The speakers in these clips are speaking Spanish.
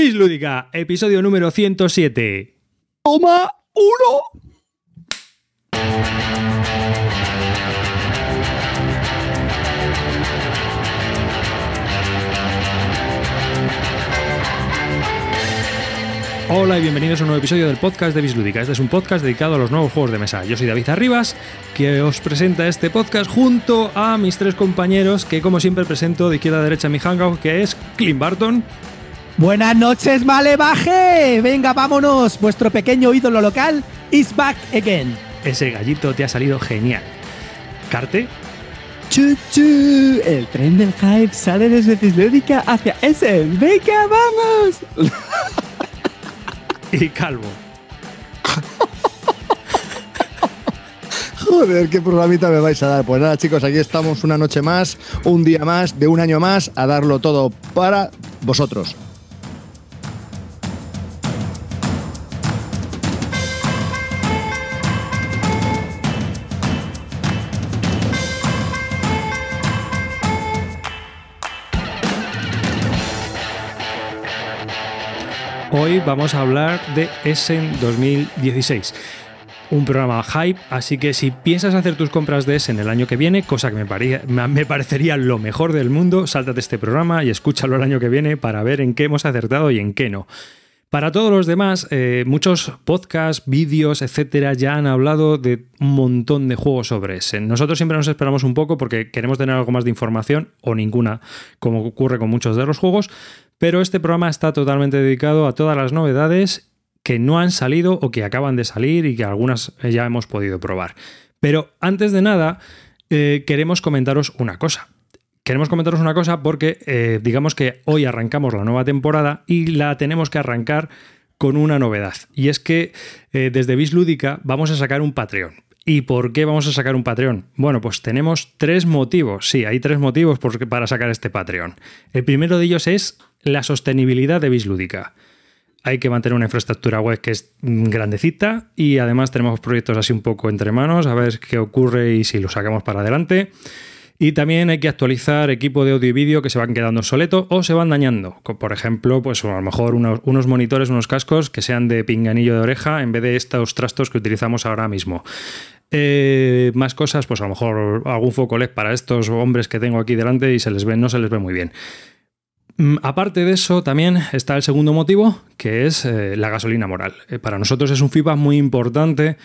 Bis Lúdica, episodio número 107. Toma uno. Hola y bienvenidos a un nuevo episodio del podcast de Bislúdica. Este es un podcast dedicado a los nuevos juegos de mesa. Yo soy David Arribas, que os presenta este podcast junto a mis tres compañeros, que como siempre presento de izquierda a derecha en mi hangout, que es Clint Barton. Buenas noches, Malevaje. Venga, vámonos. Vuestro pequeño ídolo local is back again. Ese gallito te ha salido genial. Carte. Chuchu, el tren del hype sale desde Bislúdica hacia Essen. ¡Venga, vamos! y Calvo. Joder, qué programita me vais a dar. Pues nada, chicos, aquí estamos una noche más, un día más, de un año más, a darlo todo para vosotros. Hoy vamos a hablar de Essen 2016. Un programa hype, así que si piensas hacer tus compras de Essen el año que viene, cosa que me, parecería lo mejor del mundo, sáltate este programa y escúchalo el año que viene para ver en qué hemos acertado y en qué no. Para todos los demás, eh, muchos podcasts, vídeos, etcétera, ya han hablado de un montón de juegos sobre Essen. Nosotros siempre nos esperamos un poco porque queremos tener algo más de información o ninguna, como ocurre con muchos de los juegos, pero este programa está totalmente dedicado a todas las novedades que no han salido o que acaban de salir y que algunas ya hemos podido probar. Pero antes de nada, eh, queremos comentaros una cosa. Queremos comentaros una cosa porque eh, digamos que hoy arrancamos la nueva temporada y la tenemos que arrancar con una novedad. Y es que eh, desde Bis Lúdica vamos a sacar un Patreon. ¿Y por qué vamos a sacar un Patreon? Bueno, pues tenemos tres motivos. Sí, hay tres motivos para sacar este Patreon. El primero de ellos es la sostenibilidad de Bislúdica. Hay que mantener una infraestructura web que es mm, grandecita y además tenemos proyectos así un poco entre manos, a ver qué ocurre y si lo sacamos para adelante. Y también hay que actualizar equipo de audio y vídeo que se van quedando obsoletos o se van dañando. Por ejemplo, pues a lo mejor unos, unos monitores, unos cascos que sean de pinganillo de oreja en vez de estos trastos que utilizamos ahora mismo. Eh, más cosas, pues a lo mejor algún foco LED para estos hombres que tengo aquí delante y se les ve, no se les ve muy bien. Mm, Aparte de eso, también está el segundo motivo, que es eh, la gasolina moral. Eh, para nosotros es un feedback muy importante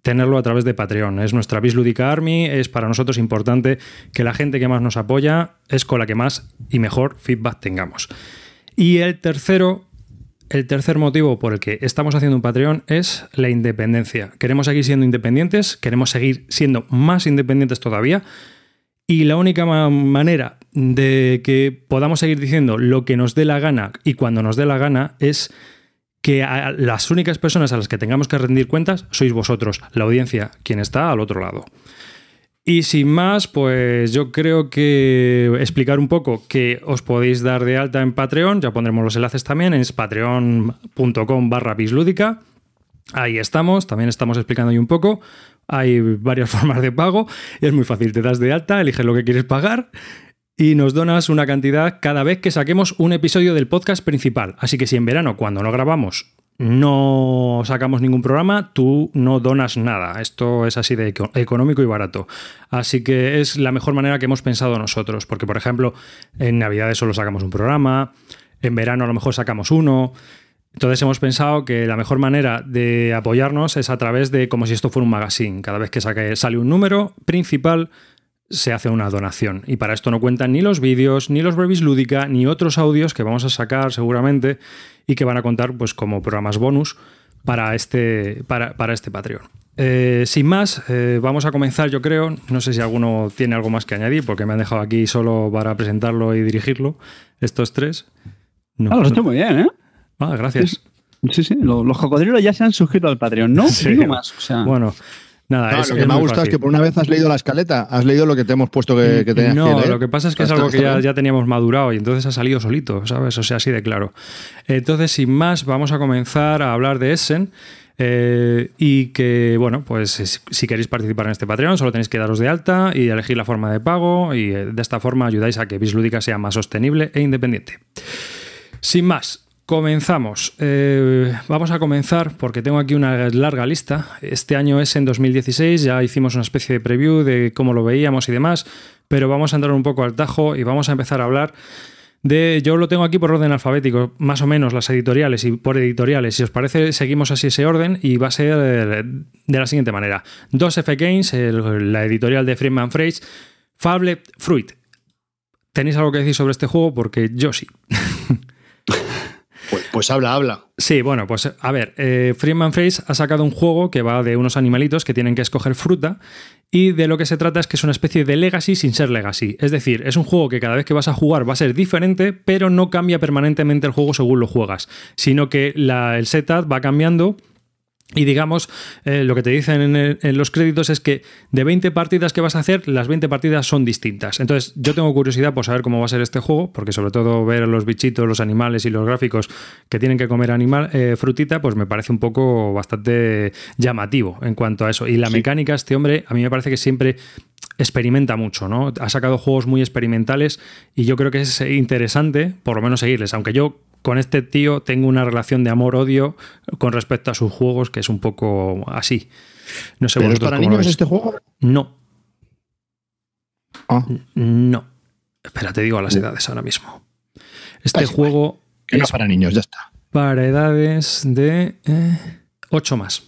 tenerlo a través de Patreon. Es nuestra Bislúdica Army, es para nosotros importante que la gente que más nos apoya es con la que más y mejor feedback tengamos. Y el tercero, el tercer motivo por el que estamos haciendo un Patreon es la independencia. Queremos seguir siendo independientes, queremos seguir siendo más independientes todavía. Y la única ma- manera de que podamos seguir diciendo lo que nos dé la gana y cuando nos dé la gana es que las únicas personas a las que tengamos que rendir cuentas sois vosotros, la audiencia, quien está al otro lado. Y sin más, pues yo creo que explicar un poco que os podéis dar de alta en Patreon, ya pondremos los enlaces también, es patreon.com barra bislúdica. Ahí estamos, también estamos explicando ahí un poco. Hay varias formas de pago, es muy fácil, te das de alta, eliges lo que quieres pagar y nos donas una cantidad cada vez que saquemos un episodio del podcast principal. Así que si en verano, cuando no grabamos, no sacamos ningún programa, tú no donas nada. Esto es así de eco- económico y barato. Así que es la mejor manera que hemos pensado nosotros. Porque, por ejemplo, en Navidades solo sacamos un programa, en verano a lo mejor sacamos uno. Entonces hemos pensado que la mejor manera de apoyarnos es a través de como si esto fuera un magazine. Cada vez que sale un número principal, se hace una donación. Y para esto no cuentan ni los vídeos, ni los brevis lúdica, ni otros audios que vamos a sacar seguramente y que van a contar pues como programas bonus para este, para, para este Patreon. Eh, sin más, eh, vamos a comenzar yo creo. No sé si alguno tiene algo más que añadir porque me han dejado aquí solo para presentarlo y dirigirlo. Estos tres. No, Ah, lo has hecho muy bien, ¿eh? Ah, gracias. Sí, sí, lo- los cocodrilos ya se han suscrito al Patreon, ¿no? Sí. Digo más, o sea, Bueno, nada, No, es- lo que es me gustado es que por una vez has leído la escaleta, has leído lo que te hemos puesto que, que tenías no, que leer. lo que pasa es que es algo que ya, ya teníamos madurado y entonces ha salido solito, ¿sabes? O sea, así de claro. Entonces, sin más, vamos a comenzar a hablar de Essen. eh, y que, bueno, pues si, si queréis participar en este Patreon, solo tenéis que daros de alta y elegir la forma de pago. Y eh, de esta forma ayudáis a que Bislúdica sea más sostenible e independiente. Sin más, Comenzamos. Eh, vamos a comenzar porque tengo aquí una larga lista. Este año es en 2016, ya hicimos una especie de preview de cómo lo veíamos y demás, pero vamos a entrar un poco al tajo y vamos a empezar a hablar de... Yo lo tengo aquí por orden alfabético, más o menos las editoriales y por editoriales. Si os parece, seguimos así ese orden y va a ser de la siguiente manera. 2F Games, la editorial de Freeman Phrase, Fable Fruit. ¿Tenéis algo que decir sobre este juego? Porque yo sí. Pues, habla, habla. Sí, bueno, pues a ver, eh, Freeman Phrase ha sacado un juego que va de unos animalitos que tienen que escoger fruta y de lo que se trata es que es una especie de legacy sin ser legacy. Es decir, es un juego que cada vez que vas a jugar va a ser diferente, pero no cambia permanentemente el juego según lo juegas, sino que el setup va cambiando y digamos, eh, lo que te dicen en, los créditos es que de 20 partidas que vas a hacer, las 20 partidas son distintas. Entonces, yo tengo curiosidad por saber cómo va a ser este juego, porque sobre todo ver los bichitos, los animales y los gráficos que tienen que comer animal, eh, frutita, pues me parece un poco bastante llamativo en cuanto a eso. Y la mecánica, este hombre, a mí me parece que siempre experimenta mucho, ¿no? Ha sacado juegos muy experimentales y yo creo que es interesante, por lo menos seguirles, aunque yo con este tío tengo una relación de amor-odio con respecto a sus juegos que es un poco así. No sé ¿Pero es para niños este juego? No. Ah. No. Espera, te digo las edades ahora mismo. Este juego es para niños, ya está. Para edades de 8 eh, más.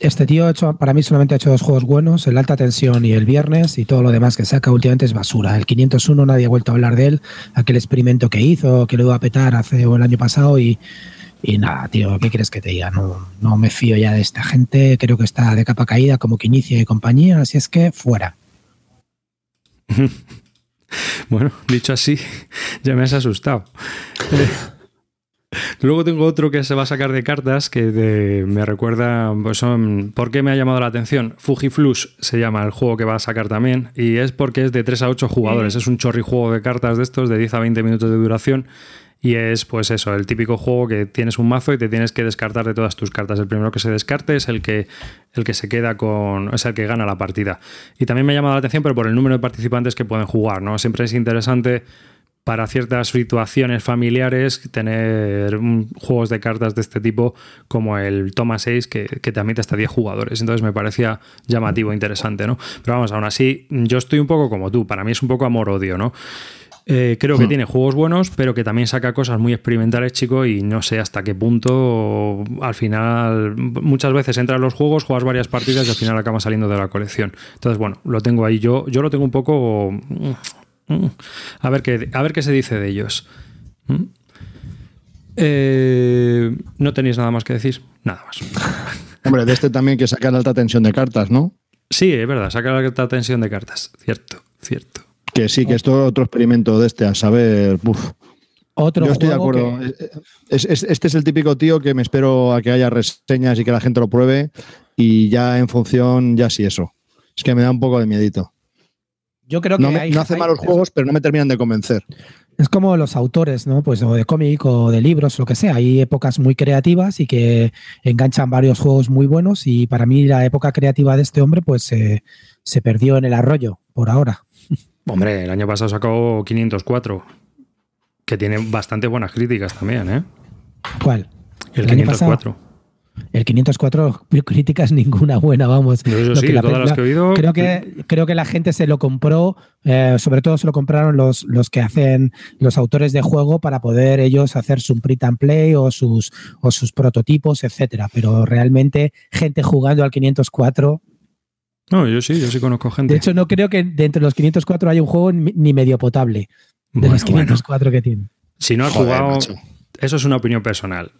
Este tío hecho, para mí solamente ha hecho dos juegos buenos, el Alta Tensión y el Viernes, y todo lo demás que saca últimamente es basura. El 501 nadie ha vuelto a hablar de él, aquel experimento que hizo, que lo iba a petar hace el año pasado y, nada, tío, ¿qué quieres que te diga? No, no me fío ya de esta gente, creo que está de capa caída como que inicia y compañía, así es que fuera. bueno, dicho así, ya me has asustado. Luego tengo otro que se va a sacar de cartas que me recuerda, pues son, ¿por qué me ha llamado la atención? Fujiflux se llama el juego que va a sacar también y es porque es de 3 a 8 jugadores, es un chorri juego de cartas de estos de 10 a 20 minutos de duración y es pues eso, el típico juego que tienes un mazo y te tienes que descartar de todas tus cartas. El primero que se descarte es el que, el que se queda con. es el que gana la partida. Y también me ha llamado la atención, pero por el número de participantes que pueden jugar, ¿no? Siempre es interesante para ciertas situaciones familiares tener juegos de cartas de este tipo como el Toma 6 que, que te admite hasta 10 jugadores. Entonces me parecía llamativo, interesante, ¿no? Pero vamos, aún así, yo estoy un poco como tú, para mí es un poco amor-odio, ¿no? Eh, creo que hmm. tiene juegos buenos, pero que también saca cosas muy experimentales, chico, y no sé hasta qué punto al final muchas veces entras los juegos, juegas varias partidas y al final acaba saliendo de la colección. Entonces, bueno, lo tengo ahí yo, yo lo tengo un poco. A ver qué, a ver qué se dice de ellos. Mm. Eh, no tenéis nada más que decir. Nada más. Hombre, de este también que saca la alta tensión de cartas, ¿no? Sí, es verdad, saca la alta tensión de cartas. Cierto, cierto. Que sí, que esto es otro experimento de este, a saber. Otro Yo estoy de acuerdo. este es el típico tío que me espero a que haya reseñas y que la gente lo pruebe y ya en función, ya sí eso. Es que me da un poco de miedito. Yo creo que no, no hace malos juegos, pero no me terminan de convencer. Es como los autores, ¿no? Pues o de cómic o de libros, lo que sea. Hay épocas muy creativas y que enganchan varios juegos muy buenos. Y para mí la época creativa de este hombre, pues se perdió en el arroyo por ahora. Hombre, el año pasado sacó 504, que tiene bastante buenas críticas también, ¿eh? ¿Cuál? El, 504. El 504 críticas ninguna buena, vamos. Creo que, creo que la gente se lo compró, eh, sobre todo se lo compraron los, los que hacen los autores de juego para poder ellos hacer su print and play o sus, o sus prototipos, etcétera. Pero realmente, gente jugando al 504. No, yo sí, yo sí conozco gente. De hecho, no creo que de entre los 504 haya un juego ni medio potable de los 504 que tiene. Si no has jugado, eso es una opinión personal.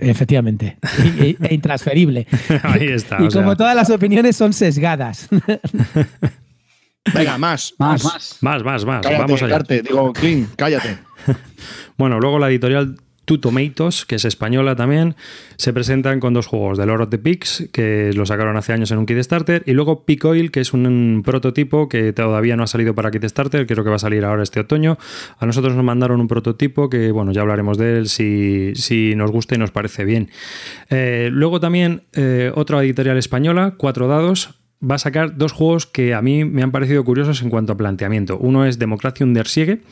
Efectivamente. e, intransferible. Ahí está. Y como todas las opiniones son sesgadas. Venga, más, más, más. Más, más, más. Vamos allá. digo, Clean, cállate. bueno, luego la editorial Two Tomatoes, que es española también, se presentan con dos juegos, The Lord of the Pigs, que lo sacaron hace años en un Kickstarter, y luego Peak Oil, que es un, prototipo que todavía no ha salido para Kickstarter, creo que va a salir ahora este otoño. A nosotros nos mandaron un prototipo que, bueno, ya hablaremos de él si, si nos gusta y nos parece bien. Eh, luego también eh, otra editorial española, Cuatro Dados, va a sacar dos juegos que a mí me han parecido curiosos en cuanto a planteamiento. Uno es Democracia Undersiege,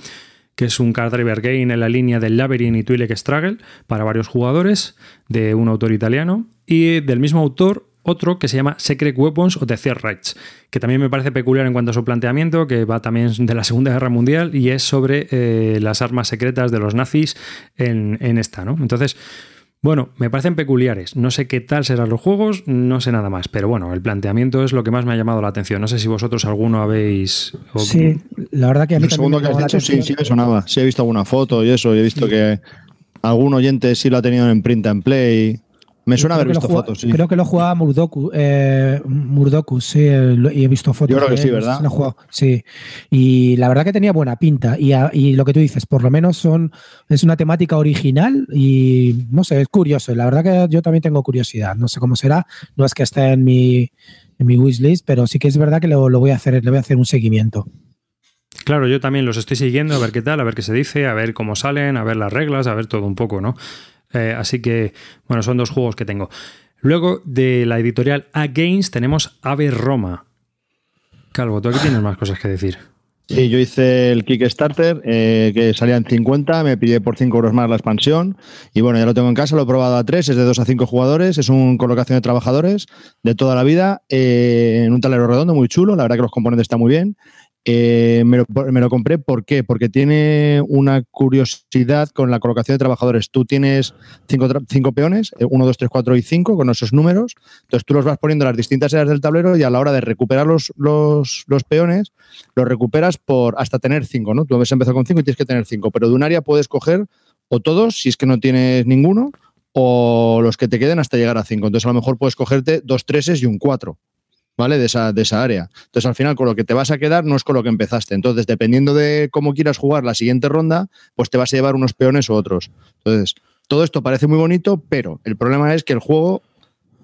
que es un card driver game en la línea del Labyrinth y Twi'lek Struggle para varios jugadores, de un autor italiano. Y del mismo autor, otro que se llama Secret Weapons o The Third Rights, que también me parece peculiar en cuanto a su planteamiento, que va también de la Segunda Guerra Mundial y es sobre eh, las armas secretas de los nazis en, en esta, ¿no? Entonces, bueno, me parecen peculiares. No sé qué tal serán los juegos, no sé nada más. Pero bueno, el planteamiento es lo que más me ha llamado la atención. No sé si vosotros alguno habéis. o- Sí, la verdad que a mí El también segundo me que has dicho, sí, atención. sí me sonaba. Sí he visto alguna foto y eso. Y he visto que algún oyente sí lo ha tenido en print and play. Me suena haber visto jugaba- fotos, sí. Creo que lo jugaba Murdoku, eh, Murdoku, sí, lo- y he visto fotos. Yo creo que de sí, ¿verdad? sí lo jugado, sí. Y la verdad que tenía buena pinta. Y, a- y lo que tú dices, por lo menos son es una temática original y no sé, es curioso. La verdad que yo también tengo curiosidad. No sé cómo será. No es que esté en mi, en mi wishlist, pero sí que es verdad que lo, lo voy a hacer, le voy a hacer un seguimiento. Claro, yo también los estoy siguiendo, a ver qué tal, a ver qué se dice, a ver cómo salen, a ver las reglas, a ver todo un poco, ¿no? Eh, así que, bueno, son dos juegos que tengo. Luego, de la editorial Against, tenemos Ave Roma. Calvo, tú aquí tienes más cosas que decir. Sí, yo hice el Kickstarter eh, que salía en 50, me pillé por 5 euros más la expansión y bueno, ya lo tengo en casa, lo he probado a 3, es de 2 a 5 jugadores, es un colocación de trabajadores de toda la vida eh, en un tablero redondo muy chulo, la verdad que los componentes están muy bien. Eh, me, lo, compré. Porque tiene una curiosidad con la colocación de trabajadores. Tú tienes cinco, cinco peones, 1, 2, 3, 4 y 5 con esos números. Entonces tú los vas poniendo en las distintas áreas del tablero y a la hora de recuperar los, los, los peones, los recuperas por hasta tener 5, ¿no? Tú habías empezado con 5 y tienes que tener 5, pero de un área puedes coger o todos, si es que no tienes ninguno, o los que te queden hasta llegar a 5. Entonces a lo mejor puedes cogerte dos treses y un 4. ¿Vale? De esa, de esa área. Entonces, al final, con lo que te vas a quedar no es con lo que empezaste. Entonces, dependiendo de cómo quieras jugar la siguiente ronda, pues te vas a llevar unos peones u otros. Entonces, todo esto parece muy bonito, pero el problema es que el juego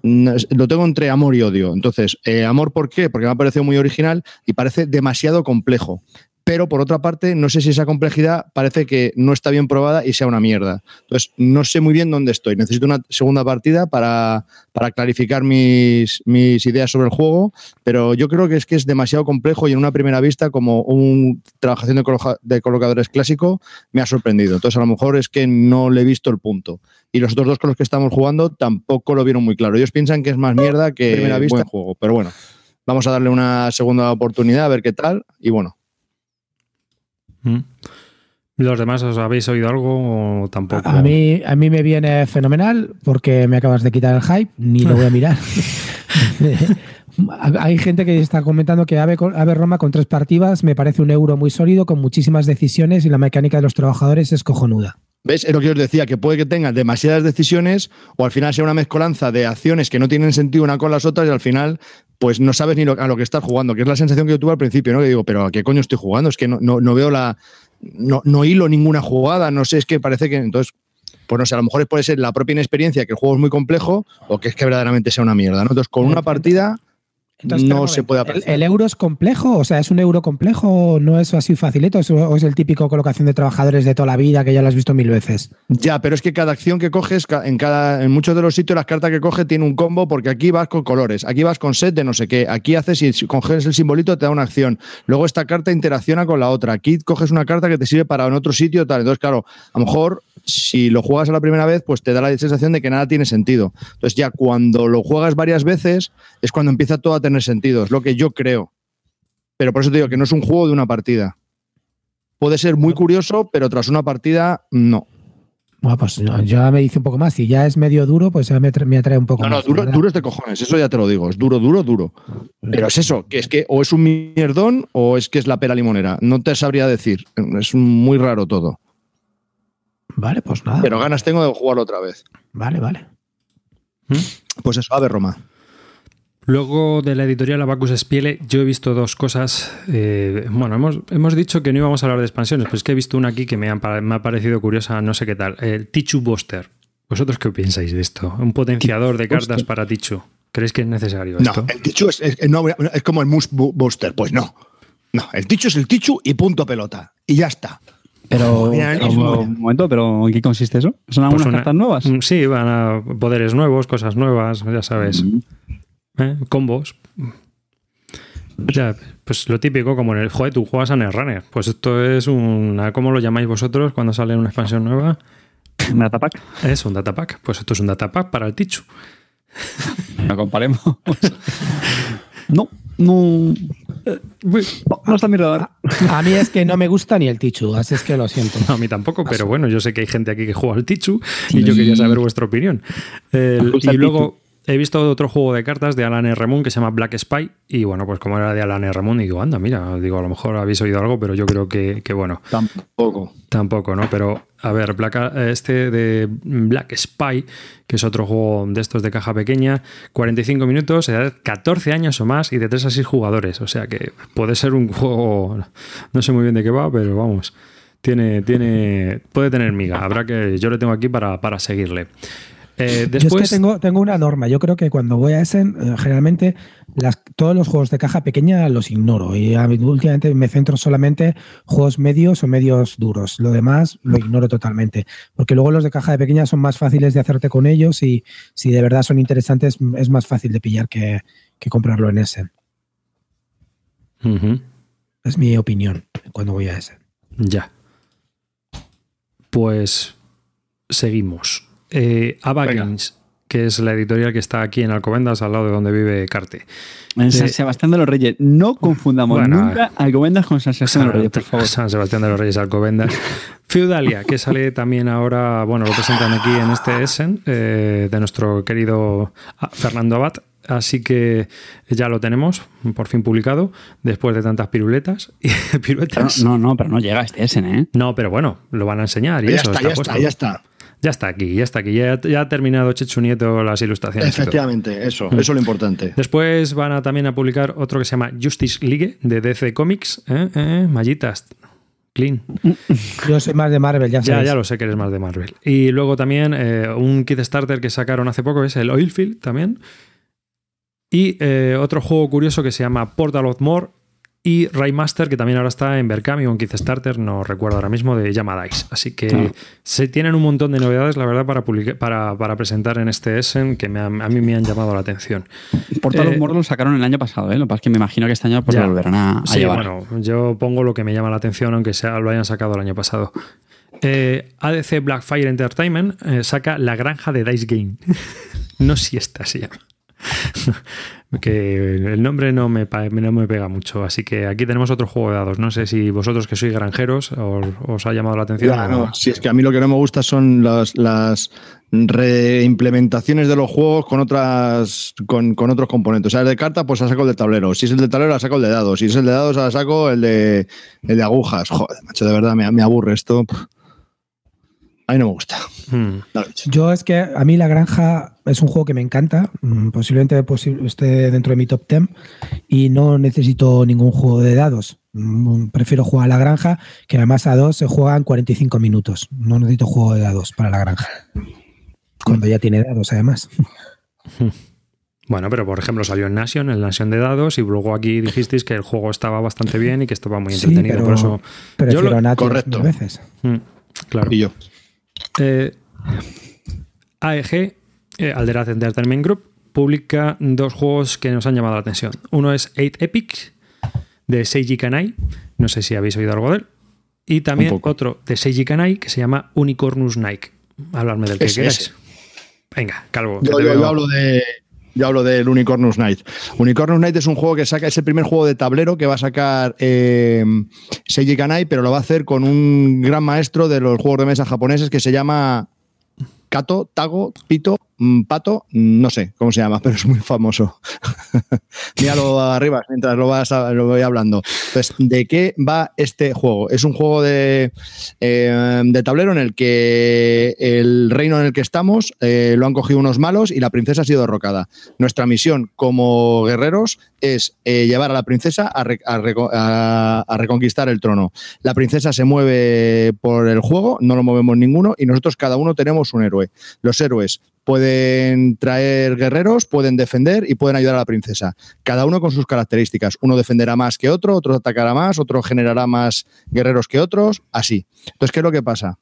lo tengo entre amor y odio. Entonces, eh, amor, ¿por qué? Porque me ha parecido muy original y parece demasiado complejo. Pero por otra parte, no sé si esa complejidad parece que no está bien probada y sea una mierda. Entonces, no sé muy bien dónde estoy. Necesito una segunda partida para, para clarificar mis, mis ideas sobre el juego, pero yo creo que es que es demasiado complejo y en una primera vista, como un trabajación de, coloja- de colocadores clásico, me ha sorprendido. Entonces, a lo mejor es que no le he visto el punto. Y los otros dos con los que estamos jugando tampoco lo vieron muy claro. Ellos piensan que es más mierda que Primera vista. buen juego. Pero bueno, vamos a darle una segunda oportunidad a ver qué tal. Y bueno. ¿Los demás os habéis oído algo o tampoco? A mí, a mí me viene fenomenal porque me acabas de quitar el hype, ni lo voy a mirar. Hay gente que está comentando que Ave, Ave Roma con tres partidas me parece un euro muy sólido, con muchísimas decisiones y la mecánica de los trabajadores es cojonuda. ¿Ves? Es lo que os decía, que puede que tengan demasiadas decisiones o al final sea una mezcolanza de acciones que no tienen sentido una con las otras y al final pues no sabes ni lo- a lo que estás jugando, que es la sensación que yo tuve al principio, ¿no? Que digo, pero ¿a qué coño estoy jugando? Es que no, no, veo la... No, no hilo ninguna jugada, no sé, es que parece que entonces... Pues no sé, a lo mejor puede ser la propia inexperiencia, que el juego es muy complejo, o que es que verdaderamente sea una mierda, ¿no? Entonces, con una partida Entonces, no se puede ¿El, apreciar. el euro es complejo? O sea, ¿es un euro complejo o no es así facilito? ¿Es- ¿O es el típico colocación de trabajadores de toda la vida que ya lo has visto mil veces? Ya, pero es que cada acción que coges, en cada, en muchos de los sitios las cartas que coge tiene un combo porque aquí vas con colores, aquí vas con set de no sé qué, aquí haces y si coges el simbolito te da una acción. Luego esta carta interacciona con la otra. Aquí coges una carta que te sirve para en otro sitio tal. Entonces, claro, a lo mejor si lo juegas a la primera vez, pues te da la sensación de que nada tiene sentido. Entonces ya cuando lo juegas varias veces es cuando empieza todo a tener sentido. Es lo que yo creo. Pero por eso te digo que no es un juego de una partida. Puede ser muy curioso, pero tras una partida, no. Bueno, pues no, ya me dice un poco más. Si ya es medio duro, pues ya me, me atrae un poco No, no, más. duro, ¿verdad? duro es de cojones, eso ya te lo digo, es duro, duro, duro. Pero es eso, que es que o es un mierdón o es que es la pera limonera. No te sabría decir, es muy raro todo. Vale, pues nada. Pero ganas tengo de jugarlo otra vez. Vale, vale. Pues eso, a ver, Roma. Luego de la editorial Abacus Spiele, yo he visto dos cosas. eh, bueno, hemos, hemos dicho que no íbamos a hablar de expansiones, pero es que he visto una aquí que me ha, me ha parecido curiosa, no sé qué tal. El Tichu Buster. ¿Vosotros qué pensáis de esto? Un potenciador de cartas para Tichu. ¿Creéis que es necesario No, esto? el Tichu es, es- no, es como el Moose Booster, pues no. No, el Tichu es el Tichu y punto pelota. Y ya está. Pero, un momento, pero ¿en qué consiste eso? ¿Son algunas Pues una- cartas nuevas? Mm, Sí, van a poderes nuevos, cosas nuevas, ya sabes. ¿Eh? Combos. Ya, pues lo típico, como en el joder, tú juegas a Netrunner. Pues esto es un. ¿Cómo lo llamáis vosotros cuando sale una expansión nueva? ¿Un datapack? Es un datapack. Pues esto es un datapack para el Tichu. No comparemos. no, no. No está mi radar. A mí es que no me gusta ni el Tichu, así es que lo siento. No, a mí tampoco, pero bueno, yo sé que hay gente aquí que juega al Tichu y yo quería saber vuestra opinión. El- gusta y luego he visto otro juego de cartas de Alan R. Moon que se llama Black Spy y bueno, pues como era de Alan R. Moon, digo, anda, mira, digo, a lo mejor habéis oído algo, pero yo creo que, que bueno, Tampoco. Tampoco, ¿no? Pero, a ver, Black- este de Black Spy, que es otro juego de estos de caja pequeña, 45 minutos, edad 14 años o más y de 3 a 6 jugadores. O sea que puede ser un juego, no sé muy bien de qué va, pero vamos, tiene, tiene, puede tener miga. Habrá que, yo le tengo aquí para, para seguirle. Eh, Yo es que tengo, tengo una norma. Yo creo que cuando voy a Essen, eh, generalmente las- todos los juegos de caja pequeña los ignoro. Y últimamente me centro solamente en juegos medios o medios duros. Lo demás lo ignoro totalmente. Porque luego los de caja de pequeña son más fáciles de hacerte con ellos y si de verdad son interesantes, es más fácil de pillar que, que comprarlo en Essen. Es mi opinión cuando voy a Essen. Ya. Pues seguimos. Eh, Ava Venga. Games, que es la editorial que está aquí en Alcobendas, al lado de donde vive Carte. En San Eh, Sebastián de los Reyes. No confundamos Bueno, nunca Alcobendas con San Sebastián de los Reyes, por favor. San Sebastián de los Reyes Alcobendas. Feudalia, que sale también ahora, bueno, lo presentan aquí en este Essen, eh, de nuestro querido ah, Fernando Abad. Así que ya lo tenemos, por fin publicado, después de tantas piruletas. y Pero piruetas. no, no, pero no llega este Essen, ¿eh? No, pero bueno, lo van a enseñar y Ya eso está, está, ya puesto. está, ya está. Ya está aquí, ya está aquí. Ya, ya ha terminado Chechu Nieto las ilustraciones. Efectivamente, eso, eso es lo importante. Después van a también a publicar otro que se llama Justice League de DC Comics. ¿Eh? ¿Eh? Mallitas. Clean. Yo soy más de Marvel, ya Ya, sabéis. ya lo sé que eres más de Marvel. Y luego también eh, un kit starter que sacaron hace poco es el Oilfield también. Y eh, otro juego curioso que se llama Portal of More y Raymaster, que también ahora está en Berkami o en kit starter, no recuerdo ahora mismo, de Yama Dice. Así que se tienen un montón de novedades, la verdad, para, publica- para, para presentar en este Essen que me a mí me han llamado la atención. Portal Eh, of Mordor lo sacaron el año pasado, ¿eh? Lo que pasa es que me imagino que este año pues, Ya. lo volverán a, a Sí, llevar. bueno, yo pongo lo que me llama la atención, aunque sea lo hayan sacado el año pasado. Eh, ADC Blackfire Entertainment eh, saca La Granja de Dice Game. no siesta se llama. Que el nombre no me, no me pega mucho. Así que aquí tenemos otro juego de dados. No sé si vosotros que sois granjeros os, os ha llamado la atención. Ya, no, si es que a mí lo que no me gusta son las, las reimplementaciones de los juegos con otras con, con otros componentes. O sea, el de carta, pues la saco el de tablero. Si es el de tablero, la saco el de dados. Si es el de dados, la saco el de, el de agujas. Joder, macho, de verdad me, me aburre esto. A mí no me gusta. Hmm. Yo es que a mí La Granja es un juego que me encanta, mm, posiblemente posi- esté dentro de mi top 10 y no necesito ningún juego de dados. Mm, Prefiero jugar a La Granja, que además a dos se juega en 45 minutos. No necesito juego de dados para La Granja. Cuando ya tiene dados, además. Bueno, pero por ejemplo salió en Nation, el Nation de dados, y luego aquí dijisteis que el juego estaba bastante bien y que estaba muy Sí, entretenido. pero por eso. Prefiero lo- Natives correcto. veces. Hmm, claro. Y yo. Eh, AEG, eh, Alderaz Entertainment Group, publica dos juegos que nos han llamado la atención. Uno es 8 Epics, de Seiji Kanai. No sé si habéis oído algo de él. Y también otro de Seiji Kanai que se llama Unicornus Nike. Hablarme del que queráis. ese. Venga, Calvo. yo hablo de. Yo hablo del Unicornus Knight. Unicornus Knight es un juego que saca, es el primer juego de tablero que va a sacar eh, Seiji Kanai, pero lo va a hacer con un gran maestro de los juegos de mesa japoneses que se llama Kato, Tago, Pito, Pato, mm, no sé cómo se llama, pero es muy famoso. Míralo arriba mientras lo, vas a- lo voy hablando. Entonces, ¿de qué va este juego? Es un juego de, eh, de tablero en el que el reino en el que estamos eh, lo han cogido unos malos y la princesa ha sido derrocada. Nuestra misión como guerreros es eh, llevar a la princesa a reconquistar el trono. La princesa se mueve por el juego, no lo movemos ninguno y nosotros cada uno tenemos un héroe. Los héroes pueden traer guerreros, pueden defender y pueden ayudar a la princesa. Cada uno con sus características. Uno defenderá más que otro, otro atacará más, otro generará más guerreros que otros, así. Entonces, ¿qué es lo que pasa?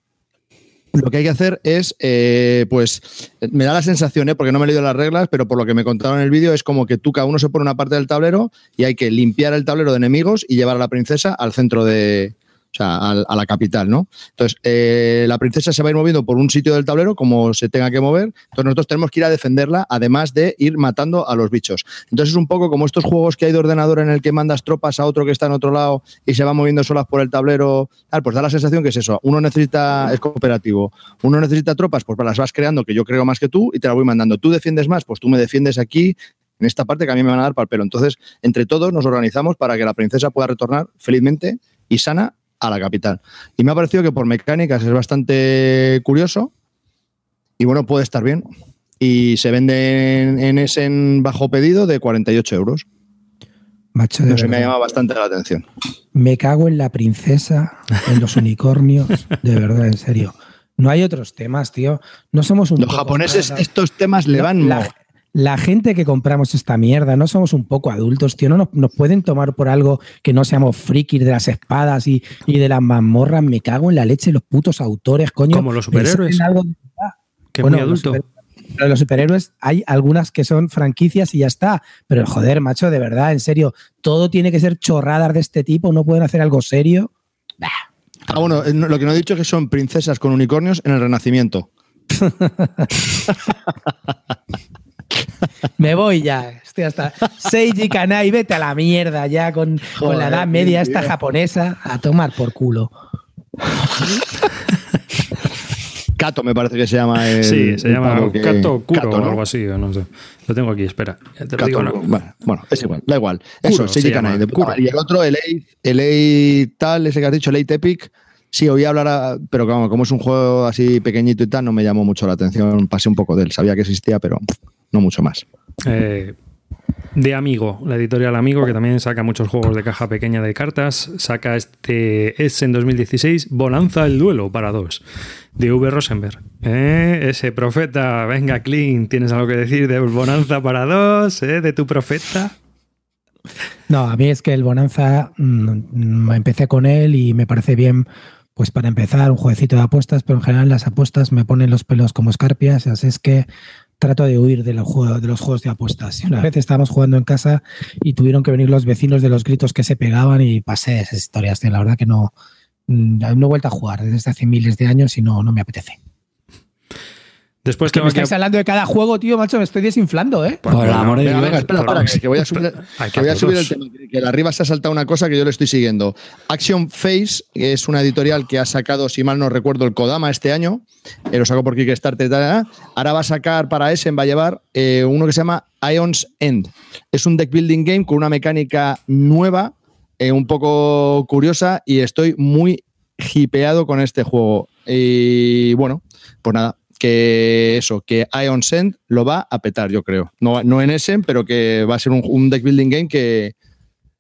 lo que hay que hacer es, eh, pues, me da la sensación, ¿eh? porque no me he leído las reglas, pero por lo que me contaron en el vídeo, es como que tú cada uno se pone una parte del tablero y hay que limpiar el tablero de enemigos y llevar a la princesa al centro de, o sea, a, la capital, ¿no? Entonces, eh, la princesa se va a ir moviendo por un sitio del tablero como se tenga que mover, entonces nosotros tenemos que ir a defenderla, además de ir matando a los bichos. Entonces es un poco como estos juegos que hay de ordenador en el que mandas tropas a otro que está en otro lado y se va moviendo solas por el tablero, pues da la sensación que es eso, uno necesita, es cooperativo, uno necesita tropas, pues las vas creando, que yo creo más que tú, y te las voy mandando. Tú defiendes más, pues tú me defiendes aquí, en esta parte que a mí me van a dar para el pelo. Entonces, entre todos nos organizamos para que la princesa pueda retornar felizmente y sana a la capital. Y me ha parecido que por mecánicas es bastante curioso y bueno, puede estar bien. Y se vende en, ese bajo pedido de 48 euros. Macho de me ha llamado bastante la atención. Me cago en la princesa, en los unicornios, de verdad, en serio. No hay otros temas, tío. No somos un. Los japoneses, estos temas le van la gente que compramos esta mierda, no somos un poco adultos, tío, no nos, pueden tomar por algo que no seamos frikis de las espadas y, de las mazmorras. Me cago en la leche los putos autores, coño. Como los superhéroes. Que muy adulto. Los, los superhéroes hay algunas que son franquicias y ya está. Pero joder, macho, de verdad, en serio, todo tiene que ser chorradas de este tipo, no pueden hacer algo serio. Ah, bueno, eh, lo que no he dicho es que son princesas con unicornios en el Renacimiento. Me voy ya. Estoy hasta Seiji Kanai, vete a la mierda ya con, la edad media esta japonesa a tomar por culo. Kato me parece que se llama. sí, se llama Kato Kuro o algo así, no sé. Lo tengo aquí, espera. bueno, es igual, da igual. Eso, Seiji Kanai. y el otro, el A, tal, ese que has dicho, el A Epic. Sí, oí hablar, pero como es un juego así pequeñito y tal, no me llamó mucho la atención. Pasé un poco de él, sabía que existía, pero no mucho más. Eh, de Amigo, la editorial Amigo, que también saca muchos juegos de caja pequeña de cartas, saca este es en 2016 Bonanza el Duelo para dos, de V. Rosenberg. Eh, ese profeta, venga, Clean, ¿tienes algo que decir de Bonanza para dos, eh, de tu profeta? No, a mí es que el Bonanza, mm, empecé con él y me parece bien, pues para empezar, un jueguecito de apuestas, pero en general las apuestas me ponen los pelos como escarpias, así es que trato de huir de los, juegos, de los juegos de apuestas. Una vez estábamos jugando en casa y tuvieron que venir los vecinos de los gritos que se pegaban y pasé esas historias. La verdad que no, mm, no he vuelto a jugar desde hace miles de años y no, no me apetece. Después que me estáis hablando de cada juego, tío, macho, me estoy desinflando, ¿eh? Por, amor de Dios. espera, que, voy a subir, que voy a subir el tema. Que arriba se ha saltado una cosa que yo le estoy siguiendo. Action Face es una editorial que ha sacado, si mal no recuerdo, el Kodama este año. Eh, lo sacó por Kickstarter y tal. Ahora va a sacar para Essen, va a llevar eh, uno que se llama Ion's End. Es un deck building game con una mecánica nueva, eh, un poco curiosa, y estoy muy hipeado con este juego. Y bueno, pues nada, que eso, que Ion Send lo va a petar, yo creo. No, no en Essen, pero que va a ser un, deck building game que,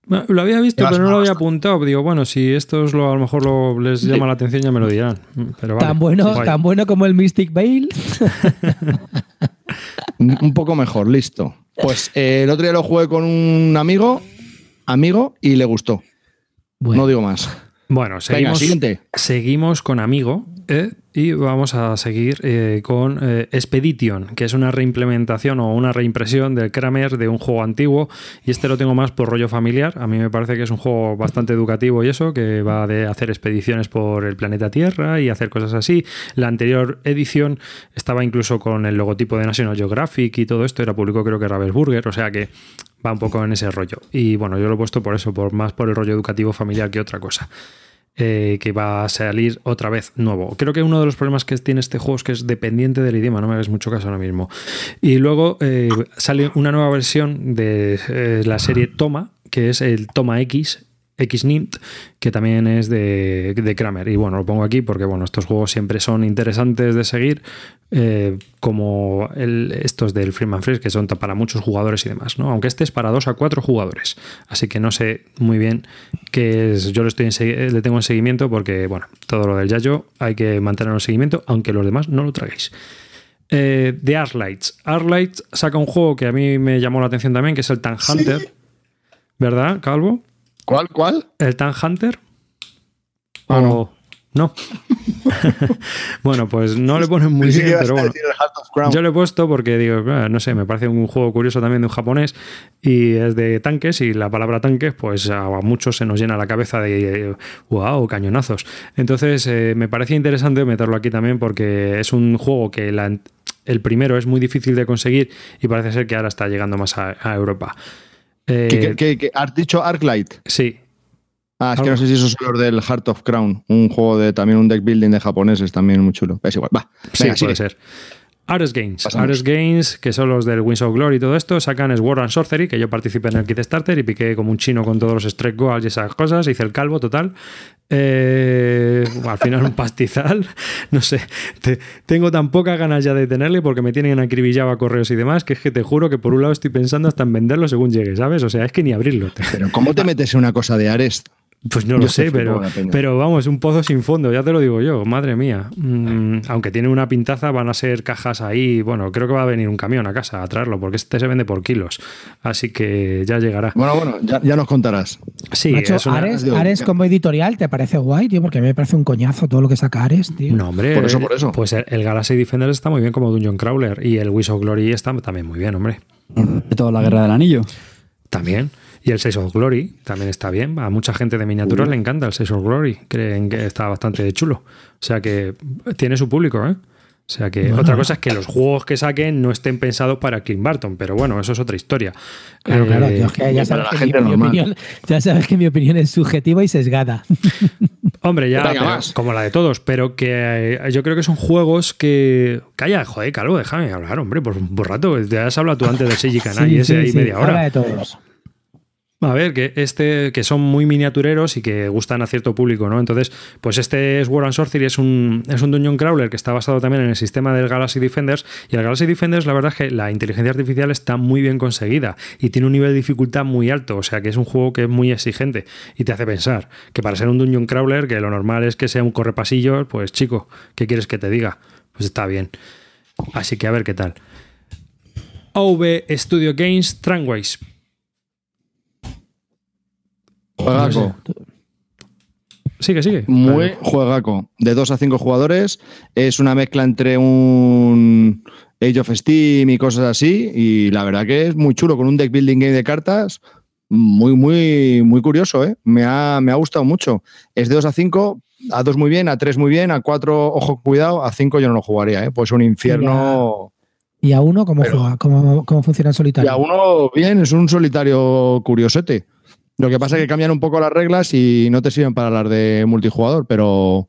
lo había visto, pero no lo había apuntado. Digo, bueno, si esto es lo, a lo mejor les llama la atención, ya me lo dirán. Pero tan, bueno, tan bueno como el Mystic Veil. un poco mejor, listo. Pues eh, el otro día lo jugué con un amigo, amigo, y le gustó. No digo más. Bueno, seguimos, seguimos con Amigo eh, y vamos a seguir eh, con eh, Expedition, que es una reimplementación o una reimpresión del Kramer de un juego antiguo. Y este lo tengo más por rollo familiar. A mí me parece que es un juego bastante educativo y eso, que va de hacer expediciones por el planeta Tierra y hacer cosas así. La anterior edición estaba incluso con el logotipo de National Geographic y todo esto. Era público, creo que Ravensburger, o sea que va un poco en ese rollo. Y bueno, yo lo he puesto por eso, por más por el rollo educativo familiar que otra cosa. Eh, que va a salir otra vez nuevo. Creo que uno de los problemas que tiene este juego es que es dependiente del idioma, no me hagas mucho caso ahora mismo. Y luego eh, sale una nueva versión de eh, la serie Toma, que es el Toma X, XNINT, que también es de, de, Kramer. Y bueno, lo pongo aquí porque bueno, estos juegos siempre son interesantes de seguir, eh, como el, estos del Freeman Freeze, que son para muchos jugadores y demás, ¿no? Aunque este es para dos a cuatro jugadores. Así que no sé muy bien qué es. Yo lo estoy le tengo en seguimiento porque, bueno, todo lo del Yayo hay que mantenerlo en seguimiento, aunque los demás no lo traguéis. Eh, de Arlights. Arlights saca un juego que a mí me llamó la atención también, que es el Tan Hunter. ¿Verdad, Calvo? ¿Cuál? ¿Cuál? ¿El Tan Hunter? Ah, no. No. bueno, pues no le ponen muy bien, pero bueno. Yo le he puesto porque digo, no sé, me parece un juego curioso también de un japonés y es de tanques y la palabra tanques pues a muchos se nos llena la cabeza de wow, cañonazos. Entonces eh, me parecía interesante meterlo aquí también porque es un juego que el primero es muy difícil de conseguir y parece ser que ahora está llegando más a, Europa. Eh, has dicho Arclight? Sí, Ah, es que no sé si eso es los del Heart of Crown, un juego de también un deck building de japoneses, también muy chulo. Es igual, va. sí, puede ser. Ares Games. Ares Games, que son los del Wings of Glory y todo esto, sacan Sword and Sorcery, que yo participé en el Kickstarter y piqué como un chino con todos los Strike Goals y esas cosas, hice el calvo total. Eh, al final un pastizal, no sé, tengo tan pocas ganas ya de tenerle porque me tienen acribillado a correos y demás, que es que te juro que por un lado estoy pensando hasta en venderlo según llegue, ¿sabes? O sea, es que ni abrirlo. Pero ¿cómo te metes en una cosa de Ares? Pues no lo sé, pero, pero vamos, un pozo sin fondo, ya te lo digo yo, madre mía. Mm, aunque tiene una pintaza, van a ser cajas ahí. Bueno, creo que va a venir un camión a casa a traerlo, porque este se vende por kilos. Así que ya llegará. Bueno, bueno, ya, nos contarás. Sí, Ares, como editorial, ¿te parece guay, tío? Porque a mí me parece un coñazo todo lo que saca Ares, tío. No, hombre. Por eso, por eso. Pues el, Galaxy Defender está muy bien como Dungeon Crawler y el Wish of Glory está también muy bien, hombre. De toda la guerra del anillo. También. Y el Six of Glory también está bien. A mucha gente de miniaturas le encanta el Six of Glory. Creen que está bastante chulo. O sea que tiene su público, ¿eh? O sea que otra cosa es que los juegos que saquen no estén pensados para Clint Barton, pero bueno, eso es otra historia. Claro, claro, eh, ya, sabes que mi, opinión, ya sabes que mi opinión es subjetiva y sesgada. Hombre, ya, como la de todos, pero que eh, yo creo que son juegos que. Calla, joder, Calvo, déjame hablar, hombre, por un rato. Ya has hablado tú antes de Seiji Kanai, ese ahí media hora. de todos. A ver, que este, que son muy miniatureros y que gustan a cierto público, ¿no? Entonces, pues este es War and Sorcery, es un, es un Dungeon Crawler que está basado también en el sistema del Galaxy Defenders. Y el Galaxy Defenders, la verdad es que la inteligencia artificial está muy bien conseguida y tiene un nivel de dificultad muy alto. O sea que es un juego que es muy exigente y te hace pensar que para ser un Dungeon Crawler, que lo normal es que sea un correpasillo, pues chico, ¿qué quieres que te diga? Pues está bien. Así que a ver qué tal. OV Studio Games Tramways Juegaco. Sigue, sigue. Muy juegaco. De 2 a 5 jugadores. Es una mezcla entre un Age of Steam y cosas así. Y la verdad que es muy chulo, con un deck building game de cartas. Muy, muy, muy curioso, ¿eh? Me ha, me ha gustado mucho. Es de 2 a 5, a 2 muy bien, a 3 muy bien, a 4, ojo, cuidado, a 5 yo no lo jugaría, ¿eh? Pues un infierno. ¿Y a 1 cómo juega? ¿Cómo, ¿Cómo funciona el solitario? Y a 1, bien, es un solitario curiosete. Lo que pasa es que cambian un poco las reglas y no te sirven para hablar de multijugador, pero,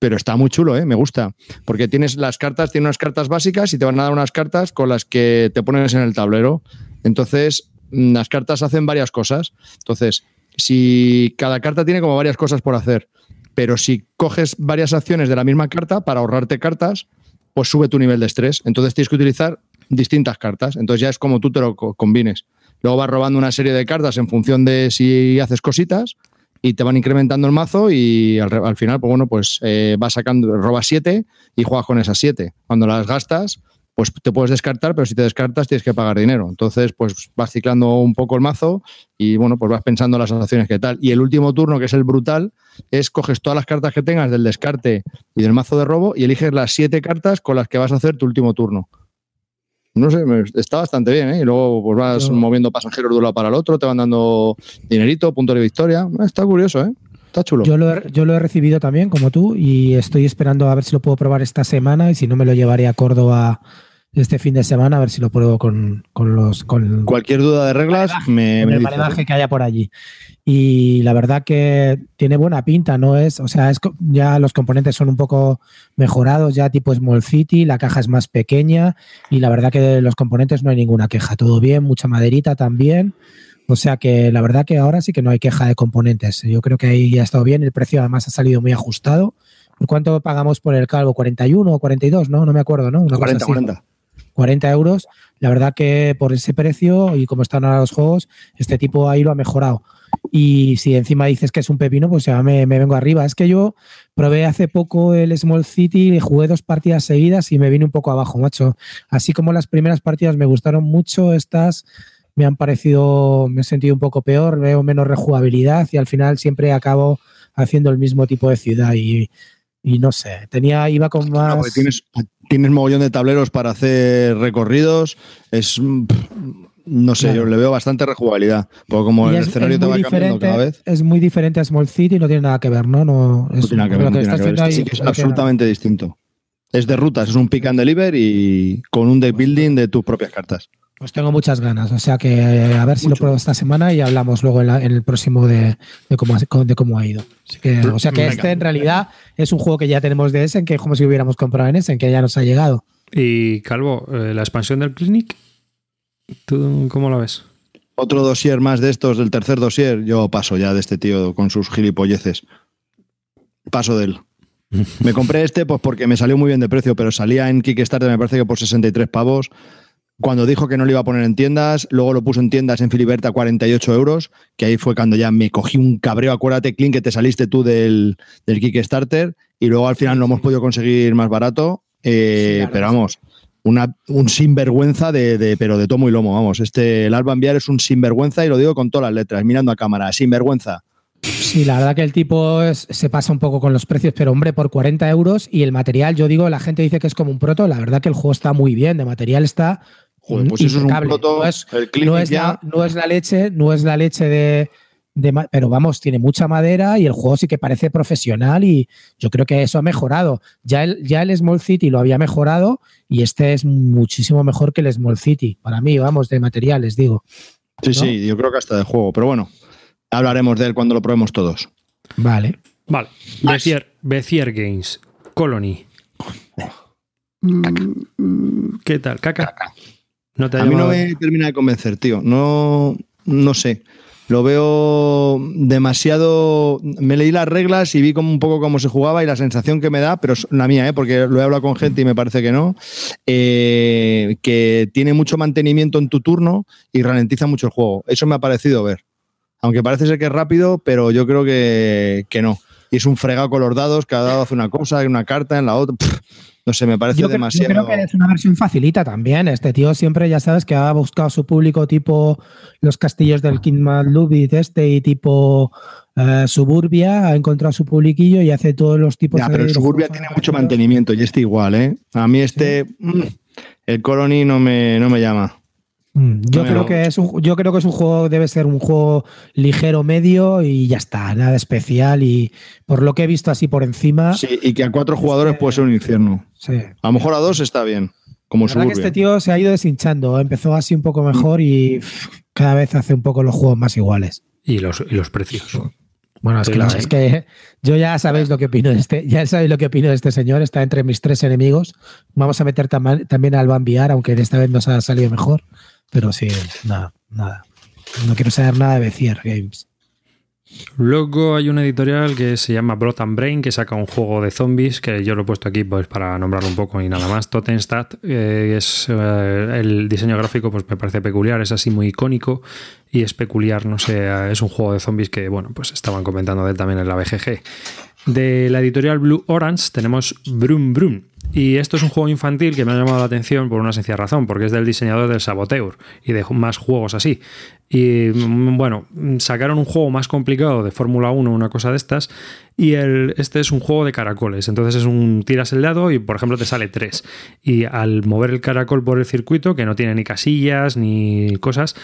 pero está muy chulo, ¿eh? me gusta. Porque tienes las cartas, tienes unas cartas básicas y te van a dar unas cartas con las que te pones en el tablero. Entonces, mm, las cartas hacen varias cosas. Entonces, si cada carta tiene como varias cosas por hacer, pero si coges varias acciones de la misma carta para ahorrarte cartas, pues sube tu nivel de estrés. Entonces tienes que utilizar distintas cartas. Entonces ya es como tú te lo combines. Luego vas robando una serie de cartas en función de si haces cositas y te van incrementando el mazo y al, final, pues bueno, pues eh, vas sacando, robas siete y juegas con esas siete. Cuando las gastas, pues te puedes descartar, pero si te descartas tienes que pagar dinero. Entonces, pues vas ciclando un poco el mazo y bueno, pues vas pensando las acciones que tal. Y el último turno, que es el brutal, es coges todas las cartas que tengas del descarte y del mazo de robo y eliges las siete cartas con las que vas a hacer tu último turno no sé, está bastante bien, ¿eh? Y luego pues vas moviendo pasajeros de un lado para el otro, te van dando dinerito, punto de victoria. Está curioso, ¿eh? Está chulo. Yo lo, he, yo lo he recibido también, como tú, y estoy esperando a ver si lo puedo probar esta semana y si no me lo llevaré a Córdoba este fin de semana a ver si lo pruebo con, los... Con Cualquier duda de reglas, me, el ¿eh? que haya por allí y la verdad que tiene buena pinta, no es, o sea, es, ya los componentes son un poco mejorados, ya tipo Small City, la caja es más pequeña y la verdad que de los componentes no hay ninguna queja, todo bien, mucha maderita también, o sea que la verdad que ahora sí que no hay queja de componentes, yo creo que ahí ha estado bien, el precio además ha salido muy ajustado. ¿Por cuánto pagamos por el calvo? ¿41 o 42? No, no me acuerdo, ¿no? 40, 40. 40 euros. La verdad que por ese precio y como están ahora los juegos, este tipo ahí lo ha mejorado. Y si encima dices que es un pepino, pues ya me, vengo arriba. Es que yo probé hace poco el Small City, jugué dos partidas seguidas y me vine un poco abajo, macho. Así como las primeras partidas me gustaron mucho, estas me han parecido, me he sentido un poco peor, veo menos rejugabilidad y al final siempre acabo haciendo el mismo tipo de ciudad. Y y no sé, tenía, iba con más. No, tienes, tienes mogollón de tableros para hacer recorridos. Es. No sé, Claro. yo le veo bastante rejugabilidad. Porque como y el es, escenario es te va cambiando cada vez. es muy diferente a Small City, no tiene nada que ver, ¿no? No, No es, tiene nada que ver, sí que es absolutamente distinto. Es de rutas, es un pick and deliver y con un deck building de tus propias cartas. Pues tengo muchas ganas, o sea que eh, a ver si lo pruebo esta semana y hablamos luego en, la- en el próximo de, de cómo, ha- de cómo ha ido. Así que, o sea que Venga. este en realidad es un juego que ya tenemos de Essen, que es como si hubiéramos comprado en Essen, que ya nos ha llegado. Y Calvo, eh, la expansión del Clinic, ¿tú cómo lo ves? Otro dossier más de estos, del tercer dossier, yo paso ya de este tío con sus gilipolleces. Paso de él. Me compré este pues porque me salió muy bien de precio, pero salía en Kickstarter me parece que por 63 pavos. Cuando dijo que no lo iba a poner en tiendas, luego lo puso en tiendas en Filiberta a 48 euros, que ahí fue cuando ya me cogí un cabreo. Acuérdate, Clint, que te saliste tú del, del Kickstarter y luego al final lo hemos podido conseguir más barato. Eh, Sí, pero vamos, una, un sinvergüenza de, de- pero de tomo y lomo, vamos. Este, el Alba Enviar es un sinvergüenza y lo digo con todas las letras, mirando a cámara, sinvergüenza. Sí, la verdad que el tipo es- se pasa un poco con los precios, pero hombre, por 40 euros y el material, yo digo, la gente dice que es como un proto, la verdad que el juego está muy bien, de material está Joder, pues eso es un proto, No es, el no es ya- la, no es la leche, no es la leche de, pero vamos, tiene mucha madera y el juego sí que parece profesional y yo creo que eso ha mejorado. Ya el, ya el Small City lo había mejorado y este es muchísimo mejor que el Small City, para mí, vamos, de materiales, digo. Sí, ¿no? sí, yo creo que hasta de juego, pero bueno, hablaremos de él cuando lo probemos todos. Vale. Vale, Bezier, Bezier Games, Colony. ¿Qué tal? ¿Caca? ¿No te A mí no me termina de convencer, tío. No, no sé. Lo veo demasiado. Me leí las reglas y vi como un poco cómo se jugaba y la sensación que me da, pero es la mía, ¿eh? porque lo he hablado con gente y me parece que no, eh, que tiene mucho mantenimiento en tu turno y ralentiza mucho el juego. Eso me ha parecido ver. Aunque parece ser que es rápido, pero yo creo que, que no. Y es un fregado con los dados, cada dado hace una cosa, hay una carta en la otra. Pff, no sé, me parece Yo, cre- yo demasiado. creo que es una versión facilita también. Este tío siempre, ya sabes, que ha buscado su público tipo los castillos del Kingman Lubit este y tipo eh, Suburbia, ha encontrado su publiquillo y hace todos los tipos Ya, de pero el Suburbia tiene mucho mantenimiento y este igual, ¿eh? A mí este, mm, el Colony no me, no me llama. Mm, Yo No, creo que es un, yo creo que es un juego, debe ser un juego ligero medio y ya está, nada especial. Y por lo que he visto así por encima, Sí, y que a cuatro jugadores puede ser un infierno. sí. A lo mejor a dos está bien, como La verdad que este tío se ha ido deshinchando. Empezó así un poco mejor y cada vez hace un poco los juegos más iguales. Y los, y los precios. Bueno, es ¿eh? es que yo ya sabéis lo que opino de este, ya sabéis lo que opino de este señor, está entre mis tres enemigos. Vamos a meter tama- también al Bambiar, aunque esta vez nos ha salido mejor. Pero sí, nada, nada. No quiero saber nada de Bezier Games. Luego hay una editorial que se llama Blood and Brain que saca un juego de zombies que yo lo he puesto aquí pues para nombrarlo un poco y nada más. Totenstadt eh, es eh, el diseño gráfico pues me parece peculiar, es así muy icónico y es peculiar, no sé, eh, es un juego de zombies que bueno pues estaban comentando de él también en la BGG. De la editorial Blue Orange tenemos Brum Brum. Y esto es un juego infantil que me ha llamado la atención por una sencilla razón, porque es del diseñador del Saboteur y de más juegos así. Y mm, bueno, sacaron un juego más complicado de Fórmula 1, una cosa de estas, y el, este es un juego de caracoles. Entonces es un tiras el dado y por ejemplo te sale 3. Y al mover el caracol por el circuito, que no tiene ni casillas ni cosas,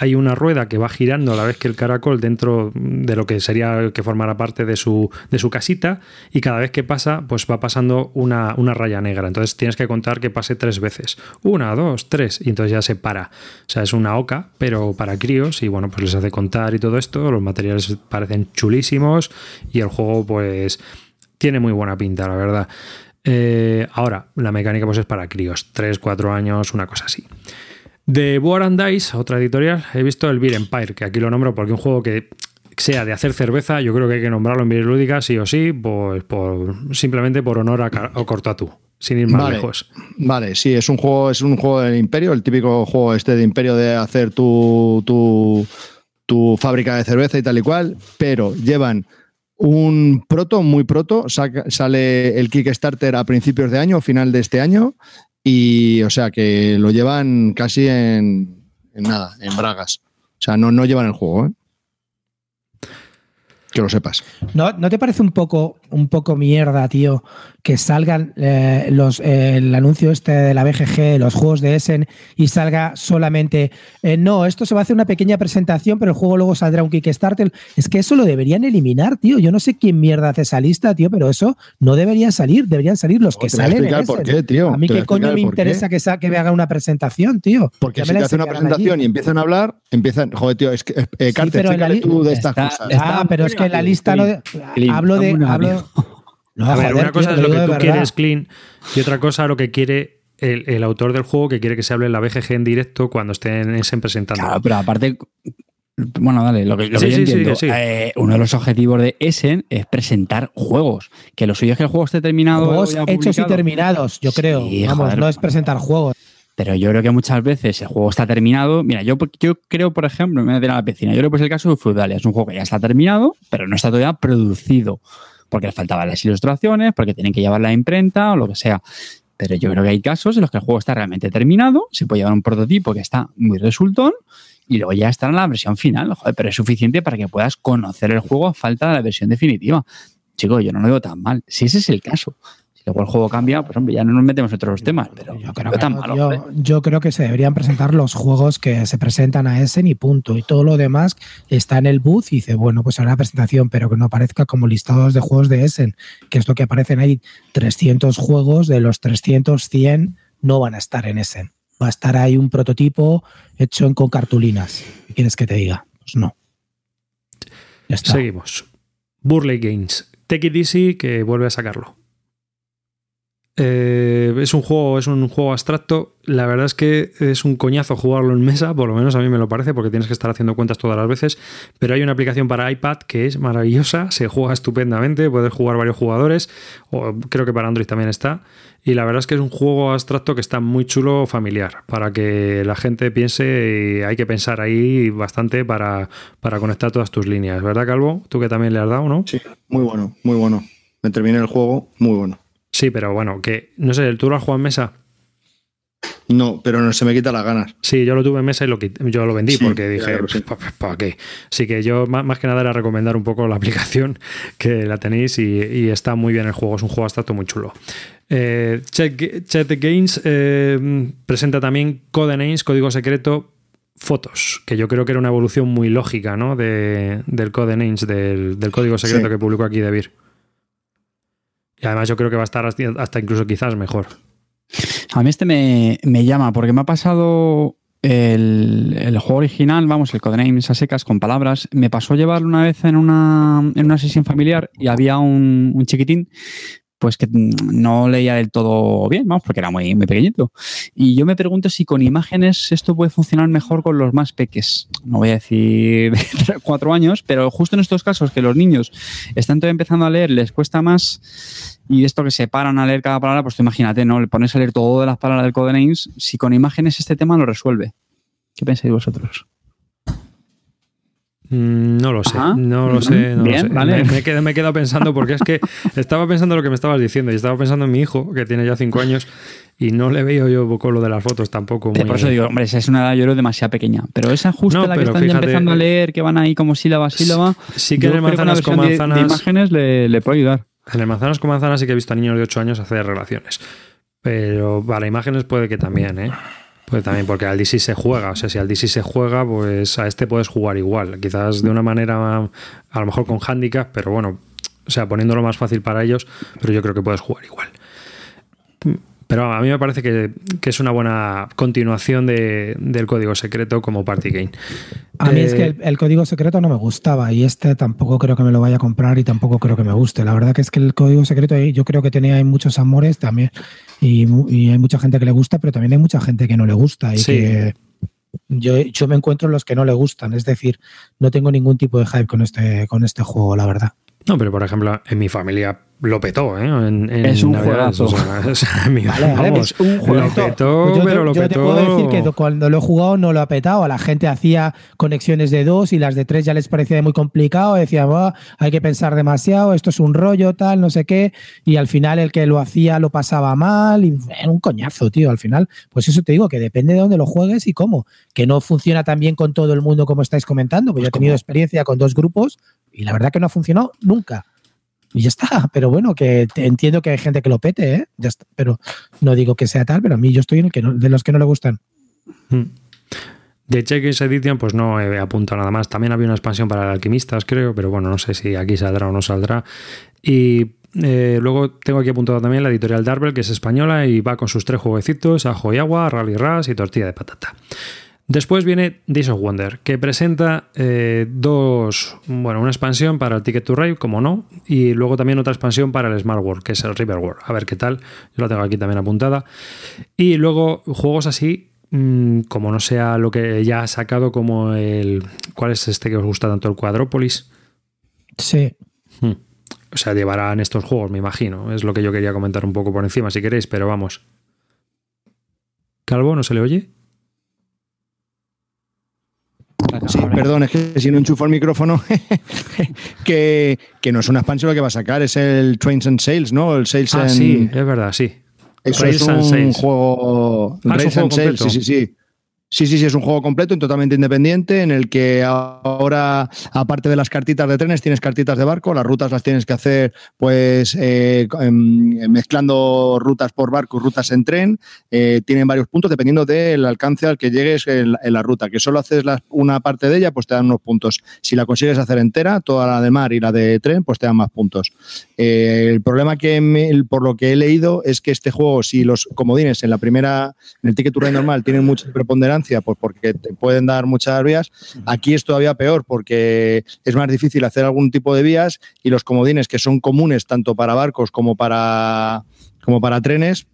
hay una rueda que va girando a la vez que el caracol dentro de lo que sería que formara parte de su, de su casita, y cada vez que pasa, pues va pasando una, una raya negra. Entonces tienes que contar que pase tres veces. Una, dos, tres, y entonces ya se para. O sea, es una oca, pero para críos, y bueno, pues les hace contar y todo esto. Los materiales parecen chulísimos, y el juego, pues, tiene muy buena pinta, la verdad. Eh, ahora, la mecánica pues es para críos, 3, 4 años, una cosa así. De War and Dice, otra editorial, he visto el Beer Empire, que aquí lo nombro porque un juego que sea de hacer cerveza, yo creo que hay que nombrarlo en Beer Lúdica sí o sí, pues por, simplemente por honor a, a Cortatu, sin ir más Vale. lejos. Vale, sí, es un juego, es un juego del Imperio, el típico juego este de Imperio de hacer tu, tu, tu fábrica de cerveza y tal y cual, pero llevan un proto, muy proto, sale el Kickstarter a principios de año, final de este año, y o sea que lo llevan casi en, en nada, en bragas. O sea, no, no llevan el juego, ¿eh? Que lo sepas. ¿No, ¿No te parece un poco un poco mierda, tío, que salgan eh, los, eh, el anuncio este de la BGG, los juegos de Essen, y salga solamente, eh, no, esto se va a hacer una pequeña presentación, pero el juego luego saldrá un Kickstarter. Es que eso lo deberían eliminar, tío. Yo no sé quién mierda hace esa lista, tío, pero eso no debería salir. Deberían salir los que te voy a salen. en explicar por qué, tío. A mí Te voy qué a coño me qué. interesa que, sa- que me haga una presentación, tío. Porque Ya si me te hace una presentación allí. y empiezan a hablar, empiezan. Joder, tío, es que. Eh, Carter, pero en la explícale li- tú de estas está- cosas. está- Ah, pero es que en la lista no. hablo de. Hablo. no, a ver, una cosa tío, es lo que tú verdad. quieres, Clean, y otra cosa lo que quiere el, el autor del juego, que quiere que se hable en la BGG en directo cuando estén en presentando. Claro, pero aparte, bueno, dale, lo que, lo que Sí, yo sí, sí, entiendo, sí. eh, uno de los objetivos de Essen es presentar juegos. Que lo suyo es que el juego esté terminado. Juegos hechos y terminados, yo creo. Sí, Vamos, joder. no es presentar juegos. Pero yo creo que muchas veces el juego está terminado. Mira, yo, yo creo, por ejemplo, me voy a meter a la piscina. Yo creo que es el caso de Freudalia. Es un juego que ya está terminado, pero no está todavía producido. Porque le faltaban las ilustraciones, porque tienen que llevar la imprenta o lo que sea. Pero yo creo que hay casos en los que el juego está realmente terminado, se puede llevar un prototipo que está muy resultón y luego ya está en la versión final. Joder, pero es suficiente para que puedas conocer el juego a falta de la versión definitiva. Chicos, yo no lo veo tan mal. Si ese es el caso. Si luego el juego cambia, pues hombre, ya no nos metemos en otros temas, pero Yo creo, que tan no, malo. tío. hombre. Yo creo que se deberían presentar los juegos que se presentan a Essen y punto. Y todo lo demás está en el booth y dice, bueno, pues habrá presentación, pero que no aparezca como listados de juegos de Essen, que es lo que aparecen ahí. 300 juegos, de los 300, 100 no van a estar en Essen. Va a estar ahí un prototipo hecho en- con cartulinas. ¿Qué quieres que te diga? Pues no. Ya está. Seguimos. Burley Games. Take It Easy, que vuelve a sacarlo. Eh, es un juego, es un juego abstracto. La verdad es que es un coñazo jugarlo en mesa, por lo menos a mí me lo parece, porque tienes que estar haciendo cuentas todas las veces. Pero hay una aplicación para iPad que es maravillosa, se juega estupendamente, puedes jugar varios jugadores, o creo que para Android también está. Y la verdad es que es un juego abstracto que está muy chulo, familiar, para que la gente piense, y hay que pensar ahí bastante para, para conectar todas tus líneas, ¿verdad, Calvo? Tú que también le has dado, ¿no? Sí, muy bueno, muy bueno. Me terminé el juego, muy bueno. Sí, pero bueno, que no sé, ¿tú lo has jugado en mesa? No, pero no se me quita las ganas. Sí, yo lo tuve en mesa y lo, yo lo vendí Sí, porque dije, claro, sí. ¿para qué? Así que yo má- más que nada era recomendar un poco la aplicación que la tenéis y, y está muy bien el juego, es un juego abstracto muy chulo. Eh, Chet, eh, presenta también Codenames, código secreto, fotos, que yo creo que era una evolución muy lógica ¿no? de, del Codenames, del, del código secreto Sí. que publicó aquí De Beer. Y además yo creo que va a estar hasta, incluso quizás mejor. A mí este me, me llama porque me ha pasado el, el juego original, vamos, el Codenames a secas con palabras. Me pasó llevarlo una vez en una, en una sesión familiar y había un, un chiquitín pues que no leía del todo bien, vamos, porque era muy, muy pequeñito. Y yo me pregunto si con imágenes esto puede funcionar mejor con los más peques. No voy a decir de cuatro años, pero justo en estos casos que los niños están todavía empezando a leer, les cuesta más y esto que se paran a leer cada palabra, pues imagínate, ¿no? Le pones a leer todo de las palabras del Codenames, si con imágenes este tema lo resuelve. ¿Qué pensáis vosotros? Mm, No lo sé, Ajá. no lo sé, no Bien, lo sé. vale. Me, me quedo, me he quedado pensando porque es que estaba pensando lo que me estabas diciendo y estaba pensando en mi hijo, que tiene ya cinco años, y no le veo yo con lo de las fotos tampoco. Muy- por eso digo, hombre, esa es una edad yo creo demasiado pequeña. Pero esa justo No, la que están ya fíjate, empezando a eh, leer, que van ahí como sílaba a sílaba. Sí que en manzanas con de- manzanas. De, imágenes le, le puede ayudar. En el manzanas con manzanas sí que he visto a niños de 8 años hacer relaciones. Pero para imágenes puede que también, ¿eh? Puede también, porque al DC se juega. O sea, si al DC se juega, pues a este puedes jugar igual. Quizás de una manera, a lo mejor con handicap, pero bueno, o sea, poniéndolo más fácil para ellos, pero yo creo que puedes jugar igual. Pero a mí me parece que, que es una buena continuación de- del código secreto como party game. A mí es que Eh, el, el código secreto no me gustaba y este tampoco creo que me lo vaya a comprar y tampoco creo que me guste. La verdad que es que el código secreto yo creo que tenía muchos amores también y, y hay mucha gente que le gusta, pero también hay mucha gente que no le gusta y Sí. que yo, yo me encuentro en los que no le gustan. Es decir, no tengo ningún tipo de hype con este, con este juego, la verdad. No, pero por ejemplo, en mi familia lo petó, ¿eh? En, en Es un juegazo. o sea, es- en mi- Vale, vale, vamos, es un lo juegazo. petó, Pues yo, pero lo yo te petó. puedo decir que cuando lo he jugado no lo ha petado. A la gente hacía conexiones de dos y las de tres ya les parecía muy complicado. Decían, "Buah, hay que pensar demasiado, esto es un rollo, tal, no sé qué. Y al final el que lo hacía lo pasaba mal. Y era un coñazo, tío. Al final, pues eso te digo, que depende de dónde lo juegues y cómo. Que no funciona tan bien con todo el mundo como estáis comentando. Pues yo he tenido experiencia con dos grupos y la verdad que no ha funcionado nunca. Y ya está. Pero bueno, que entiendo que hay gente que lo pete, ¿eh? Pero no digo que sea tal, pero a mí yo estoy en el que no- de los que no le gustan. Mm. De Checkers Edition, pues no he apuntado nada más. También había una expansión para alquimistas, creo, pero bueno, no sé si aquí saldrá o no saldrá. Y eh, luego tengo aquí apuntado también la editorial Darvel, que es española y va con sus tres jueguecitos: ajo y agua, rally ras y tortilla de patata. Después viene Days of Wonder, que presenta eh, dos, bueno, una expansión para el Ticket to Ride, como no, y luego también otra expansión para el Smart World, que es el River World. A ver qué tal, yo la tengo aquí también apuntada. Y luego juegos así, mm, como no sea lo que ya ha sacado, como el. ¿Cuál es este que os gusta tanto? El Quadrópolis. Sí. Hmm. O sea, llevarán estos juegos, me imagino. Es lo que yo quería comentar un poco por encima, si queréis, pero vamos. Calvo, ¿no se le oye? Sí, perdón, es que si no enchufo el micrófono, que, que no es una expansión lo que va a sacar, es el Trains and Sales, ¿no? El Sales Ah, and... sí, es verdad, sí. Eso Rails es and un Sales. juego. Ah, es un juego and Sales, sí, sí, sí. Sí, sí, sí, es un juego completo, totalmente independiente, en el que ahora, aparte de las cartitas de trenes, tienes cartitas de barco, las rutas las tienes que hacer, pues, eh, em, mezclando rutas por barco y rutas en tren. Eh, tienen varios puntos dependiendo del alcance al que llegues en, la- ruta. Que solo haces la- una parte de ella, pues te dan unos puntos. Si la consigues hacer entera, toda la de mar y la de tren, pues te dan más puntos. Eh, el problema que me- por lo que he leído es que este juego, si los comodines en la primera, en el Ticket to normal tienen mucha preponderancia, pues porque te pueden dar muchas vías, aquí es todavía peor porque es más difícil hacer algún tipo de vías y los comodines que son comunes tanto para barcos como para, como para trenes,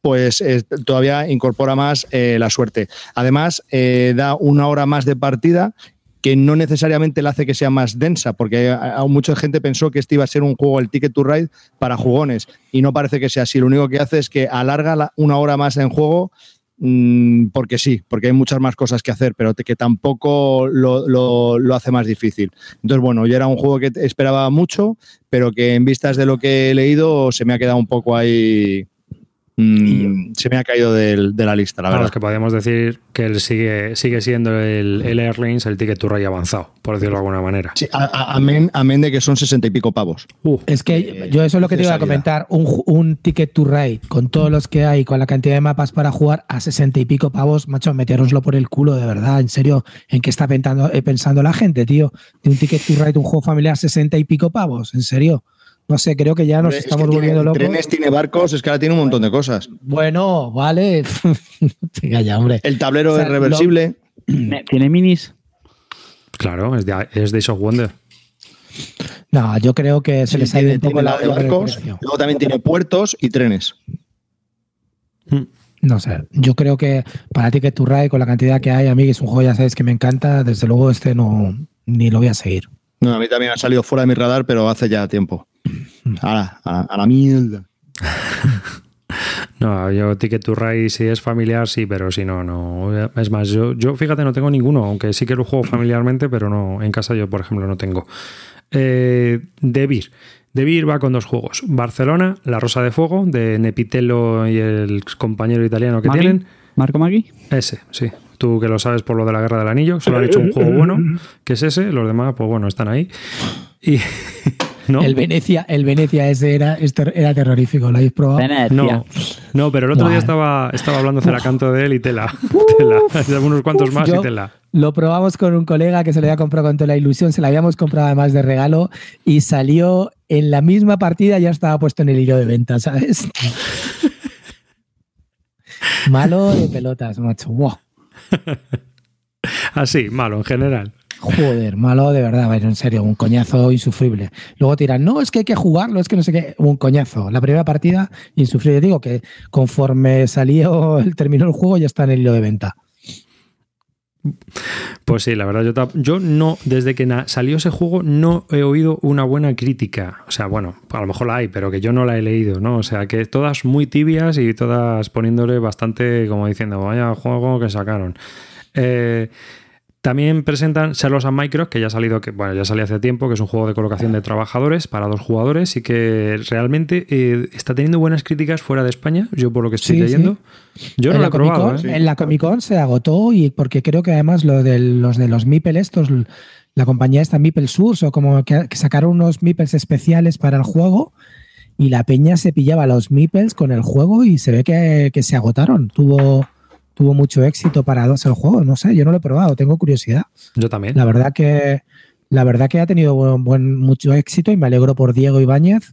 pues eh, todavía incorpora más eh, la suerte. Además, eh, da una hora más de partida que no necesariamente le hace que sea más densa, porque a, a mucha gente pensó que este iba a ser un juego, el Ticket to Ride, para jugones, y no parece que sea así. Lo único que hace es que alarga la- una hora más en juego, mm, porque sí, porque hay muchas más cosas que hacer, pero que tampoco lo, lo- lo hace más difícil. Entonces, bueno, yo era un juego que esperaba mucho, pero que en vistas de lo que he leído se me ha quedado un poco ahí... mm, se me ha caído del- de la lista, la Vamos, verdad. que podemos decir que él sigue, sigue siendo el, el Airlines, el Ticket to Ride avanzado, por decirlo de alguna manera. Sí, a- a- amén, amén de que son sesenta y pico pavos. Uh, Es que yo eso es lo que te iba a comentar. Un, un ticket to ride con todos los que hay, con la cantidad de mapas para jugar a sesenta y pico pavos, macho, meteroslo por el culo, de verdad. En serio, ¿en qué está pensando, eh, pensando la gente, tío? De un ticket to ride, un juego familiar, sesenta y pico pavos, en serio. No sé, creo que ya nos Es que estamos tiene volviendo locos. Trenes, tiene barcos, es que ahora tiene un montón de cosas. Bueno, vale. Venga ya, hombre. El tablero O sea, es reversible. ¿Tiene minis? claro, es de, es Days of Wonder. No, yo creo que se Sí, les ha ido un poco la la de barcos. Luego también tiene puertos y trenes. Mm. No sé, yo creo que para Ticket to Ride, con la cantidad que hay, a mí que es un juego, ya sabes que me encanta, desde luego este no, ni lo voy a seguir. No, a mí también ha salido fuera de mi radar, pero hace ya tiempo. A la, a la- a la mierda. No, yo Ticket to Ride si es familiar, sí, pero si no, no. Es más, yo, yo fíjate, no tengo ninguno, aunque sí que lo juego familiarmente, pero no, en casa yo, por ejemplo, no tengo. Eh, De Beer. De Beer va con dos juegos. Barcelona, La Rosa de Fuego, de Nepitello y el compañero italiano que ¿Maggi? tienen. ¿Marco Maggi? Ese, sí. Tú que lo sabes por lo de la Guerra del Anillo, solo han hecho un juego bueno, que es ese, los demás, pues bueno, están ahí. Y... ¿No? El Venecia, el Venecia ese era, este era terrorífico, ¿lo habéis probado? Venecia. No, no, pero el otro día estaba, estaba hablando Celacanto de él y tela. tela. Hay unos cuantos más y tela. Lo probamos con un colega que se lo había comprado con toda la ilusión, se lo habíamos comprado además de regalo y salió en la misma partida, ya estaba puesto en el hilo de venta, ¿sabes? Malo de pelotas, macho. Buah. Así, malo en general. Joder, malo de verdad, bueno, en serio, un coñazo insufrible. Luego tiran, no, es que hay que jugarlo, es que no sé qué, un coñazo. La primera partida, insufrible. Digo que conforme salió, el terminó el juego, ya está en el hilo de venta. Pues sí, la verdad, yo, yo no, desde que salió ese juego, no he oído una buena crítica. O sea, bueno, a lo mejor la hay, pero que yo no la he leído, ¿no? O sea, que todas muy tibias y todas poniéndole bastante, como diciendo, vaya juego que sacaron. Eh, También presentan Charlos and Micros, que ya ha salido, que bueno, ya salió hace tiempo, que es un juego de colocación de trabajadores para dos jugadores y que realmente eh, está teniendo buenas críticas fuera de España, yo por lo que estoy Sí, leyendo. Yo no en lo la he probado. ¿eh? En la Comic Con se agotó y porque creo que además lo de los de los Mipel estos, la compañía esta Mipel Source o como que, que sacaron unos Mipels especiales para el juego y la peña se pillaba los Mipels con el juego y se ve que, que se agotaron. Tuvo, tuvo mucho éxito para dos el juego. No sé, yo no lo he probado, tengo curiosidad. Yo también. La verdad que la verdad que ha tenido buen, buen- mucho éxito y me alegro por Diego Ibáñez.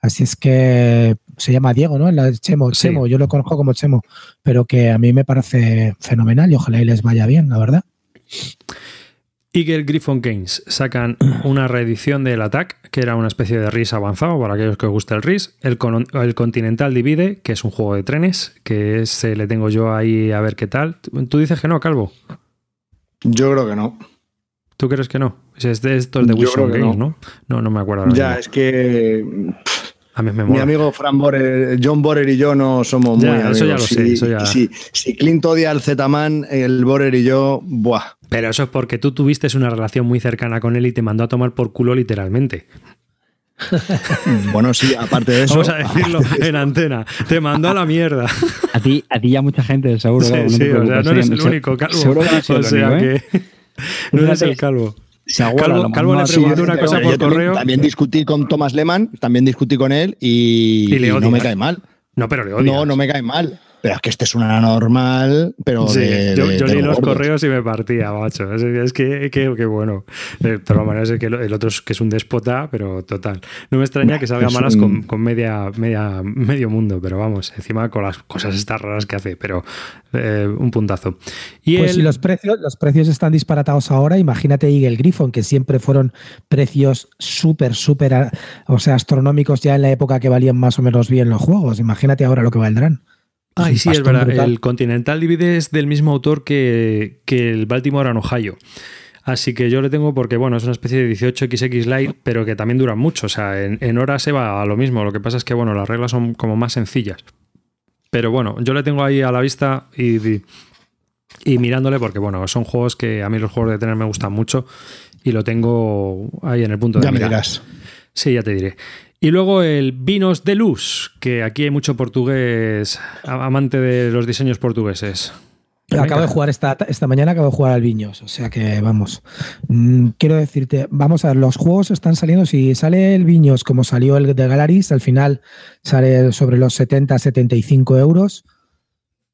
Así es que se llama Diego, ¿no? La Chemo, Sí. Chemo, yo lo conozco como Chemo, pero que a mí me parece fenomenal y ojalá y les vaya bien, la verdad. Eagle Griffon Games sacan una reedición del Attack, que era una especie de RIS avanzado para aquellos que os guste el RIS. El, Con- el Continental Divide, que es un juego de trenes, que ese le tengo yo ahí a ver qué tal. Tú- dices que no, Calvo. Yo creo que no. ¿Tú crees que no? Es de estos de Yo Wilson Games, no. no. no? No, me acuerdo. Ya, mismo. es que A mí me mi amigo Fran Borer, John Borer y yo no somos Ya, muy eso amigos. ya lo sé, Si- eso ya- Si, si Clint odia al Z-Man, el Borer y yo, buah. Pero eso es porque tú tuviste una relación muy cercana con él y te mandó a tomar por culo literalmente. Bueno, sí, aparte de eso. Vamos a decirlo en antena. Te mandó a la mierda. A ti, a ti ya mucha gente, seguro. Sí, claro, no te sí, o sea, no eres el único calvo. Seguro que no o el sea único, ¿eh? que no eres el calvo. Se Calvo- Calvo le preguntó una cosa por también, correo. También discutí con Thomas Lehmann, también discutí con él y, Y le y no me cae mal. No, pero le. No, no me cae mal. Pero es que este es una normal, pero Sí, de, yo, de- yo de leí los gordos. correos y me partía, macho. Es, es que, que, que bueno. De todas maneras, es que el otro es que es un déspota, pero total. No me extraña que salga malas un- con, con media, media, medio mundo, pero vamos, encima con las cosas estas raras que hace, pero eh, un puntazo. Y Pues el- si los precios, los precios están disparatados ahora, imagínate Eagle Griffon, que siempre fueron precios súper, súper, o sea, astronómicos ya en la época que valían más o menos bien los juegos. Imagínate ahora lo que valdrán. Ay, sí, es verdad. brutal. El Continental Divide es del mismo autor que, que el Baltimore and Ohio. Así que yo le tengo porque, bueno, es una especie de 18XX Lite, pero que también dura mucho. O sea, en, en horas se va a lo mismo. Lo que pasa es que, bueno, las reglas son como más sencillas. Pero bueno, yo le tengo ahí a la vista y, y, y mirándole porque, bueno, son juegos que a mí los juegos de tener me gustan mucho y lo tengo ahí en el punto de Ya me dirás. Sí, ya te diré. Y luego el Vinos de Luz, que aquí hay mucho portugués, amante de los diseños portugueses. Acabo de jugar esta, esta mañana, acabo de jugar al Viños, o sea que vamos. Mm, quiero decirte, vamos a ver, los juegos están saliendo, si sale el Viños como salió el de Galaris, al final sale sobre los 70, 75 euros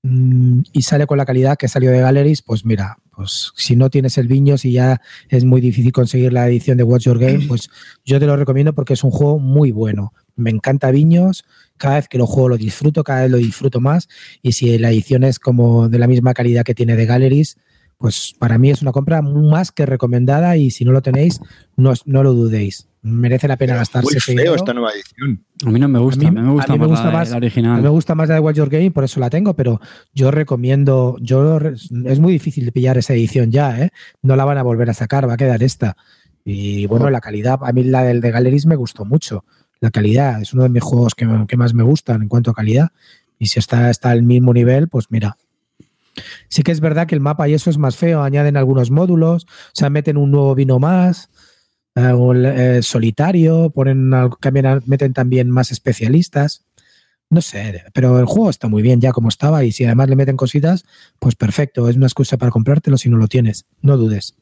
mm, y sale con la calidad que salió de Galaris, pues mira, pues si no tienes el Viños y ya es muy difícil conseguir la edición de Watch Your Game, pues yo te lo recomiendo porque es un juego muy bueno. Me encanta Viños, cada vez que lo juego lo disfruto, cada vez lo disfruto más y si la edición es como de la misma calidad que tiene de Galleries, pues para mí es una compra más que recomendada y si no lo tenéis, no, no lo dudéis. Merece la pena gastarse Muy ese feo esta nueva edición. A mí no me gusta, A a mí- mí, me gusta a mí me más, gusta la, más- la A original. mí me gusta más la de Watch Your Game, por eso la tengo, pero yo recomiendo, yo es muy difícil de pillar esa edición ya, ¿eh? No la van a volver a sacar, va a quedar esta. Y bueno, la calidad, a mí la del de Galleries me gustó mucho. La calidad es uno de mis juegos que, que más me gustan en cuanto a calidad. Y si está, está al mismo nivel, pues mira. Sí que es verdad que el mapa y eso es más feo, añaden algunos módulos, o sea, meten un nuevo vino más, eh, solitario, ponen cambian, meten también más especialistas. No sé, pero el juego está muy bien ya como estaba y si además le meten cositas, pues perfecto, es una excusa para comprártelo si no lo tienes, no dudes.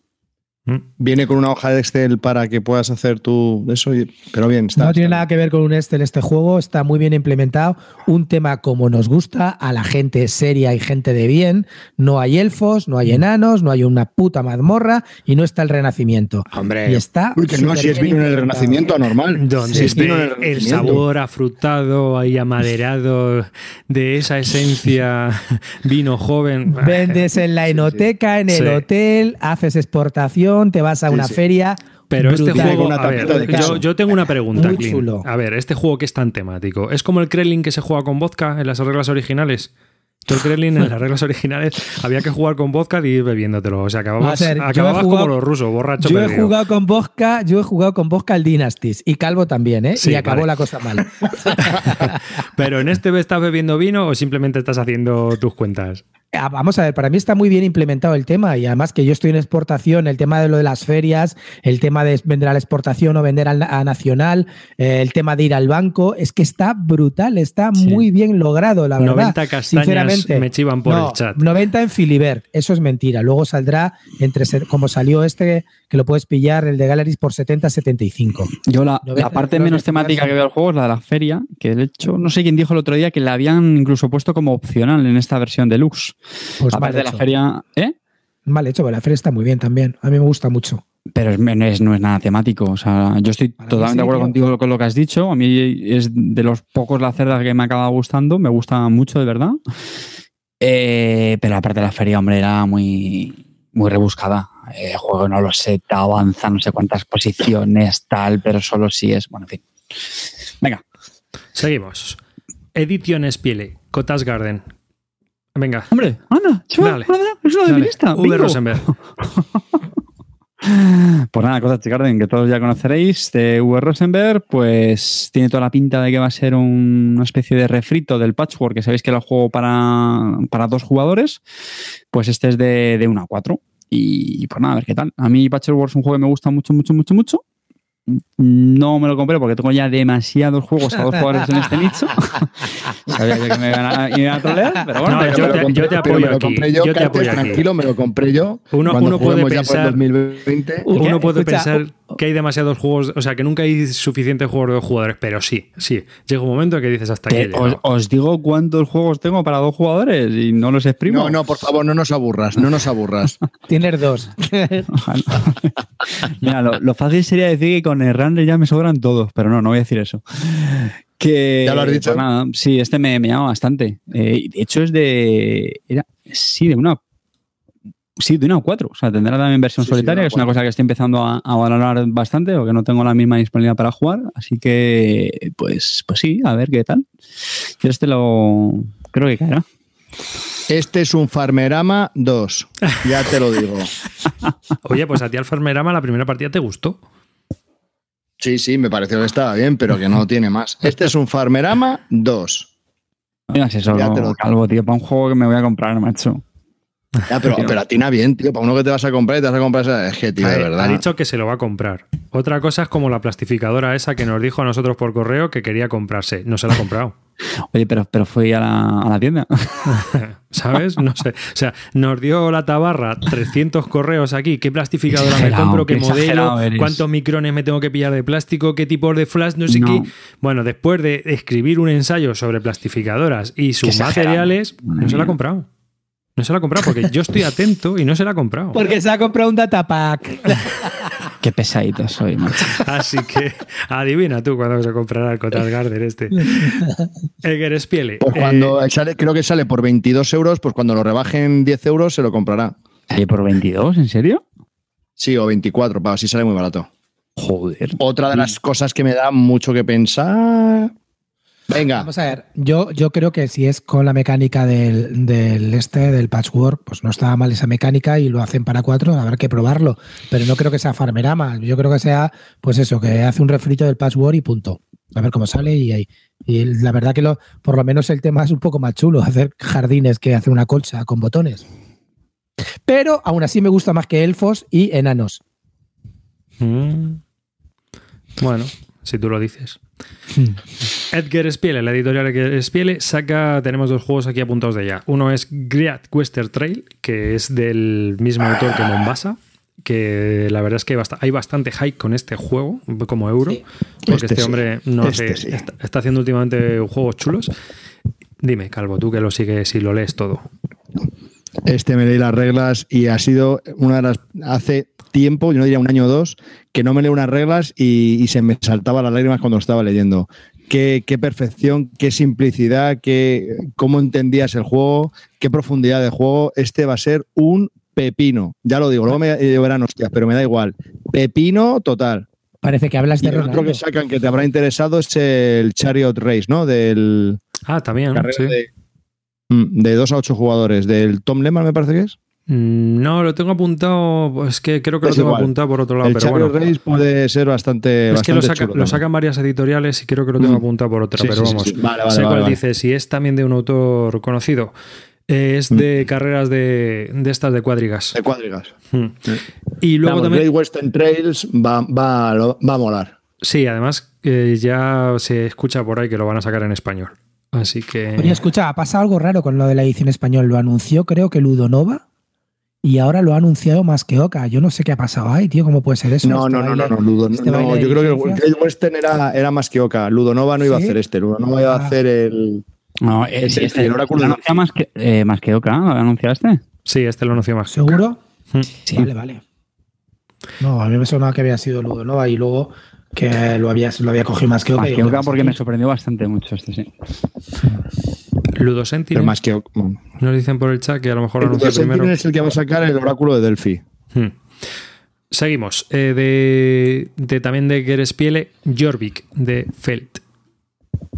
Mm. Viene con una hoja de Excel para que puedas hacer tú eso, y- pero bien, está. no tiene está nada que ver con un Excel este juego, está muy bien implementado, un tema como nos gusta, a la gente seria y gente de bien, no hay elfos, no hay enanos, no hay una puta mazmorra y no está el renacimiento. Hombre, Y está... Uy, que no, si es vino en el. Renacimiento anormal. donde Si es vino en el el sabor afrutado ahí amaderado de esa esencia vino joven. Vendes en la enoteca, en el Sí. hotel, haces exportación, te vas a Sí, una sí. feria. Pero este juego, Con una a ver, de yo, yo tengo una pregunta, Muy Clint. chulo. A ver, este juego que es tan temático, ¿es como el Kremlin que se juega con vodka en las reglas originales? Tú, Kremlin, en las reglas originales había que jugar con vodka y ir bebiéndotelo. O sea, acababas, he acababas jugado- como los rusos, borracho Yo he perdido. jugado con Vodka, yo he jugado con Vodka al Dynasties y Calvo también, ¿eh? Sí, y acabó vale. la cosa mal. Pero en este estás bebiendo vino o simplemente estás haciendo tus cuentas. Ah, Vamos a ver, para mí está muy bien implementado el tema y además que yo estoy en exportación, el tema de lo de las ferias, el tema de vender a la exportación o vender a nacional, eh, el tema de ir al banco, es que está brutal, está Sí. muy bien logrado, la verdad. 90 castañas Me chivan por no, el chat. 90 en Filibert, eso es mentira. Luego saldrá entre como salió este, que lo puedes pillar, el de Galleries por 70, 75. Yo la, 90 la parte menos temática que veo del juego es la de la feria, que de hecho no sé quién dijo el otro día que la habían incluso puesto como opcional en esta versión deluxe. Pues la mal parte de la feria, ¿eh? Mal hecho, pero la feria está muy bien también. A mí me gusta mucho. Pero es- no es, no es nada temático. O sea, yo estoy Para totalmente sí, de acuerdo tío. contigo con lo que has dicho. A mí es de los pocos lacerdas que me acaba gustando. Me gusta mucho, de verdad. Eh, pero la parte de la feria, hombre, era muy, muy rebuscada. Eh, El juego no lo sé, te avanza no sé cuántas posiciones, tal, pero solo si es. Bueno, en fin. Venga. Seguimos. Edición Spiele, Cotas Garden. Venga, Hombre, anda, chaval, es una de mi lista. V. Rosenberg. Pues nada, Cosas Garden, que todos ya conoceréis, de V. Rosenberg, pues tiene toda la pinta de que va a ser un- una especie de refrito del Patchwork, que sabéis que era el juego para, para dos jugadores, pues este es de, de 1 a 4. Y pues nada, a ver qué tal. A mí Patchwork es un juego que me gusta mucho, mucho, mucho, mucho. No me lo compré porque tengo ya demasiados juegos a dos jugadores en este nicho. Sabía yo que me iban a, iban a trolear, pero bueno, No, pero- yo te- compré- yo te pero apoyo me lo aquí, compré yo, yo te apoyo aquí. tranquilo, me lo compré yo. Uno- uno puede pensar- por 2020. Uno puede Escucha, pensar que hay demasiados juegos, o sea, que nunca hay suficientes juegos de dos jugadores, pero sí, sí. Llega un momento que dices hasta aquí. os, digo cuántos juegos tengo para dos jugadores y no los exprimo. No, no, por favor, no nos aburras, no nos aburras. Tienes dos. Mira, lo, lo fácil sería decir que con Errande ya me sobran todos, pero no, no voy a decir eso. Que, ¿Ya lo has dicho? pues nada, sí, este me, me llama bastante. Eh, de hecho, es de. Era, sí, de una. Sí, de una a cuatro. O sea, tendrá también versión Sí, solitaria, que es una cosa que estoy empezando a, a valorar bastante, porque no tengo la misma disponibilidad para jugar. Así que, pues, pues sí, a ver qué tal. Yo este lo. Creo que caerá. Este es un Farmerama 2, ya te lo digo. Oye, pues a ti al Farmerama la primera partida te gustó. Sí, sí, me pareció que estaba bien, pero que no tiene más. Este es un Farmerama 2. No digas eso, Ya te no, lo- calvo, tío, para un juego que me voy a comprar, macho. Ya, pero, pero atina bien, tío. Para uno que te vas a comprar y te vas a comprar esa. Es que, tío, de verdad. Ha dicho que se lo va a comprar. Otra cosa es como la plastificadora esa que nos dijo a nosotros por correo que quería comprarse. No se la ha comprado. Oye, pero, pero fui a la, a la tienda. ¿Sabes? No sé. O sea, nos dio la tabarra 300 correos aquí. ¿Qué plastificadora me compro? ¿Qué qué modelo? ¿Cuántos micrones me tengo que pillar de plástico? ¿Qué tipos de flash? No sé No. qué. Bueno, después de escribir un ensayo sobre plastificadoras y sus materiales, no se la ha comprado. No se la ha comprado porque yo estoy atento y no se la ha comprado. Porque se ha comprado un datapack. Qué pesadito soy, macho. Así que adivina tú cuándo se comprará el Cotas Garden este. Edgar Spiele. Pues eh, cuando sale, creo que sale por 22 euros, pues cuando lo rebajen 10 euros se lo comprará. ¿Sale por 22? ¿En serio? Sí, o 24, para así sale muy barato. Joder. Otra de las cosas que me da mucho que pensar. Venga, Vamos a ver, yo, yo creo que si es con la mecánica del, del este, del patchwork, pues no estaba mal esa mecánica y lo hacen para cuatro, habrá que probarlo. Pero no creo que sea Farmerama, yo creo que sea, pues eso, que hace un refrito del patchwork y punto. A ver cómo sale y, ahí. y la verdad que lo, por lo menos el tema es un poco más chulo, hacer jardines que hacer una colcha con botones. Pero aún así me gusta más que elfos y enanos. mm, Bueno, si tú lo dices. Edgar Spiele, la editorial Edgar Spiele, saca, tenemos dos juegos aquí apuntados de ya. Uno es Great Western Trail, que es del mismo autor que Mombasa, que la verdad es que hay bastante hype con este juego, como euro, Sí. porque Este este, sí, hombre no este hace- sí. está, está haciendo últimamente juegos chulos. Dime, Calvo, tú que lo sigues y lo lees todo. este me leí las reglas y ha sido una de las. Hace tiempo, yo no diría un año o dos, que no me leo unas reglas y, y se me saltaban las lágrimas cuando estaba leyendo. Qué, qué perfección, qué simplicidad, qué, cómo entendías el juego, qué profundidad de juego. Este va a ser un pepino. Ya lo digo, luego me llevarán hostias, pero me da igual. Pepino total. Parece que hablas Y de el otro que sacan que te habrá interesado es el Chariot Race, ¿no? Del Ah, también, carrera sí. de. Mm, De 2 a 8 jugadores. Del Tom Lehman, me parece que es. Mm, No, lo tengo apuntado. Es que creo que Es lo tengo igual. apuntado por otro lado, el pero Charlie bueno. Race puede ser bastante. Es que lo, bastante saca- chulo lo también. sacan varias editoriales y creo que lo tengo Mm. apuntado por otra, Sí, pero sí, vamos. sí. Vale, vale, sé vale, cuál vale. dice, si es también de un autor conocido. Eh, Es de carreras de, de estas de cuadrigas. De cuadrigas. Mm. Y luego Vamos, también. Great Western Trails va, va, lo- va a molar. Sí, además eh, ya se escucha por ahí que lo van a sacar en español. Así que. Oye, escucha, ha pasado algo raro con lo de la edición español. Lo anunció, creo que Ludonova, y ahora lo ha anunciado más que Oca. Yo no sé qué ha pasado ahí, tío. ¿Cómo puede ser eso? No, Este no, no, no, no, Ludo, este no, yo creo que. Great Western era, era más que Oca. Ludonova no iba ¿Sí? a hacer este. Ludonova iba Ah. a hacer el. No, eh, sí, ese, el oráculo ¿lo de anuncia más que, eh, más que Oka, ¿lo anunciaste? Sí, este lo anunció más. ¿Seguro? Mm. Sí. Vale, vale. No, a mí me sonaba que había sido Ludonova y luego que lo había, lo había cogido más que Oca. Más que Oka ¿qué porque me sorprendió bastante mucho este, sí. Ludo Pero más que bueno. Nos dicen por el chat que a lo mejor anuncia primero. es el que va a sacar el oráculo de Delphi. Hmm. Seguimos. Eh, de, de- también de Gerespiele, Jorvik, de Felt.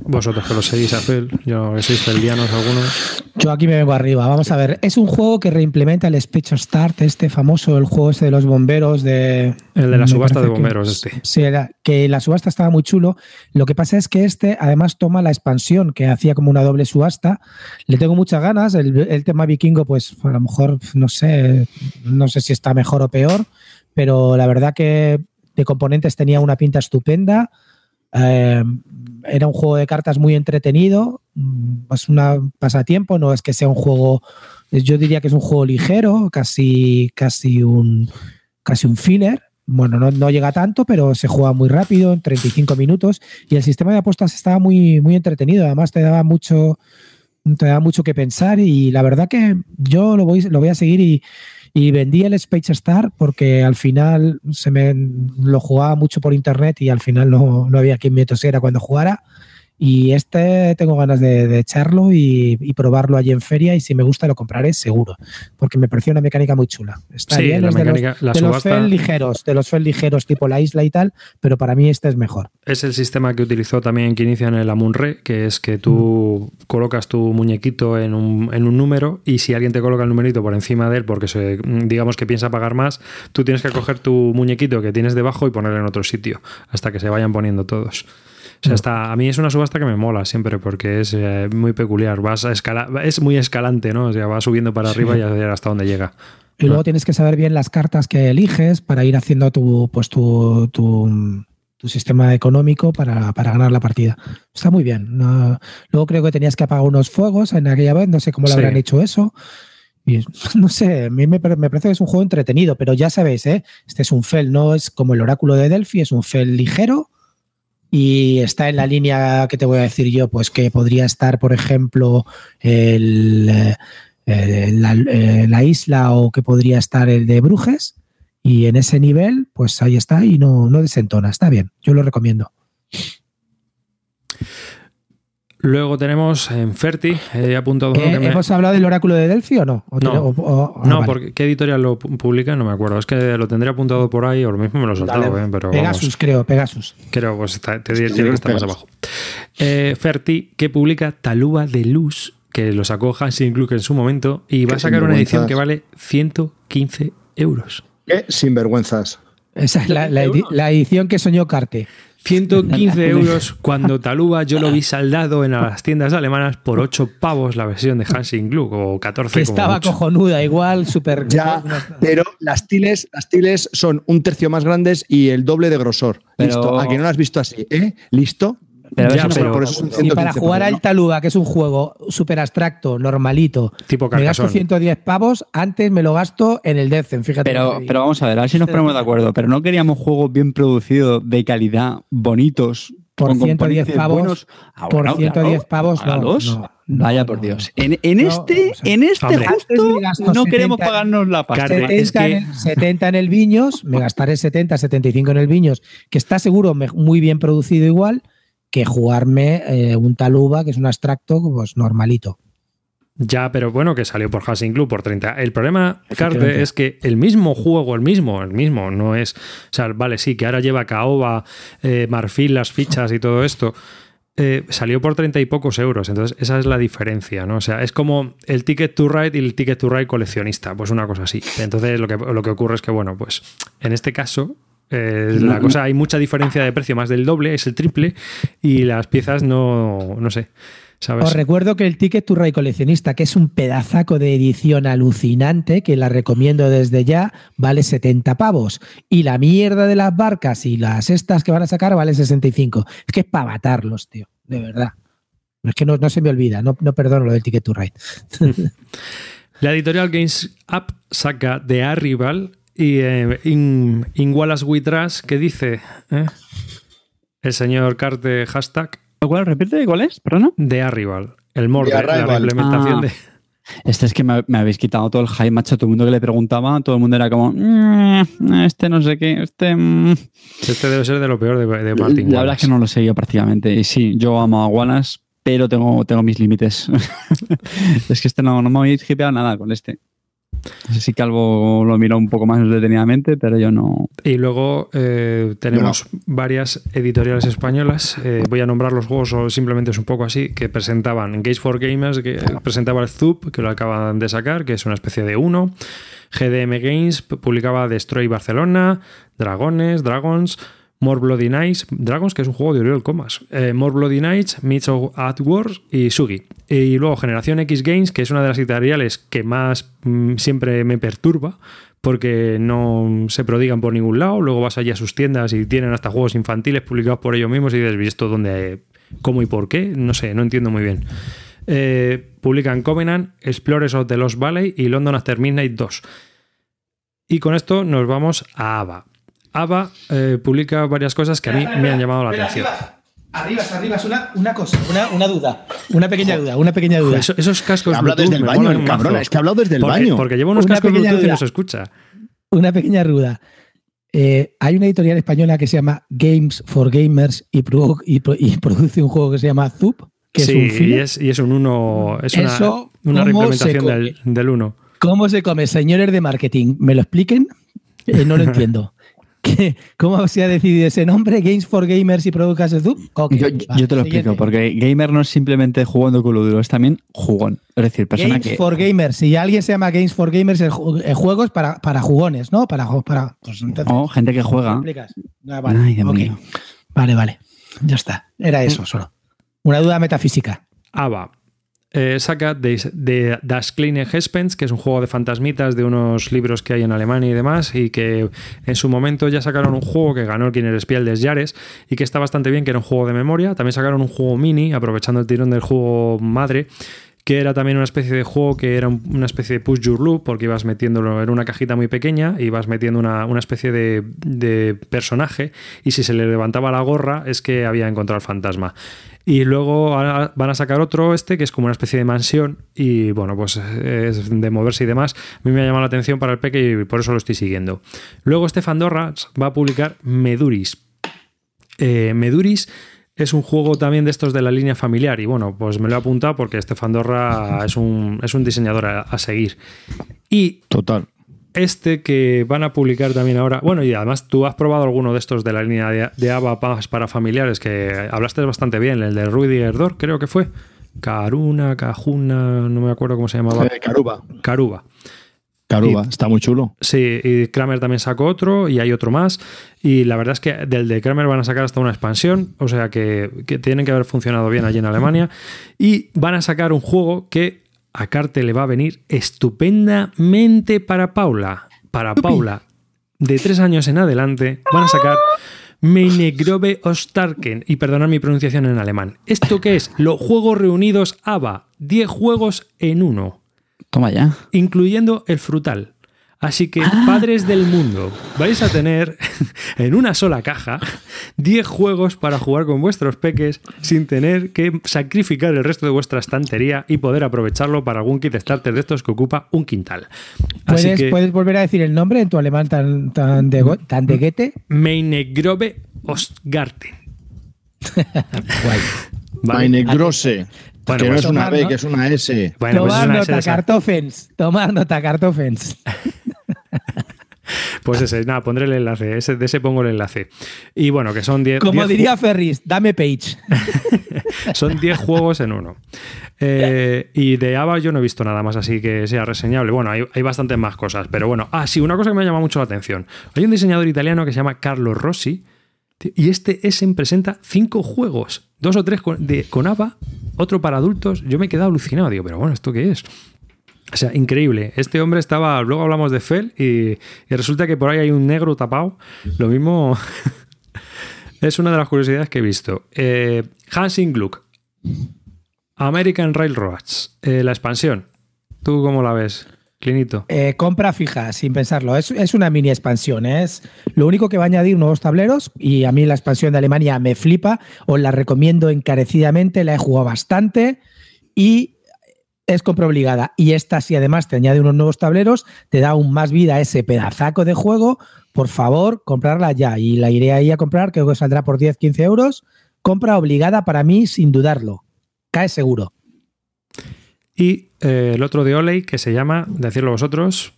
Vosotros que lo seguís a Felt, yo que sois feldianos algunos. Yo aquí me vengo arriba. Vamos a ver. Es un juego que reimplementa el Speech Start, este famoso, el juego este de los bomberos de. El de la subasta de parece que- bomberos, este. Sí, era, que la subasta estaba muy chulo. Lo que pasa es que este además toma la expansión, que hacía como una doble subasta. Le tengo muchas ganas. El, el tema vikingo, pues a lo mejor, no sé, no sé si está mejor o peor, pero la verdad que de componentes tenía una pinta estupenda. Eh, era un juego de cartas muy entretenido, mm, es un pasatiempo, no es que sea un juego, yo diría que es un juego ligero, casi, casi un casi un filler. Bueno, no, no llega tanto, pero se juega muy rápido, en 35 minutos. Y el sistema de apuestas estaba muy, muy entretenido. Además, te daba mucho, te daba mucho que pensar. Y la verdad que yo lo voy, lo voy a seguir y, y vendí el Space Star porque al final se me lo jugaba mucho por internet y al final no, no había quien me tosiera cuando jugara. Y este tengo ganas de, de echarlo y, y probarlo allí en feria y si me gusta lo compraré seguro, porque me pareció una mecánica muy chula. Está Sí, bien, la es de los- mecánica, la de los FEL ligeros, de los FEL ligeros tipo la isla y tal, pero para mí este es mejor. es el sistema que utilizó también que inicia en el Amun-Re, que es que tú colocas tu muñequito en un, en un número y si alguien te coloca el numerito por encima de él porque se, digamos que piensa pagar más, tú tienes que coger tu muñequito que tienes debajo y ponerlo en otro sitio hasta que se vayan poniendo todos. Sea, está, a mí es una subasta que me mola siempre porque es eh, muy peculiar. Vas a escala, es muy escalante, ¿no? O sea, va subiendo para arriba y a ver hasta dónde llega. Y luego tienes que saber bien las cartas que eliges para ir haciendo tu, pues tu, tu, tu sistema económico para, para ganar la partida. Está muy bien. No- luego creo que tenías que apagar unos fuegos en aquella vez, no sé cómo lo Sí. habrán hecho eso. Y no sé, a mí me parece que es un juego entretenido, pero ya sabéis, ¿eh? este es un FEL, no es como el oráculo de Delphi, es un FEL ligero y está en la línea que te voy a decir yo, pues que podría estar, por ejemplo, el, eh, eh, la, la isla o que podría estar el de Brujes. Y en ese nivel, pues ahí está y no, no desentona. Está bien, yo lo recomiendo. Luego tenemos en Ferti, he apuntado uno Eh, que me- ¿Hemos hablado del oráculo de Delphi o no? ¿O No. tiene- o- o- ah, No, vale. porque ¿qué editorial lo pu- publica? No me acuerdo. Es que lo tendría apuntado por ahí, o lo mismo me lo he soltado, Dale. ¿eh? pero Pegasus, vamos. creo, Pegasus. Creo, pues está- te- creo que estar más abajo. Eh, Ferti, que publica Talúa de Luz, que lo sacó Hansing Gluck en su momento, y va a sacar una edición que vale 115 euros. Qué sinvergüenzas. Esa es la, la edi- la edición que soñó Carte. 115 euros cuando Taluba yo lo vi saldado en las tiendas alemanas por 8 pavos la versión de Hansing Gluck o 14 Que estaba cojonuda, igual, súper. Ya, pero las tiles, las tiles son un tercio más grandes y el doble de grosor. Pero- Listo. A que no lo has visto así, ¿eh? ¿Listo? Pero Ya, eso no- pero- por eso es un Y 115 para jugar pavos, al ¿no? Taluga, que es un juego súper abstracto, normalito, Tipo me gasto Carcassonne. 110 pavos, antes me lo gasto en el Decen, fíjate. Pero, pero vamos a ver, a ver si nos ponemos de acuerdo. Pero no queríamos juegos bien producidos, de calidad, bonitos. Por con 110 componentes pavos, buenos. Ah, por bueno, 110 claro, pavos, no, no, no, Vaya no, por no. Dios. En, en No, este, o sea, en este hombre. Justo no queremos 70 pagarnos la pasta. Carne, 70, es que- en el, 70 en el Viños, me gastaré 70, 75 en el Viños, que está seguro me- muy bien producido igual que jugarme eh, un Taluba, que es un abstracto pues normalito. Ya, pero bueno, que salió por Hansing Club por 30. El problema, Carte, es que el mismo juego, el mismo, el mismo, no es. O sea, vale, sí, que ahora lleva caoba, eh, marfil, las fichas y todo esto. eh, salió por 30 y pocos euros. Entonces, esa es la diferencia, ¿no? O sea, es como el Ticket to Ride y el Ticket to Ride coleccionista, pues una cosa así. Entonces, lo que, lo que ocurre es que, bueno, pues en este caso, eh, la cosa, hay mucha diferencia de precio, más del doble, es el triple, y las piezas no, no sé. ¿sabes? Os recuerdo que el Ticket to Ride coleccionista, que es un pedazaco de edición alucinante, que la recomiendo desde ya, vale 70 pavos. Y la mierda de las barcas y las estas que van a sacar vale 65. Es que es para matarlos, tío, de verdad. Es que no, no se me olvida, no, no perdono lo del Ticket to Ride. La editorial Games Up saca The Arrival y eh, in, in Wallace We Trust, que dice eh, el señor Carte hashtag ¿Cuál? ¿Repite cuál es? ¿Perdona? The Arrival, el morde, la implementación Ah. de... Este es que me, me habéis quitado todo el hype, macho. Todo el mundo que le preguntaba, todo el mundo era como, "Mm, este no sé qué, este. mm". Este debe ser de lo peor de, de Martin La verdad es que no lo sé yo prácticamente. Y sí, yo amo a Wallace, pero tengo, tengo mis límites. es que este no, no me habéis hipeado nada con este. No sé si Calvo lo miró un poco más detenidamente, pero yo no. Y luego eh, tenemos varias editoriales españolas. eh, voy a nombrar los juegos o simplemente es un poco así, que presentaban Games for Gamers, que presentaba el Zup, que lo acaban de sacar, que es una especie de uno. GDM Games publicaba Destroy Barcelona, Dragones, Dragons, More Bloody Nights, Dragons, que es un juego de Oriol Comas, eh, More Bloody Nights, of at Wars y Sugi. Y luego Generación X Games, que es una de las editoriales que más mm, siempre me perturba, porque no se prodigan por ningún lado. Luego vas allí a sus tiendas y tienen hasta juegos infantiles publicados por ellos mismos y dices, ¿y esto dónde, cómo y por qué? No sé, no entiendo muy bien. Eh, publican Covenant, Explorers of the Lost Valley y London After Midnight 2. Y con esto nos vamos a ABA. ABA eh, publica varias cosas que a mí me han llamado la atención. Arriba, arriba, una, una cosa, una, una duda. Una pequeña duda, una pequeña duda. Eso- esos cascos Habla desde el baño, el cabrón. Es que ha hablado desde el porque, baño. Porque lleva unos Una cascos Bluetooth y no duda. se escucha. Una pequeña duda. Eh, hay una editorial española que se llama Games for Gamers y, pro- y pro- y produce un juego que se llama Zup, que sí, es un y es, y es un uno, es una, Eso, una ¿cómo se reimplementación del, del uno. ¿Cómo se come, señores de marketing? ¿Me lo expliquen? Eh, no lo entiendo. ¿Qué- ¿Cómo se ha decidido ese nombre? ¿Games for Gamers y Producas de Zup? Ok, Yo, te lo siguiente. explico, porque gamer no es simplemente jugando con lo duro, es también jugón. Es decir, persona Games que. for Gamers. Si alguien se llama Games for Gamers, el, el juego es para, para jugones, ¿no? Para, para pues entonces, Oh, gente que ¿me juega. explicas? Ah, vale, Ay, Dios ok. mío. vale, vale. Ya está. Era eso solo. Una duda metafísica. ABA. Eh, saca de, Das Kleine Hespens, que es un juego de fantasmitas de unos libros que hay en Alemania y demás, y que en su momento ya sacaron un juego que ganó el Kiner Spiel des Jahres y que está bastante bien, que era un juego de memoria. También sacaron un juego mini, aprovechando el tirón del juego madre, que era también una especie de juego que era un- una especie de push your loop, porque ibas metiéndolo en una cajita muy pequeña, ibas metiendo una, una especie de, de personaje, y si se le levantaba la gorra es que había encontrado el fantasma. Y luego van a sacar otro, este, que es como una especie de mansión, y bueno, pues es de moverse y demás. A mí me ha llamado la atención para el peque y por eso lo estoy siguiendo. Luego Stefan Dorra va a publicar Meduris. Eh, Meduris es un juego también de estos de la línea familiar y bueno, pues me lo he apuntado porque Estefan Dorra es un, es un diseñador a, a seguir. Y Total. Este que van a publicar también ahora, bueno, y además tú has probado alguno de estos de la línea de, de ABA para familiares que hablaste bastante bien, el de Rudiger Dor, creo que fue. Karuna, Cajuna, no me acuerdo cómo se llamaba. Eh, Caruba. Caruba. Caruba, está muy chulo. Sí, y Kramer también sacó otro y hay otro más. Y la verdad es que del de Kramer van a sacar hasta una expansión, o sea que, que tienen que haber funcionado bien allí en Alemania. Y van a sacar un juego que a Carte le va a venir estupendamente para Paula. Para Paula, de tres años en adelante, van a sacar Meine Grobe Ostarken. Y perdonad mi pronunciación en alemán. ¿Esto qué es? Los Juegos Reunidos ABA. 10 juegos en uno Toma ya. incluyendo el frutal. Así que, Ah. padres del mundo, vais a tener en una sola caja 10 juegos para jugar con vuestros peques sin tener que sacrificar el resto de vuestra estantería y poder aprovecharlo para algún kit starter de estos que ocupa un quintal. Así ¿Puedes, que, ¿Puedes volver a decir el nombre en tu alemán tan, tan, de, tan de guete? Meine Grobe Ostgarten. Guay. ¿vale? Meine Grosse. Bueno, que no pues es una B, ¿no? que es una S. Bueno, pues es tomar una S de nota, esa. cartofens. Tomar nota, cartofens. Pues ese, nada, pondré el enlace. Ese, de ese pongo el enlace. Y bueno, que son 10. Como 10 diría Ferris, dame page. Son 10 juegos en uno. Eh, y de Ava yo no he visto nada más así que sea reseñable. Bueno, hay, hay bastantes más cosas, pero bueno. Ah, sí, una cosa que me llama mucho la atención. Hay un diseñador italiano que se llama Carlo Rossi y este Essen presenta cinco juegos, dos o tres con, de, con ABBA, otro para adultos. Yo me he quedado alucinado, digo, pero bueno, ¿esto qué es? O sea, increíble. Este hombre estaba, luego hablamos de Fell y, resulta que por ahí hay un negro tapado. Lo mismo es una de las curiosidades que he visto. Eh, Hansing Gluck, American Railroads, eh, la expansión. ¿Tú cómo la ves? Clinito. Eh, compra fija, sin pensarlo. Es, es, una mini expansión. Es lo único que va a añadir nuevos tableros. Y a mí la expansión de Alemania me flipa. Os la recomiendo encarecidamente. La he jugado bastante. Y es compra obligada. Y esta, si además te añade unos nuevos tableros, te da aún más vida ese pedazaco de juego. Por favor, comprarla ya. Y la iré ahí a comprar, creo que saldrá por 10, 15 euros. Compra obligada para mí, sin dudarlo. Cae seguro. Y eh, el otro de Oley, que se llama, decirlo vosotros,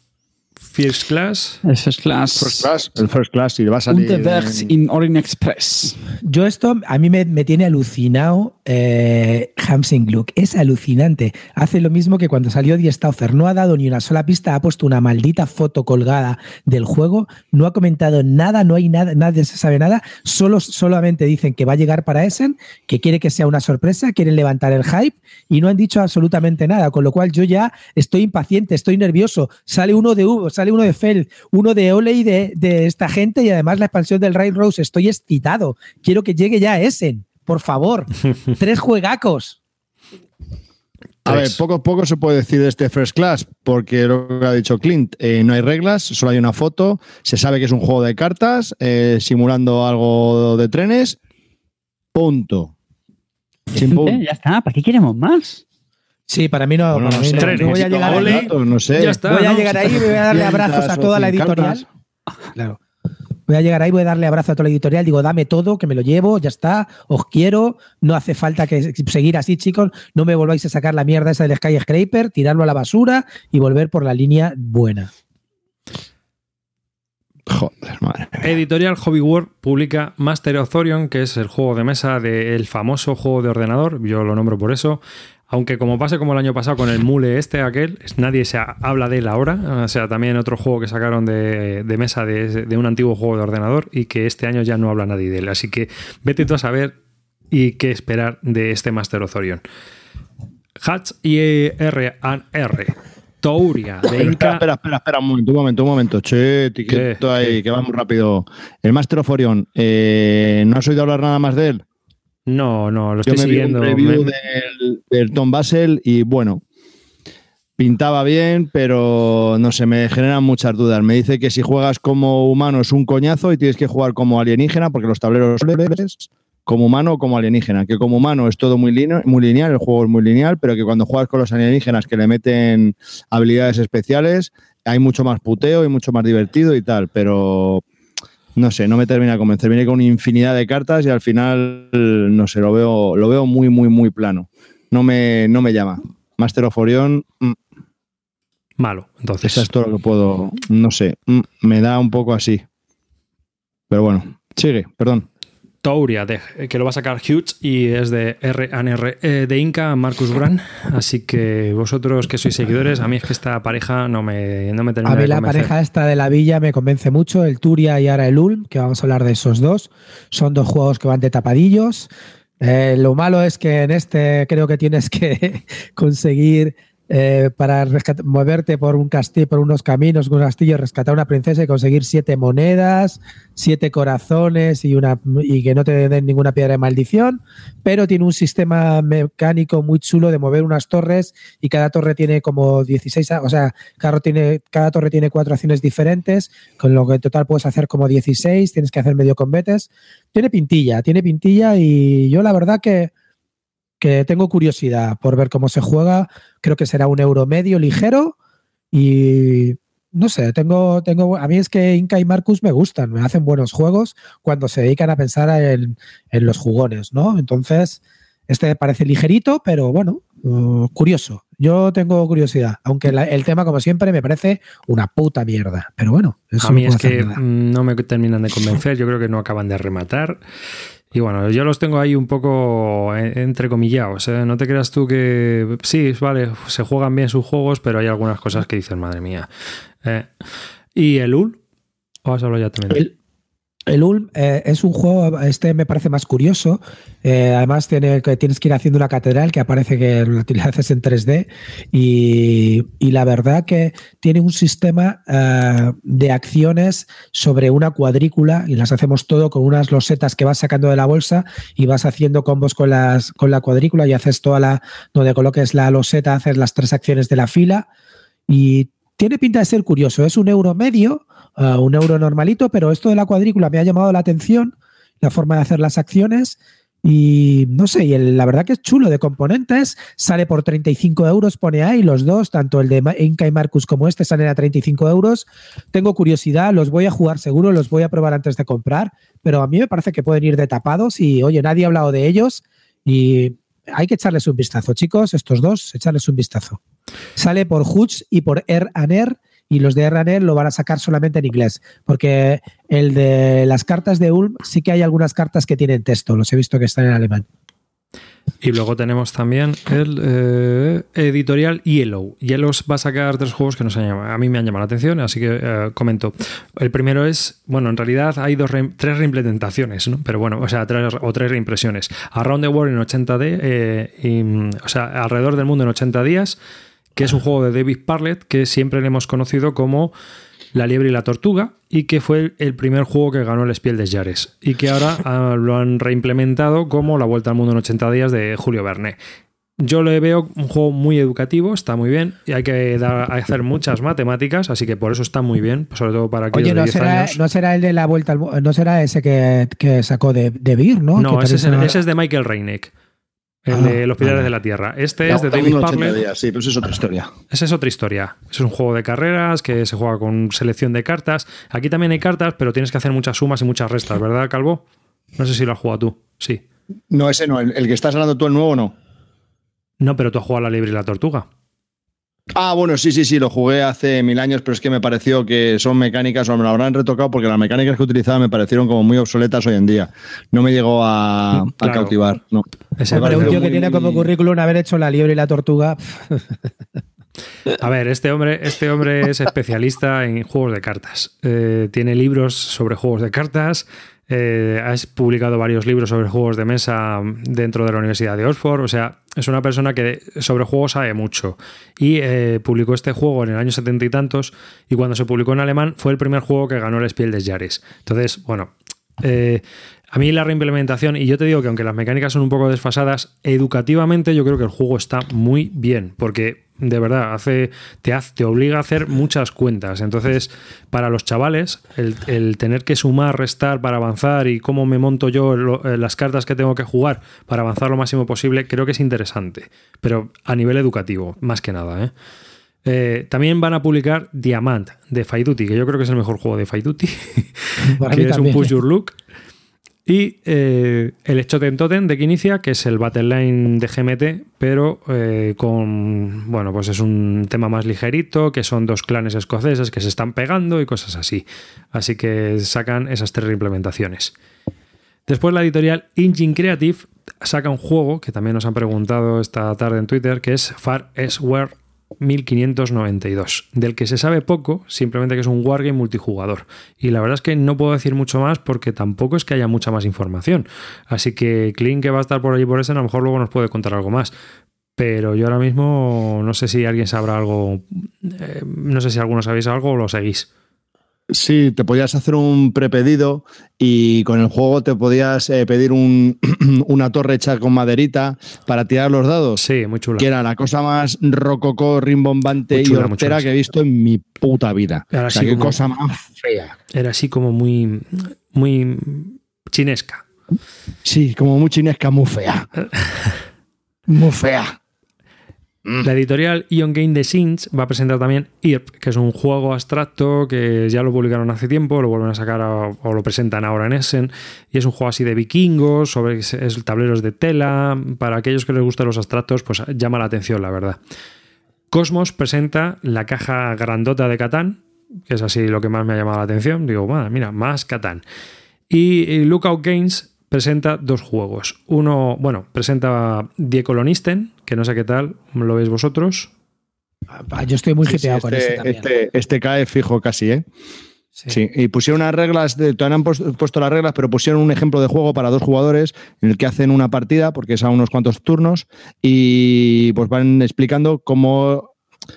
First Class. El First Class. First Class. El First Class y va a salir. Unterwegs in Orient Express. Yo esto, a mí me, me tiene alucinado eh, Hamsing Gluck. Es alucinante. Hace lo mismo que cuando salió Die Stauffer. No ha dado ni una sola pista, ha puesto una maldita foto colgada del juego. No ha comentado nada, no hay nada, nadie se sabe nada. Solo, solamente dicen que va a llegar para Essen, que quiere que sea una sorpresa, quieren levantar el hype y no han dicho absolutamente nada. Con lo cual yo ya estoy impaciente, estoy nervioso. Sale uno de Sale uno de Fell, uno de Ole y de, de, esta gente y además la expansión del Railroads. Estoy excitado. Quiero que llegue ya Essen. Por favor. Tres juegacos. A ver, poco, poco se puede decir de este First Class, porque lo que ha dicho Clint, eh, no hay reglas, solo hay una foto, se sabe que es un juego de cartas, eh, simulando algo de trenes, punto. Sin punto. Ya está, ¿para qué queremos más? Sí, para mí no. Bueno, para no mí sé, no. trenes. Yo voy a llegar ahí, no sé. Ya está. voy a llegar ahí y voy a darle abrazos a toda la editorial. Claro. Voy a llegar ahí, voy a darle abrazo a toda la editorial. Digo, dame todo, que me lo llevo, ya está, os quiero. No hace falta que seguir así, chicos. No me volváis a sacar la mierda esa del Sky Scraper, tirarlo a la basura y volver por la línea buena. Joder, madre mía. Editorial Hobby World publica Master of Thorion, que es el juego de mesa del famoso juego de ordenador, yo lo nombro por eso. Aunque como pase como el año pasado con el mule este, aquel, nadie se ha- habla de él ahora. O sea, también otro juego que sacaron de, de mesa de, de un antiguo juego de ordenador y que este año ya no habla nadie de él. Así que vete tú a saber y qué esperar de este Master of Thorion. Hatch y R R. Touria de Inca. espera, espera, espera, un momento, un momento, un momento. Che, ¿Qué? quieto ahí, ¿Qué? que va muy rápido. El Master of Orion, eh, ¿no has oído hablar nada más de él? No, no, lo Yo estoy me vi un siguiendo. preview Me- del, del Tom Basel y bueno, pintaba bien, pero no sé, me generan muchas dudas. Me dice que si juegas como humano es un coñazo y tienes que jugar como alienígena porque los tableros como humano o como alienígena. Que como humano es todo muy, muy lineal, el juego es muy lineal, pero que cuando juegas con los alienígenas que le meten habilidades especiales, hay mucho más puteo y mucho más divertido y tal, pero no sé, no me termina de convencer. Viene con infinidad de cartas y al final, no sé, lo veo, lo veo muy, muy, muy plano. No me, no me llama. Master of Orion, mm, Malo, entonces. eso es todo lo que puedo, no sé, mm, me da un poco así. Pero bueno, sigue, perdón. Touria, de- que lo va a sacar Huge y es de RNR eh, de Inca, Marcus Brand. Así que vosotros que sois seguidores, a mí es que esta pareja no me, no me termina A mí de la pareja esta de la villa me convence mucho, el Turia y ahora el Ulm, que vamos a hablar de esos dos. Son dos juegos que van de tapadillos. Eh, lo malo es que en este creo que tienes que conseguir eh, para moverte por un castillo, por unos caminos, un castillo, rescatar una princesa y conseguir siete monedas, siete corazones y una y que no te den ninguna piedra de maldición. Pero tiene un sistema mecánico muy chulo de mover unas torres y cada torre tiene como 16, a- o sea, cada, cada torre tiene cuatro acciones diferentes, con lo que en total puedes hacer como 16, tienes que hacer medio combates. Tiene pintilla, tiene pintilla y yo la verdad que, que tengo curiosidad por ver cómo se juega. Creo que será un euro medio ligero y no sé, tengo, tengo, a mí es que Inca y Marcus me gustan, me hacen buenos juegos cuando se dedican a pensar en, en los jugones, ¿no? Entonces, este me parece ligerito, pero bueno, uh, curioso. Yo tengo curiosidad, aunque la- el tema, como siempre, me parece una puta mierda. Pero bueno, eso A mí no es que nada. no me terminan de convencer, yo creo que no acaban de rematar. Y bueno, yo los tengo ahí un poco eh, entrecomillados. ¿eh? No te creas tú que sí, vale, se juegan bien sus juegos, pero hay algunas cosas que dicen, madre mía. Eh, ¿Y el UL? Vamos a hablar ya también. El Ulm eh, es un juego, este me parece más curioso. Eh, además, tiene, que tienes que ir haciendo una catedral que aparece que lo haces en 3D. Y, y la verdad que tiene un sistema eh, de acciones sobre una cuadrícula y las hacemos todo con unas losetas que vas sacando de la bolsa y vas haciendo combos con, las, con la cuadrícula y haces toda la. donde coloques la loseta, haces las tres acciones de la fila. Y tiene pinta de ser curioso. Es un euro medio uh, un euro normalito, pero esto de la cuadrícula me ha llamado la atención, la forma de hacer las acciones. Y no sé, y la verdad que es chulo de componentes, sale por 35 euros, pone ahí los dos, tanto el de Inca y Marcus como este salen a 35 euros. Tengo curiosidad, los voy a jugar seguro, los voy a probar antes de comprar, pero a mí me parece que pueden ir de tapados y oye, nadie ha hablado de ellos y hay que echarles un vistazo, chicos, estos dos, echarles un vistazo. Sale por Hutch y por Air and Air y los de RANER lo van a sacar solamente en inglés, porque el de las cartas de Ulm sí que hay algunas cartas que tienen texto, los he visto que están en alemán. Y luego tenemos también el eh, editorial Yellow. Yellow va a sacar tres juegos que nos han a mí me han llamado la atención, así que eh, comento. El primero es, bueno, en realidad hay dos re, tres reimplementaciones, ¿no? Pero bueno, o sea, tres, o tres reimpresiones. Around the World en 80D, eh, y, o sea, alrededor del mundo en 80 días que es un juego de David Parlett que siempre le hemos conocido como La liebre y la tortuga y que fue el primer juego que ganó el Spiel des Jahres y que ahora uh, lo han reimplementado como La Vuelta al Mundo en 80 días de Julio Verne. Yo le veo un juego muy educativo, está muy bien, y hay que dar, hacer muchas matemáticas, así que por eso está muy bien, sobre todo para aquellos Oye, no de 10 será, años. no será el de la vuelta al no será ese que, que sacó de, de Beer, ¿no? No, ese es, ese es de Michael Reineck. El Ah, de Los Pilares vale. de la Tierra. Este es de David Mundo en 80 Parlett. días, Sí, pero eso es otra historia. Esa es otra historia. Es un juego de carreras que se juega con selección de cartas. Aquí también hay cartas, pero tienes que hacer muchas sumas y muchas restas, ¿verdad, Calvo? No sé si lo has jugado tú. Sí. No, ese no, el, el que estás hablando tú, el nuevo, no. No, pero tú has jugado a la libre y la tortuga. Ah, bueno, sí, sí, sí, lo jugué hace mil años, pero es que me pareció que son mecánicas, o me lo habrán retocado porque las mecánicas que utilizaba me parecieron como muy obsoletas hoy en día. No me llegó a, a Claro. cautivar. No. Pero un pareció tío que muy- tiene como currículum haber hecho la liebre y la tortuga. A ver, este hombre, este hombre es especialista en juegos de cartas. Eh, tiene libros sobre juegos de cartas. Eh, has publicado varios libros sobre juegos de mesa dentro de la Universidad de Oxford. O sea, es una persona que sobre juegos sabe mucho. Y eh, publicó este juego en el año setenta y tantos. Y cuando se publicó en alemán, fue el primer juego que ganó el Spiel des Jahres. Entonces, bueno. eh, a mí la reimplementación, y yo te digo que aunque las mecánicas son un poco desfasadas, educativamente yo creo que el juego está muy bien, porque de verdad hace, te, hace, te obliga a hacer muchas cuentas. Entonces, para los chavales, el, el tener que sumar, restar para avanzar y cómo me monto yo lo- eh, las cartas que tengo que jugar para avanzar lo máximo posible, creo que es interesante, pero a nivel educativo, más que nada. ¿eh? Eh, también van a publicar Diamant de Fight Duty, que yo creo que es el mejor juego de Fight Duty, que es un push your look. Y eh, el Echoten Totem de Kinicia, que es el Battleline de GMT, pero eh, con. Bueno, pues es un tema más ligerito, que son dos clanes escoceses que se están pegando y cosas así. Así que sacan esas tres implementaciones. Después la editorial Engine Creative saca un juego que también nos han preguntado esta tarde en Twitter, que es Far Ware 1592, del que se sabe poco, simplemente que es un wargame multijugador. Y la verdad es que no puedo decir mucho más porque tampoco es que haya mucha más información. Así que Clint, que va a estar por allí por ese, a lo mejor luego nos puede contar algo más. Pero yo ahora mismo no sé si alguien sabrá algo, eh, no sé si algunos sabéis algo o lo seguís. Sí, te podías hacer un prepedido y con el juego te podías eh, pedir un, una torre hecha con maderita para tirar los dados. Sí, muy chula. Que era la cosa más rococó, rimbombante y hortera que he visto en mi puta vida. Ahora o sea, sí qué como- cosa más fea. Era así como muy, muy chinesca. Sí, como muy chinesca, muy fea. muy fea. La editorial Ion Game Designs va a presentar también IRP, que es un juego abstracto que ya lo publicaron hace tiempo, lo vuelven a sacar o lo presentan ahora en Essen, y es un juego así de vikingos, sobre es, tableros de tela. Para aquellos que les gustan los abstractos, pues llama la atención, la verdad. Cosmos presenta la caja grandota de Catán, que es así lo que más me ha llamado la atención. Digo, "Madre, mira, más Catán. Y, y Lookout Games presenta dos juegos. Uno, bueno, presenta Die Kolonisten, que no sé qué tal, ¿lo veis vosotros? Ah, Yo estoy muy Sí, sí, hipeado con este, ese también. este- este cae fijo casi, ¿eh? Sí. y pusieron unas reglas, de, todavía no han puesto las reglas, pero pusieron un ejemplo de juego para dos jugadores en el que hacen una partida, porque es a unos cuantos turnos, y pues van explicando cómo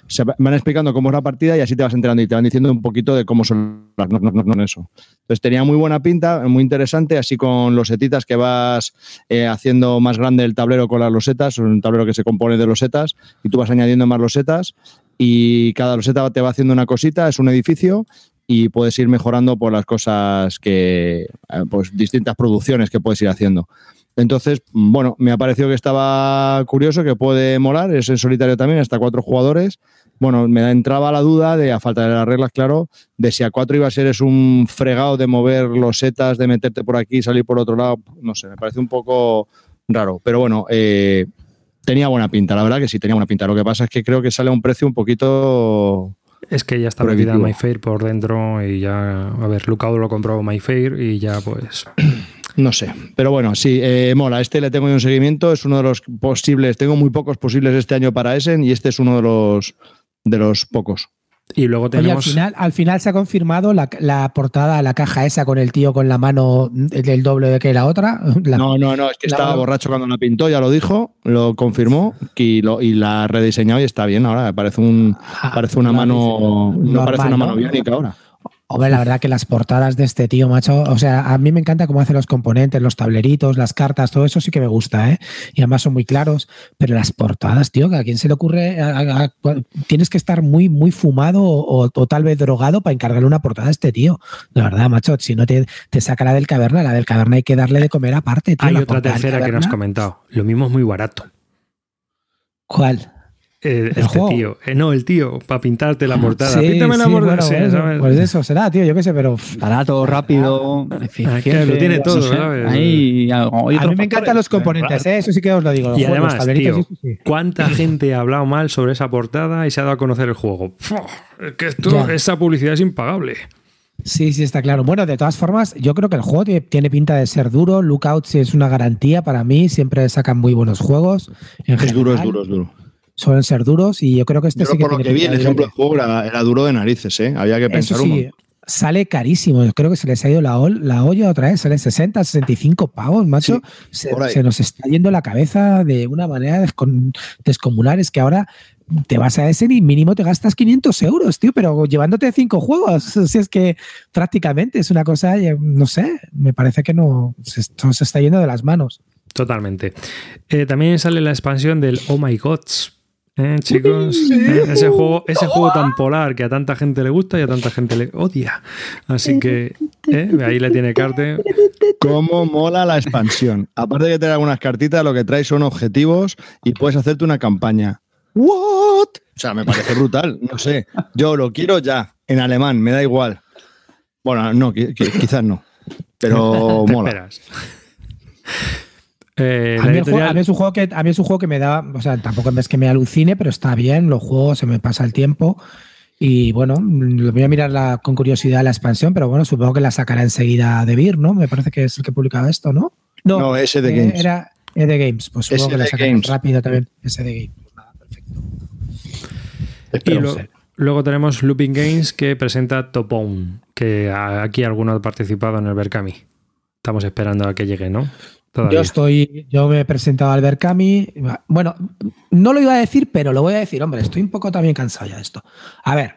se va- van explicando cómo es la partida y así te vas enterando y te van diciendo un poquito de cómo son las no, no, no, no, eso. Entonces tenía muy buena pinta, muy interesante, así con losetitas que vas eh, haciendo más grande el tablero con las losetas, un tablero que se compone de losetas y tú vas añadiendo más losetas y cada loseta te va haciendo una cosita, es un edificio y puedes ir mejorando por las cosas que, eh, pues distintas producciones que puedes ir haciendo. Entonces, bueno, me ha parecido que estaba curioso, que puede molar, es en solitario también, hasta cuatro jugadores. Bueno, me entraba la duda de, a falta de las reglas, claro, de si a cuatro iba a ser es un fregado de mover losetas, de meterte por aquí y salir por otro lado. No sé, me parece un poco raro. Pero bueno, eh, tenía buena pinta, la verdad que sí tenía buena pinta. Lo que pasa es que creo que sale a un precio un poquito Es que ya está metida MyFair por dentro y ya, a ver, Lookout lo compró MyFair y ya pues... No sé, pero bueno, sí, eh, mola. Este le tengo yo un seguimiento, es uno de los posibles, tengo muy pocos posibles este año para Essen y este es uno de los de los pocos. Y luego Oye, al tenemos... final, al final se ha confirmado la, la portada, la caja esa con el tío con la mano del doble de que la otra. La- No, no, no, es que estaba borracho cuando la pintó, ya lo dijo, lo confirmó y, lo, y la ha rediseñado y está bien ahora. Parece un Ah, parece una mano, no parece una mano ¿no? biónica ahora. Hombre, la verdad que las portadas de este tío, macho, o sea, a mí me encanta cómo hace los componentes, los tableritos, las cartas, todo eso sí que me gusta, ¿eh? Y además son muy claros, pero las portadas, tío, que a quién se le ocurre, A- a- a- tienes que estar muy, muy fumado o, o tal vez drogado para encargarle una portada a este tío. De verdad, macho, si no te, te saca la del caverna, la del caverna hay que darle de comer aparte, tío. Hay la otra tercera que no has comentado. Lo mismo es muy barato. ¿Cuál? Eh, ¿El este juego? tío. Eh, no, el tío, para pintarte la portada. Sí, Píntame la sí, portada. bueno, sí, bueno, ¿sabes? pues eso será, tío, yo qué sé, pero Barato, rápido, eficiente. lo tiene todo. ¿sabes? Ahí, a mí me factores. encantan los componentes, ¿eh? eso sí que os lo digo. Y juegos, además, tío. ¿cuánta gente ha hablado mal sobre esa portada y se ha dado a conocer el juego? Es que esto, Ya. esa publicidad es impagable. Sí, sí, está claro. Bueno, de todas formas, yo creo que el juego tiene, tiene pinta de ser duro. Lookout sí es una garantía para mí. Siempre sacan muy buenos juegos. En Es duro, es duro, es duro. Suelen ser duros y yo creo que este Yo sí que por lo que vi, el ejemplo del juego era, era duro de narices, ¿eh? Había que pensar un sí, montón. sale carísimo. Yo creo que se les ha ido la, ol- la olla otra vez. Sale 60, 65 pavos, macho. se, nos está yendo la cabeza de una manera descon- descomunal. Es que ahora te vas a ese y mínimo te gastas 500 euros, tío, pero llevándote cinco juegos. Si es que prácticamente es una cosa, eh, no sé, me parece que no, se, esto se está yendo de las manos. Totalmente. Eh, también sale la expansión del Oh My Gods. ¿Eh, chicos? Eh, ese juego, ese juego tan polar que a tanta gente le gusta y a tanta gente le odia. Así que eh, ahí le tiene Carte. Cómo mola la expansión. Aparte de que trae algunas cartitas, lo que trae son objetivos y puedes hacerte una campaña. ¿What? O sea, me parece brutal. No sé. Yo lo quiero ya, en alemán, me da igual. Bueno, no, qui- qui- quizás no. Pero Te mola. Eh, A mí, el juego- editorial- a mí es un juego que a mí es un juego que me da, o sea, tampoco es que me alucine, pero está bien, lo juego, se me pasa el tiempo y bueno, mm, voy a mirar la- con curiosidad la expansión, pero bueno, supongo que la sacará enseguida de Beer, ¿no? Me parece que es el que publicaba esto, ¿no? No, ese de eh, Games. Era E de Games, pues supongo SD que la sacarán Games. rápido también, ese de Games. Pues nada, perfecto. Y lo- luego tenemos Looping Games que presenta Topone, que aquí alguno ha participado en el Berkami. Estamos esperando a que llegue, ¿no? Yo estoy, yo me he presentado al Berkami. Bueno, no lo iba a decir, pero lo voy a decir, hombre, estoy un poco también cansado ya de esto. A ver,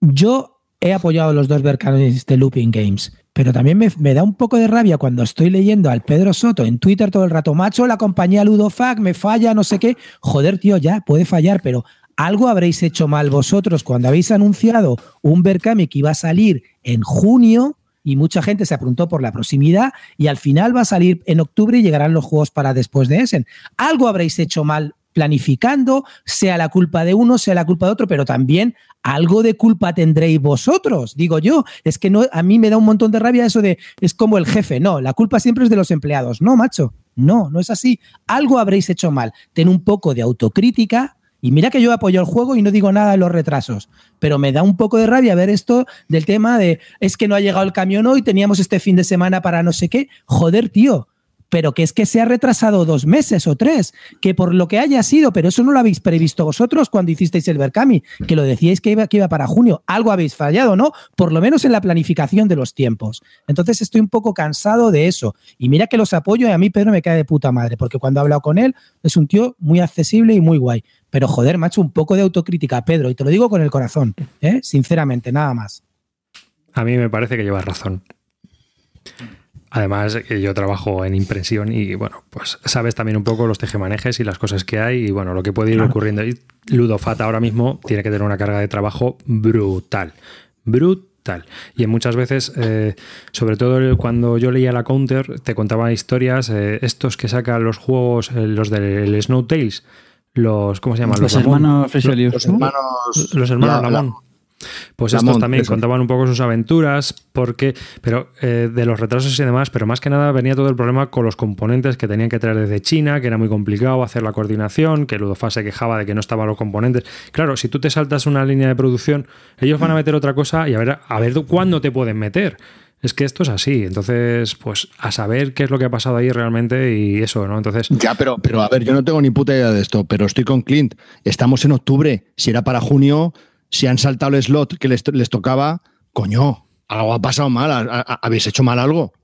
yo he apoyado los dos Berkamis de Looping Games, pero también me, me da un poco de rabia cuando estoy leyendo al Pedro Soto en Twitter todo el rato, macho, la compañía Ludofac me falla, no sé qué. Joder, tío, ya, puede fallar, pero algo habréis hecho mal vosotros cuando habéis anunciado un Berkami que iba a salir en junio y mucha gente se apuntó por la proximidad y al final va a salir en octubre y llegarán los juegos para después de Essen. Algo habréis hecho mal planificando, sea la culpa de uno, sea la culpa de otro, pero también algo de culpa tendréis vosotros, digo yo. Es que no, a mí me da un montón de rabia eso de es como el jefe, no, la culpa siempre es de los empleados. No, macho, no, no es así. Algo habréis hecho mal. Ten un poco de autocrítica Y mira que yo apoyo el juego y no digo nada de los retrasos, pero me da un poco de rabia ver esto del tema de es que no ha llegado el camión hoy, teníamos este fin de semana para no sé qué. Joder, tío, pero que es que se ha retrasado dos meses o tres, que por lo que haya sido, pero eso no lo habéis previsto vosotros cuando hicisteis el Berkami, que lo decíais que iba, que iba para junio. Algo habéis fallado, ¿no? Por lo menos en la planificación de los tiempos. Entonces estoy un poco cansado de eso. Y mira que los apoyo y a mí Pedro me cae de puta madre, porque cuando he hablado con él es un tío muy accesible y muy guay. Pero joder, macho, un poco de autocrítica, Pedro, y te lo digo con el corazón, ¿eh? sinceramente, nada más. A mí me parece que llevas razón. Además, yo trabajo en impresión y bueno, pues sabes también un poco los tejemanejes y las cosas que hay y bueno, lo que puede ir ocurriendo. Y Ludofat ahora mismo tiene que tener una carga de trabajo brutal. Brutal. Y en muchas veces, eh, sobre todo cuando yo leía la counter, te contaba historias, eh, estos que sacan los juegos, eh, los del Snow Tales, los, ¿cómo se llaman? Los, Ramón. hermanos Freselius. Los hermanos. Los hermanos La- la- Lamont. Pues Lamont, estos también eso. contaban un poco sus aventuras, porque, pero eh, de los retrasos y demás, pero más que nada venía todo el problema con los componentes que tenían que traer desde China, que era muy complicado hacer la coordinación, que Ludofast se quejaba de que no estaban los componentes. Claro, si tú te saltas una línea de producción, ellos van a meter otra cosa y a ver, a ver cuándo te pueden meter. Es que esto es así, entonces, pues a saber qué es lo que ha pasado ahí realmente y eso, ¿no? Entonces, Ya, pero, pero a ver, yo no tengo ni puta idea de esto, pero estoy con Clint. Estamos en octubre. Si era para junio, si han saltado el slot que les, les tocaba, coño, algo ha pasado mal. ¿Ha- ha- ¿Habéis hecho mal algo?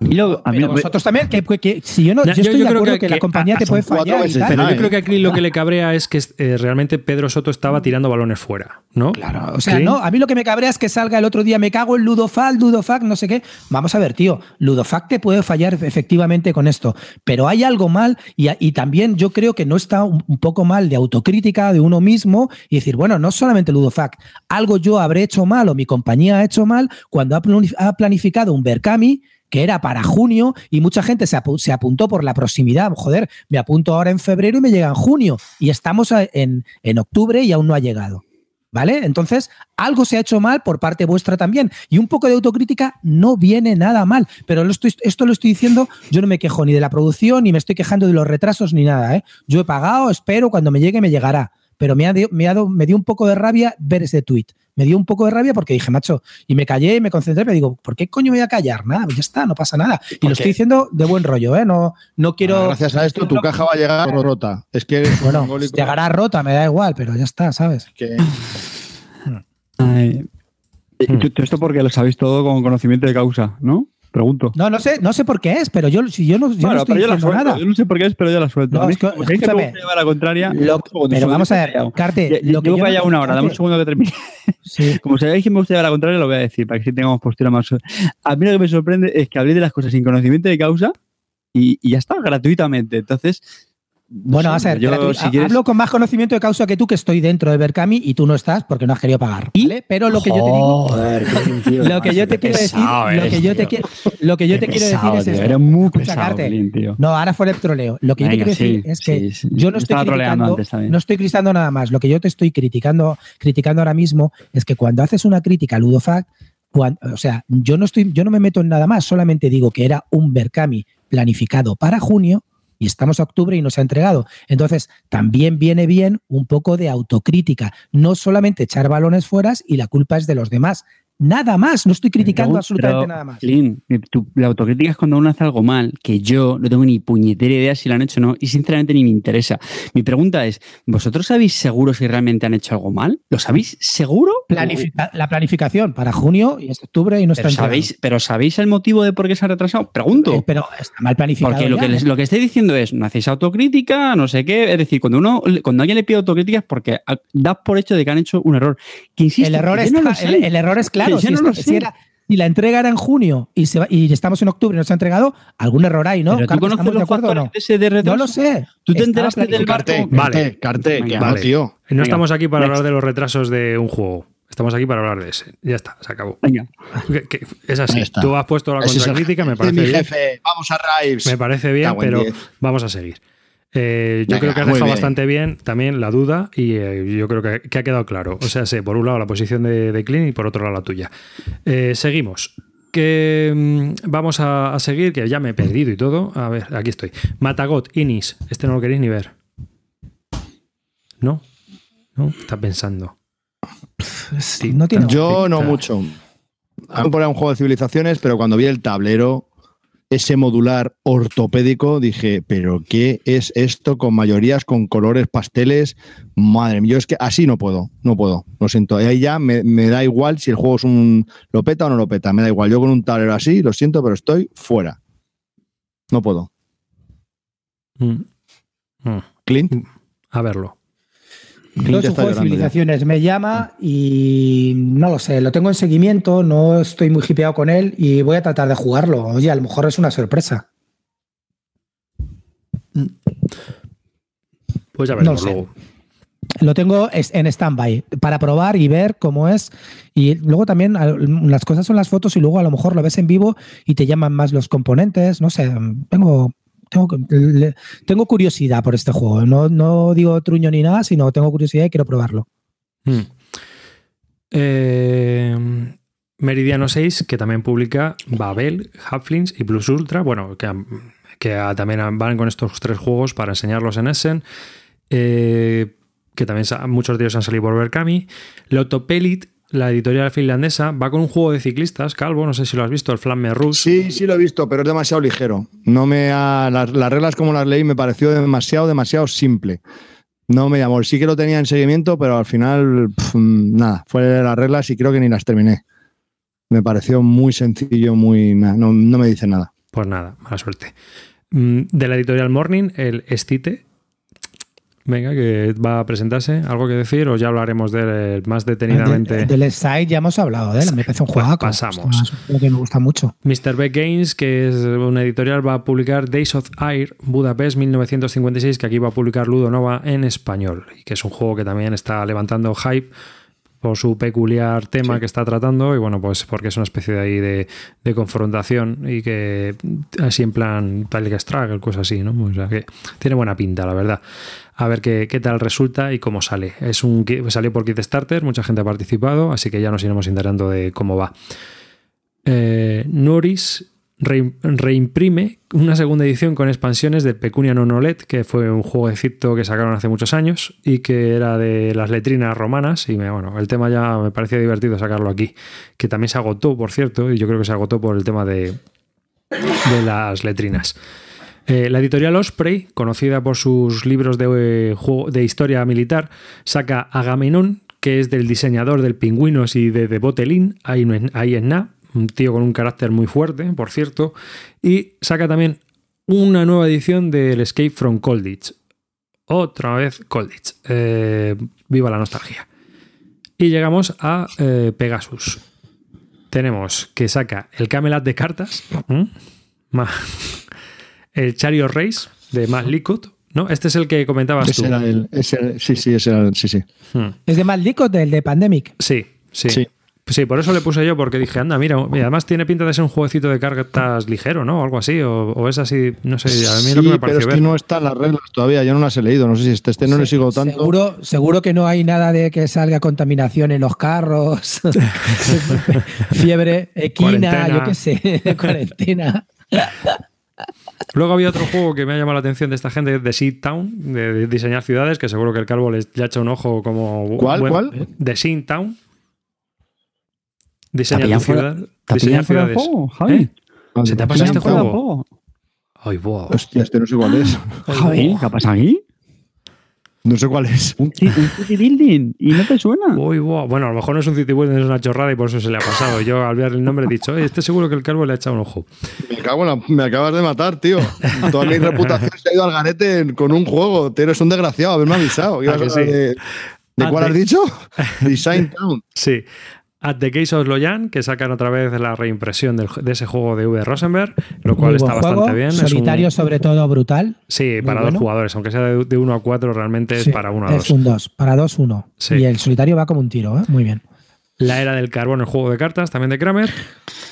Y luego, a mí Pero me- vosotros también, que, que si yo no, yo yo- estoy yo de creo acuerdo que- que, la compañía te puede fallar y meses, tal. pero yo ¿eh? creo que aquí lo que le cabrea es que eh, realmente Pedro Soto estaba tirando balones fuera, ¿no? Claro, o sea, no, a mí lo que me cabrea es que salga el otro día, me cago en Ludofac, Ludofac, no sé qué. Vamos a ver, tío, Ludofac te puede fallar efectivamente con esto, pero hay algo mal y, y también yo creo que no está un, un poco mal de autocrítica de uno mismo y decir, bueno, no solamente Ludofac, algo yo habré hecho mal o mi compañía ha hecho mal cuando ha planificado un Berkami que era para junio y mucha gente se, apu- se apuntó por la proximidad. Joder, me apunto ahora en febrero y me llega en junio y estamos en, en octubre y aún no ha llegado. ¿Vale? Entonces, algo se ha hecho mal por parte vuestra también. Y un poco de autocrítica no viene nada mal. Pero esto lo estoy diciendo, yo no me quejo ni de la producción, ni me estoy quejando de los retrasos, ni nada. ¿eh? Yo he pagado, espero, cuando me llegue me llegará. Pero me, ha dio- me, ha dado- me dio un poco de rabia ver ese tweet. Me dio un poco de rabia porque dije, macho, y me callé y me concentré, me digo, ¿por qué coño me voy a callar? Nada, pues ya está, no pasa nada. Y lo estoy diciendo de buen rollo, ¿eh? No, no quiero. Gracias a esto, tu caja va a llegar rota. Es que. Bueno, llegará rota, me da igual, pero ya está, ¿sabes? que- Ay. Tú Esto porque lo sabéis todo con conocimiento de causa, ¿no? Pregunto. No, no sé, no sé por qué es, pero yo, si yo no, yo no estoy pero yo la diciendo suelto. nada. Yo no sé por qué es, pero yo la suelto. No, A mí es que- que escúchame. me gusta llevar la contraria. Lo- pero vamos a ver, Carte, lo que yo allá una hora, dame un segundo que termine. sí. Como sabéis que me gusta llevar la contraria, lo voy a decir, para que sí tengamos postura más. A mí lo que me sorprende es que habléis de las cosas sin conocimiento de causa y, y ya está, gratuitamente. Entonces. No Bueno, a yo, si quieres- hablo con más conocimiento de causa que tú, que estoy dentro de Berkami y tú no estás porque no has querido pagar. ¿vale? Pero lo que yo te digo, Joder, lo que yo te quiero decir, lo que yo te, tío. qui- lo que yo Qué te quiero decir es esto. Eres muy pesado, tío. No, ahora fue el troleo. Lo que yo te quiero sí, decir es que sí, sí. yo no estoy criticando, no estoy criticando nada más. Lo que yo te estoy criticando, criticando ahora mismo es que cuando haces una crítica a Ludofac, cuan- o sea, yo no estoy, yo no me meto en nada más, solamente digo que era un Berkami planificado para junio y estamos a octubre y no se ha entregado. Entonces, también viene bien un poco de autocrítica, no solamente echar balones fuera y la culpa es de los demás. Nada más, no estoy criticando absolutamente nada más. Clint, eh, la autocrítica es cuando uno hace algo mal, que yo no tengo ni puñetera idea si lo han hecho o no, y sinceramente ni me interesa. Mi pregunta es, ¿vosotros sabéis seguro si realmente han hecho algo mal? ¿Lo sabéis seguro? Planifica- la planificación para junio y octubre y no está Pero sabéis, pero ¿sabéis el motivo de por qué se ha retrasado? Pregunto. Eh, Pero está mal planificado. Porque lo ya, que, les- ¿eh? lo que estoy diciendo es, no hacéis autocrítica, no sé qué. Es decir, cuando uno cuando alguien le pide autocrítica es porque das por hecho de que han hecho un error. Que insisto, el, error está- no el error es claro. Yo Si, no lo está- sé. si era- si la entrega era en junio y, se va- y estamos en octubre y no se ha entregado, algún error hay, ¿no? Pero tú conoces ¿Estamos de los acuerdo o factores no? de ese de retraso? No lo sé. ¿Tú te enteraste del planificado. Carte, barco? Vale. Carte, que Vale. no, tío. No Venga, estamos aquí para next. hablar de los retrasos de un juego. Estamos aquí para hablar de ese. Ya está, se acabó. Venga. Que- que es así. Tú has puesto la contracrítica, me parece mi bien. jefe. Vamos a Rives. Me parece bien, pero vamos a seguir. Eh, yo Venga, creo que has dejado bien. bastante bien también la duda y eh, yo creo que, que ha quedado claro. O sea, sé, por un lado la posición de, de Clint y por otro lado la tuya. Eh, seguimos. Que mm, vamos a, a seguir, que ya me he perdido y todo. A ver, aquí estoy. Matagot, Inis. Este no lo queréis ni ver. ¿No? ¿no? Está pensando. Sí, no tiene Yo no mucho. A mí me ponía un juego de civilizaciones, pero cuando vi el tablero, ese modular ortopédico, dije, pero ¿qué es esto con mayorías, con colores pasteles? Madre mía, yo es que así no puedo, no puedo, lo siento. Y ahí ya me, me da igual si el juego es un lo peta o no lo peta, me da igual. Yo con un tablero así, lo siento, pero estoy fuera. No puedo. Mm. Mm. Clint, A verlo. Yo es un juego de ya. civilizaciones, me llama y no lo sé, lo tengo en seguimiento, no estoy muy hipeado con él y voy a tratar de jugarlo. Oye, a lo mejor es una sorpresa. Pues ya No veremos sé. luego. Lo tengo en stand-by para probar y ver cómo es. Y luego también las cosas son las fotos y luego a lo mejor lo ves en vivo y te llaman más los componentes. No sé, tengo, tengo, curiosidad por este juego. No, no digo truño ni nada, sino tengo curiosidad y quiero probarlo. Mm. Eh, Meridiano 6, que también publica Babel, Halflings y Plus Ultra. Bueno, que, que también van con estos tres juegos para enseñarlos en Essen. Eh, que también muchos de ellos han salido por Berkami. Lotopelit, la editorial finlandesa, va con un juego de ciclistas, Calvo, no sé si lo has visto, el Flamme Rush. Sí, sí lo he visto, pero es demasiado ligero. No me ha- las, las reglas como las leí me pareció demasiado, demasiado simple. No me llamó. Sí que lo tenía en seguimiento, pero al final, nada, fue las reglas y creo que ni las terminé. Me pareció muy sencillo, muy. no, no me dice nada. Pues nada, mala suerte. Mm, De la editorial Morning, el Estite. Venga, que va a presentarse. ¿Algo que decir? O ya hablaremos de él más detenidamente. De- del Side ya hemos hablado de él, me parece un juego. pasamos. Es un que me gusta mucho. Mr. Beck Games, que es una editorial, va a publicar Days of Air, Budapest 1956, que aquí va a publicar Ludo Nova en español. Y que es un juego que también está levantando hype por su peculiar tema que está tratando. Y bueno, pues porque es una especie de ahí de, de confrontación y que así en plan tal que Struggle, cosas así, ¿no? O sea que tiene buena pinta, la verdad. A ver qué, qué tal resulta y cómo sale. Es un salió por Kickstarter, mucha gente ha participado, así que ya nos iremos enterando de cómo va. Eh, Noris re- reimprime una segunda edición con expansiones de Pecunia Nonolet, que fue un jueguecito que sacaron hace muchos años y que era de las letrinas romanas. Y me, bueno, el tema ya me parecía divertido sacarlo aquí, que también se agotó, por cierto, y yo creo que se agotó por el tema de, de las letrinas. Eh, la editorial Osprey, conocida por sus libros de, eh, de historia militar, saca Agamenón, que es del diseñador del Pingüinos y de The Botelin, ahí, ahí es nada, un tío con un carácter muy fuerte, por cierto, y saca también una nueva edición del Escape from Colditch. Otra vez Colditch. Eh, viva la nostalgia. Y llegamos a Pegasus. Tenemos que saca el Camelot de cartas. ¿m? El Chariot Race de Matt Licut. ¿no? Este es el que comentabas Ese tú. era el, ese sí, sí, ese era el- sí, sí. Hmm. Es de Maldico, del de Pandemic. Sí, sí. Sí. Sí, por eso le puse yo, porque dije, anda, mira, y además tiene pinta de ser un jueguecito de cartas ligero, ¿no? O algo así, o, o es así, no sé, a mí es lo que Sí, me pero es ver. que no están las reglas todavía, yo no las he leído. No sé si este, este no le sigo tanto. Seguro, seguro que no hay nada de que salga contaminación en los carros, fiebre equina, Cuarentena. yo qué sé, cuarentena. Luego había otro juego que me ha llamado la atención de esta gente, de Seed Town, de, diseñar ciudades, que seguro que el Calvo les le ha hecho un ojo como... ¿Cuál, cuál? De Seed Town. Diseñar pillan tu fuera- ciudad. ¿Te Diseñar ciudades. juego, Javi? ¿Eh? ¿Se te ha pasado este ¿Pillan fuera de juego? Ay, buah. Hostia, este no sé cuál es. Javi, ¿qué ha pasado aquí? No sé cuál es. Un, ci- un city building y no te suena. Uy. Bueno, a lo mejor no es un City Building, es una chorrada y por eso se le ha pasado. Yo al ver el nombre he dicho, oye, este seguro que el Calvo le ha echado un ojo. Me cago en la- me acabas de matar, tío. Toda mi reputación se ha ido al garete con un juego. Tío, eres un desgraciado, haberme avisado. Ibas ¿A que a hablar sí? de, ¿de Ah, cuál has dicho? Design Town. Sí. At the Case of Loyan, que sacan otra vez la reimpresión del- de ese juego de V. Rosenberg, lo cual está bastante bien. Es un- Solitario, sobre todo, brutal. sí, para bueno. dos jugadores, aunque sea de, uno a cuatro, realmente es para uno a Es dos. un 2, para 2, 1. Sí. Y el solitario va como un tiro, ¿eh? Muy bien. La era del carbón, el juego de cartas, también de Kramer.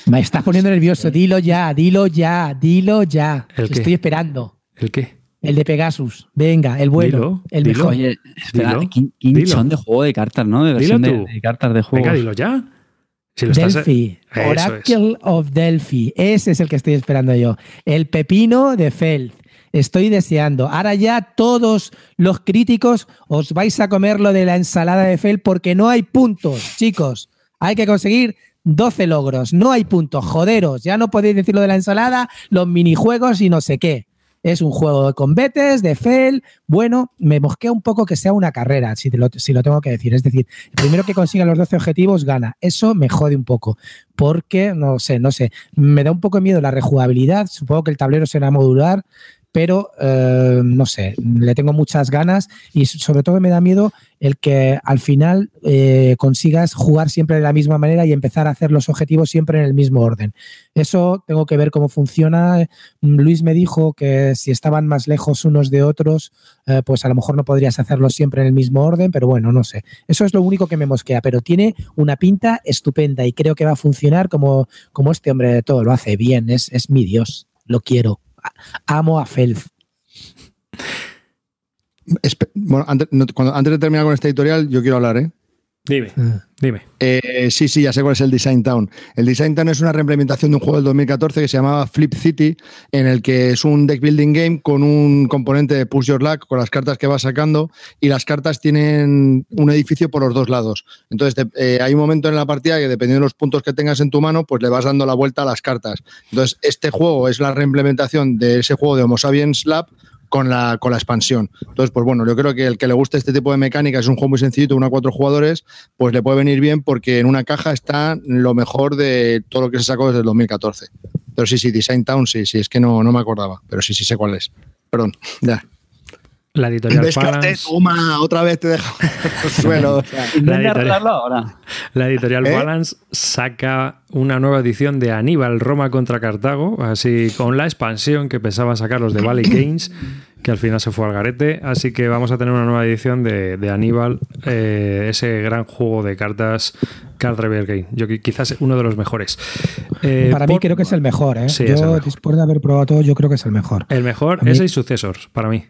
Me estás poniendo nervioso. Dilo ya, dilo ya, dilo ya. ¿El qué? Estoy esperando. ¿El qué? El de Pegasus. Venga, el bueno. Dilo, el dilo. mejor. Oye, espera, quinchón de juego de cartas, ¿no? De versión de, tú. de cartas de juego. Venga, dilo ya. Si lo estás- Delphi, Eso Oracle of Delphi. Ese es el que estoy esperando yo. El pepino de Feld. Estoy deseando. Ahora ya todos los críticos os vais a comer lo de la ensalada de Fel porque no hay puntos, chicos. Hay que conseguir 12 logros. No hay puntos. Joderos. Ya no podéis decir lo de la ensalada, los minijuegos y no sé qué. Es un juego de combates, de Fel. Bueno, me mosquea un poco que sea una carrera, si, lo, si lo tengo que decir. Es decir, el primero que consiga los 12 objetivos gana. Eso me jode un poco. Porque, no sé, no sé. Me da un poco de miedo la rejugabilidad. Supongo que el tablero será modular pero eh, no sé, le tengo muchas ganas y sobre todo me da miedo el que al final eh, consigas jugar siempre de la misma manera y empezar a hacer los objetivos siempre en el mismo orden. Eso tengo que ver cómo funciona. Luis me dijo que si estaban más lejos unos de otros, eh, pues a lo mejor no podrías hacerlo siempre en el mismo orden, pero bueno, no sé. Eso es lo único que me mosquea, pero tiene una pinta estupenda y creo que va a funcionar como, como este hombre de todo lo hace bien, es, es mi Dios, lo quiero amo a Felf. Bueno, antes, antes de terminar con este editorial, yo quiero hablar, ¿eh? Dime, ah. dime. Eh, sí, sí, ya sé cuál es el Design Town. El Design Town es una reimplementación de un juego del 2014 que se llamaba Flip City, en el que es un deck building game con un componente de Push Your Luck, con las cartas que vas sacando, y las cartas tienen un edificio por los dos lados. Entonces, eh, hay un momento en la partida que dependiendo de los puntos que tengas en tu mano, pues le vas dando la vuelta a las cartas. Entonces, este juego es la reimplementación de ese juego de Homo Sapiens Lab, con la, con la expansión. Entonces, pues bueno, yo creo que el que le guste este tipo de mecánica, es un juego muy sencillito, uno a cuatro jugadores, pues le puede venir bien porque en una caja está lo mejor de todo lo que se sacó desde el 2014. Pero sí, sí, Design Town, sí, sí, es que no, no me acordaba, pero sí, sí sé cuál es. Perdón, ya. La editorial Balance. Toma, otra vez te dejo el suelo. la, editorial, ahora. la editorial ¿Eh? Balance saca una nueva edición de Aníbal Roma contra Cartago, así con la expansión que pensaba sacar los de Valley Games, que al final se fue al garete. Así que vamos a tener una nueva edición de, Aníbal, eh, ese gran juego de cartas Card Rebel Game. Yo quizás uno de los mejores. Eh, para mí creo que es el mejor, ¿eh? yo, después de haber probado todo, yo creo que es el mejor. El mejor es el Successors, para mí.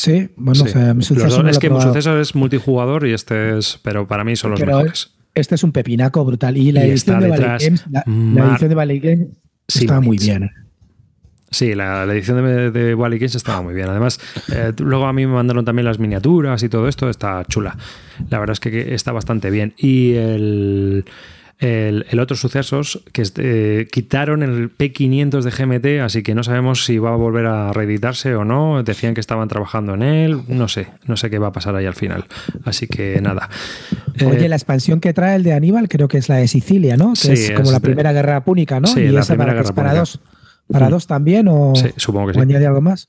Sí, bueno, mi sucesor es que mi sucesor es multijugador y este es, pero para mí son los mejores. Este es un pepinaco brutal y la edición de Valley Games, la, edición de Valley Games está muy bien. Sí, la, edición de, de Wally Games estaba muy bien. Además, eh, luego a mí me mandaron también las miniaturas y todo esto, está chula. La verdad es que está bastante bien. Y el, el, otro sucesos que eh, quitaron el P500 de GMT, así que no sabemos si va a volver a reeditarse o no. Decían que estaban trabajando en él, no sé, no sé qué va a pasar ahí al final. Así que nada. Oye, eh, la expansión que trae el de Aníbal creo que es la de Sicilia, ¿no? Que es como la primera guerra púnica, ¿no? Sí, y la primera guerra para dos. ¿Para dos también? O, sí, supongo que sí. añade algo más?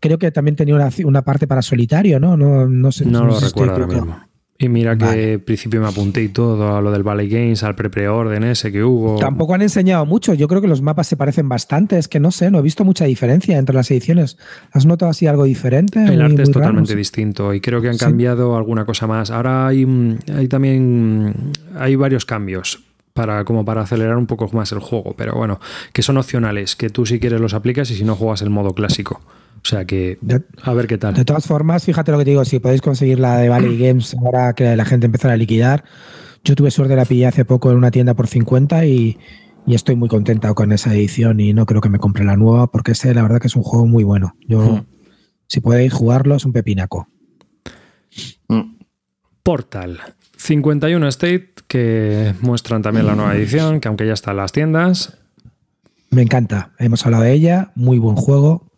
Creo que también tenía una, parte para solitario, ¿no? No, no sé. No, lo recuerdo ahora mismo. Y mira que al principio me apunté y todo a lo del Valley Games, al pre-preorden ese que hubo. Tampoco han enseñado mucho. Yo creo que los mapas se parecen bastante. Es que no sé, no he visto mucha diferencia entre las ediciones. ¿Has notado así algo diferente? El arte es totalmente distinto y creo que han cambiado alguna cosa más. Ahora hay, hay también hay varios cambios para como para acelerar un poco más el juego, pero bueno, que son opcionales, que tú si quieres los aplicas y si no juegas el modo clásico. O sea que, a ver qué tal. De todas formas, fíjate lo que te digo, si podéis conseguir la de Valley Games ahora que la gente empezara a liquidar. Yo tuve suerte de la pillé hace poco en una tienda por 50 y, estoy muy contenta con esa edición y no creo que me compre la nueva porque ese la verdad que es un juego muy bueno. Yo, hmm. si podéis jugarlo, es un pepinaco. Hmm. Portal. 51 State, que muestran también la nueva edición, que aunque ya está en las tiendas. Me encanta, hemos hablado de ella, muy buen juego,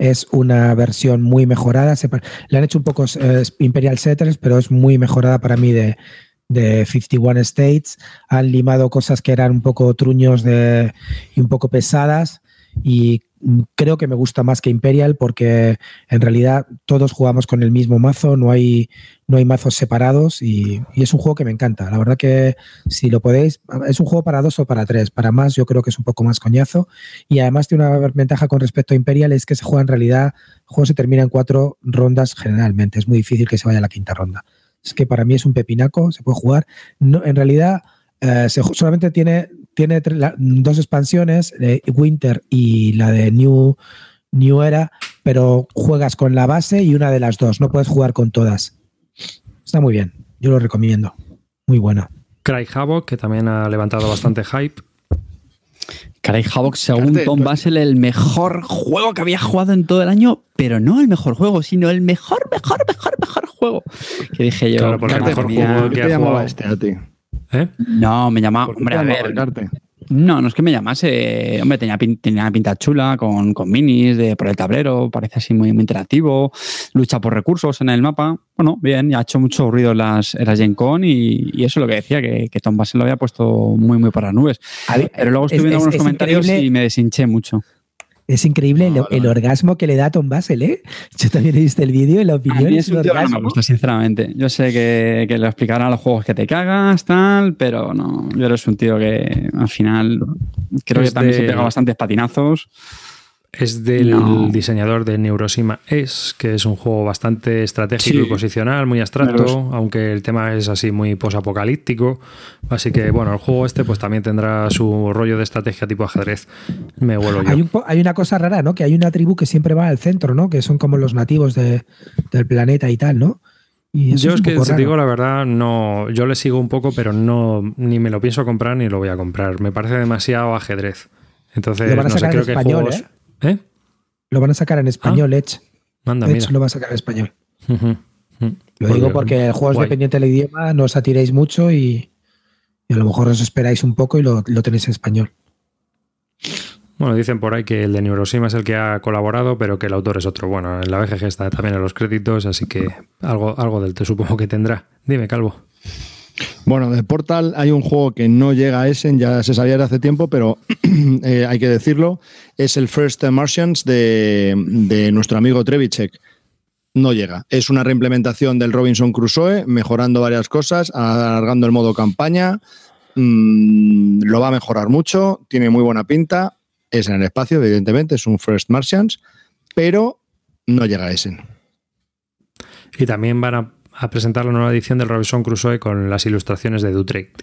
es una versión muy mejorada. le han hecho un poco eh, Imperial Settlers, pero es muy mejorada para mí de, de 51 States. Han limado cosas que eran un poco truños de, y un poco pesadas. Y creo que me gusta más que Imperial porque en realidad todos jugamos con el mismo mazo, no hay, no hay mazos separados y, es un juego que me encanta. La verdad que si lo podéis, es un juego para dos o para tres. Para más yo creo que es un poco más coñazo y además tiene una ventaja con respecto a Imperial es que se juega en realidad, el juego se termina en cuatro rondas generalmente, es muy difícil que se vaya a la quinta ronda. Es que para mí es un pepinaco, se puede jugar. No, en realidad eh, solamente tiene tiene dos expansiones, Winter y la de New, New Era, pero juegas con la base y una de las dos, no puedes jugar con todas. Está muy bien, yo lo recomiendo. Muy buena. Cry Havoc, que también ha levantado bastante hype. Caray, Havoc, según Tom tú- Basel, el mejor juego que había jugado en todo el año, pero no el mejor juego, sino el mejor, mejor, mejor, mejor juego. Que dije yo, Claro, porque el mejor mía. juego ¿Qué que te ha jugado. este a ti? ¿Eh? No, me llamaba, ¿Por qué hombre, a ver? No, no es que me llamase. Hombre, tenía, pin- tenía una pinta chula con, con minis de, por el tablero, parece así muy, muy interactivo. Lucha por recursos en el mapa. Bueno, bien, y ha hecho mucho ruido en las, las Gen Con y, y eso es lo que decía, que, que Tom Basel lo había puesto muy, muy para las nubes. Pero luego estuve Es- viendo es- algunos es comentarios increíble. y me deshinché mucho. Es increíble el, vale, el vale. orgasmo que le da a Tom Basel, ¿eh? Yo también he visto el vídeo y la A opinión mí es un que no me orgasmo. gusta, sinceramente. Yo sé que, que le explicarán a los juegos que te cagas, tal, pero no. Yo eres un tío que al final creo Es que también se pega bastantes patinazos. Es del No. diseñador de Neurosima S, que es un juego bastante estratégico Sí. y posicional, muy abstracto, aunque el tema es así muy posapocalíptico. Así que, bueno, el juego este pues también tendrá su rollo de estrategia tipo ajedrez. Me vuelo yo. Hay, un po- hay una cosa rara, ¿no? Que hay una tribu que siempre va al centro, ¿no? Que son como los nativos de- del planeta y tal, ¿no? Y Yo es que, si te digo la verdad, no, yo le sigo un poco, pero no ni me lo pienso comprar ni lo voy a comprar. Me parece demasiado ajedrez. Entonces, no sé, creo que español, juegos... ¿eh? ¿Eh? Lo van a sacar en español, Edge. Manda, Edge mira. lo va a sacar en español. Lo digo porque el juego es dependiente del idioma, no os atiréis mucho y, y a lo mejor os esperáis un poco y lo, lo tenéis en español. Bueno, dicen por ahí que el de Neurosima es el que ha colaborado, pero que el autor es otro. Bueno, en la BGG está también en los créditos, así que algo, algo del te supongo que tendrá. Dime, Calvo. Bueno, de Portal hay un juego que no llega a Essen, ya se sabía de hace tiempo, pero eh, hay que decirlo. Es el First Martians de, nuestro amigo Trevichek. No llega. Es una reimplementación del Robinson Crusoe, mejorando varias cosas, alargando el modo campaña. Mm, lo va a mejorar mucho, tiene muy buena pinta. Es en el espacio, evidentemente, es un First Martians, pero no llega a Essen. Y también van a, a presentar la nueva edición del Robinson Crusoe con las ilustraciones de Dutrect.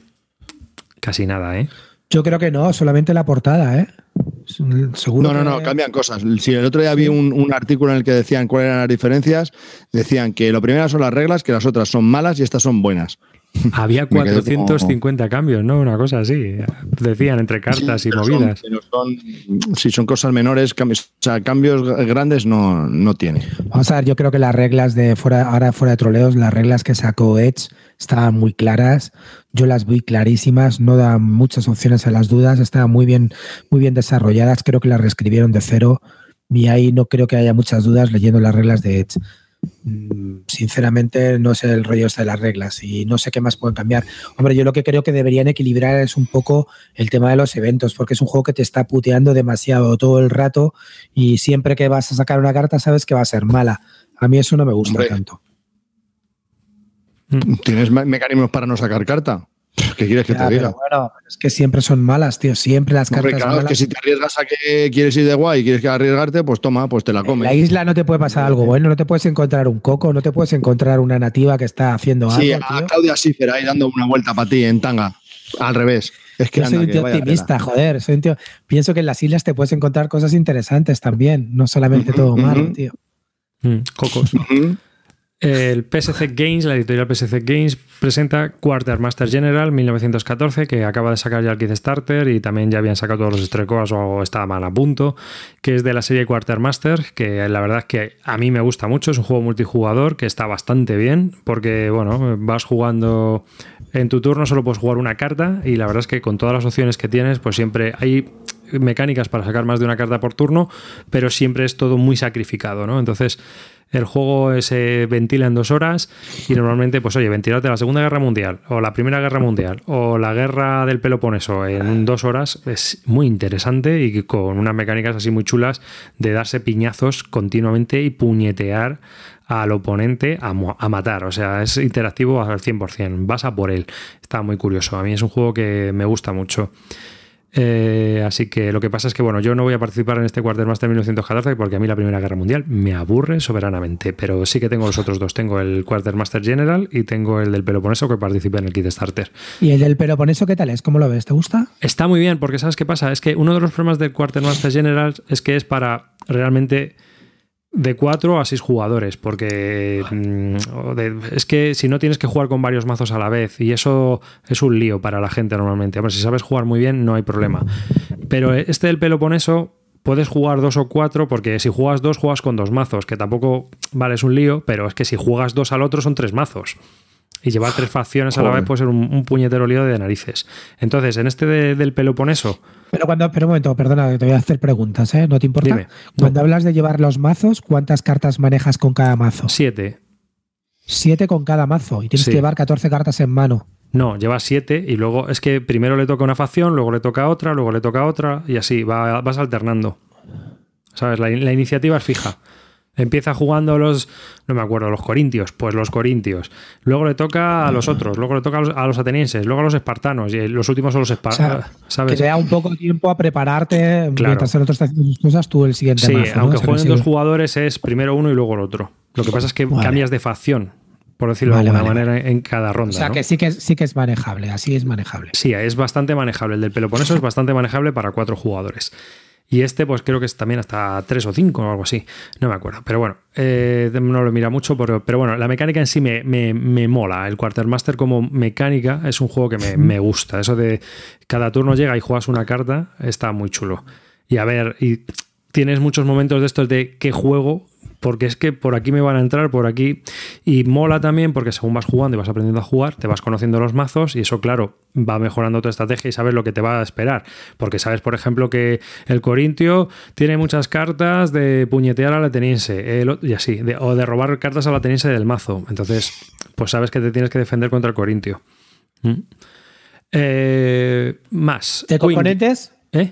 Casi nada, ¿eh? Yo creo que no, solamente la portada, ¿eh? Seguro No, no, no, que- cambian cosas. Si el otro día vi un, un artículo en el que decían cuáles eran las diferencias, decían que lo primero son las reglas, que las otras son malas y estas son buenas. Había Me quedé 450 cambios, ¿no? Una cosa así. Decían entre cartas y son- movidas. son- si son cosas menores, cambios, o sea, cambios grandes no, no tiene. Vamos a ver, yo creo que las reglas de fuera, ahora fuera de troleos, las reglas que sacó Edge estaban muy claras. Yo las vi clarísimas, no dan muchas opciones a las dudas, estaban muy bien, muy bien desarrolladas. Creo que las reescribieron de cero. Y ahí no creo que haya muchas dudas leyendo las reglas de Edge. Mm, Sinceramente, no sé el rollo este de las reglas y no sé qué más pueden cambiar. Hombre, yo lo que creo que deberían equilibrar es un poco el tema de los eventos, porque es un juego que te está puteando demasiado todo el rato y siempre que vas a sacar una carta sabes que va a ser mala. A mí eso no me gusta Hombre. tanto. ¿Tienes me- mecanismos para no sacar carta? ¿Qué quieres que Ya, te diga? bueno, es que siempre son malas, tío. Siempre las Hombre, cartas claro, es que si te arriesgas a que quieres ir de guay y quieres que arriesgarte, pues toma, pues te la En comes. la isla no te puede pasar algo bueno, no te puedes encontrar un coco, no te puedes encontrar una nativa que está haciendo Sí, algo, a tío. Claudia Schiffer ahí dando una vuelta para ti en tanga. Al revés. Es que Yo soy anda, un tío optimista, joder. Soy un tío. Pienso que en las islas te puedes encontrar cosas interesantes también, no solamente todo malo, ujú. tío. Mm, cocos. Ujú. El PSC Games, la editorial PSC Games, presenta Quartermaster General 1914, que acaba de sacar ya el Kickstarter y también ya habían sacado todos los estrecos o estaban a punto, que es de la serie Quartermaster, que la verdad es que a mí me gusta mucho, es un juego multijugador que está bastante bien, porque bueno, vas jugando en tu turno, solo puedes jugar una carta y la verdad es que con todas las opciones que tienes, pues siempre hay mecánicas para sacar más de una carta por turno, pero siempre es todo muy sacrificado, ¿no? Entonces, el juego se ventila en dos horas y normalmente, pues oye, ventilarte la Segunda Guerra Mundial o la Primera Guerra Mundial o la Guerra del Peloponeso en dos horas es muy interesante y con unas mecánicas así muy chulas de darse piñazos continuamente y puñetear al oponente a, a matar. O sea, es interactivo al 100%. Vas a por él. Está muy curioso. A mí es un juego que me gusta mucho. Eh, así que lo que pasa es que, bueno, yo no voy a participar en este Quartermaster 1914 porque a mí la Primera Guerra Mundial me aburre soberanamente, pero sí que tengo los otros dos. Tengo el Quartermaster General y tengo el del Peloponeso que participa en el Kickstarter. ¿Y el del Peloponeso qué tal es? ¿Cómo lo ves? ¿Te gusta? Está muy bien, porque ¿sabes qué pasa? Es que uno de los problemas del Quartermaster General es que es para realmente de 4 a 6 jugadores, porque mm, es que si no tienes que jugar con varios mazos a la vez, y eso es un lío para la gente normalmente. Hombre, si sabes jugar muy bien, no hay problema. Pero este del Peloponeso puedes jugar dos o cuatro, porque si juegas dos, juegas con dos mazos, que tampoco, vale, es un lío, pero es que si juegas dos al otro son tres mazos. Y llevar tres facciones a la vez puede ser un, un puñetero lío de narices. Entonces, en este de- del Peloponeso, Pero cuando, pero un momento, perdona, que te voy a hacer preguntas, ¿eh? ¿No te importa? Dime. Cuando hablas de llevar los mazos, ¿cuántas cartas manejas con cada mazo? siete. Siete con cada mazo y tienes Sí. que llevar 14 cartas en mano. No, lleva siete y luego es que primero le toca una facción, luego le toca otra, luego le toca otra y así va- vas alternando. ¿Sabes? La, la iniciativa es fija. Empieza jugando los, no me acuerdo, los corintios, pues los corintios. Luego le toca a los otros, luego le toca a los, a los atenienses, luego a los espartanos y los últimos son los O espartanos. sea, ¿Sabes? Que te da un poco tiempo a prepararte Claro. mientras el otro está haciendo sus cosas, tú el siguiente Sí, aunque O sea, que jueguen sí. dos jugadores es primero uno y luego el otro. Lo que pasa es que Vale. cambias de facción, por decirlo Vale, de alguna vale. manera, en cada ronda. O sea ¿no? que sí que, sí que es manejable, así es manejable. Sí, es bastante manejable. El del Peloponeso es bastante manejable para cuatro jugadores. Y este, pues creo que es también hasta tres o cinco o algo así. No me acuerdo. Pero bueno, eh, no lo mira mucho. Pero, pero bueno, la mecánica en sí me, me- me mola. El Quartermaster como mecánica es un juego que me, me gusta. Eso de cada turno llega y juegas una carta está muy chulo. Y a ver, y tienes muchos momentos de estos de qué juego. Porque es que por aquí me van a entrar, por aquí. Y mola también porque según vas jugando y vas aprendiendo a jugar, te vas conociendo los mazos y eso, claro, va mejorando tu estrategia y sabes lo que te va a esperar. Porque sabes, por ejemplo, que el Corintio tiene muchas cartas de puñetear al ateniense el y así, de- o de robar cartas al ateniense del mazo. Entonces, pues sabes que te tienes que defender contra el Corintio. ¿Mm? Eh, más. ¿De componentes? ¿Eh?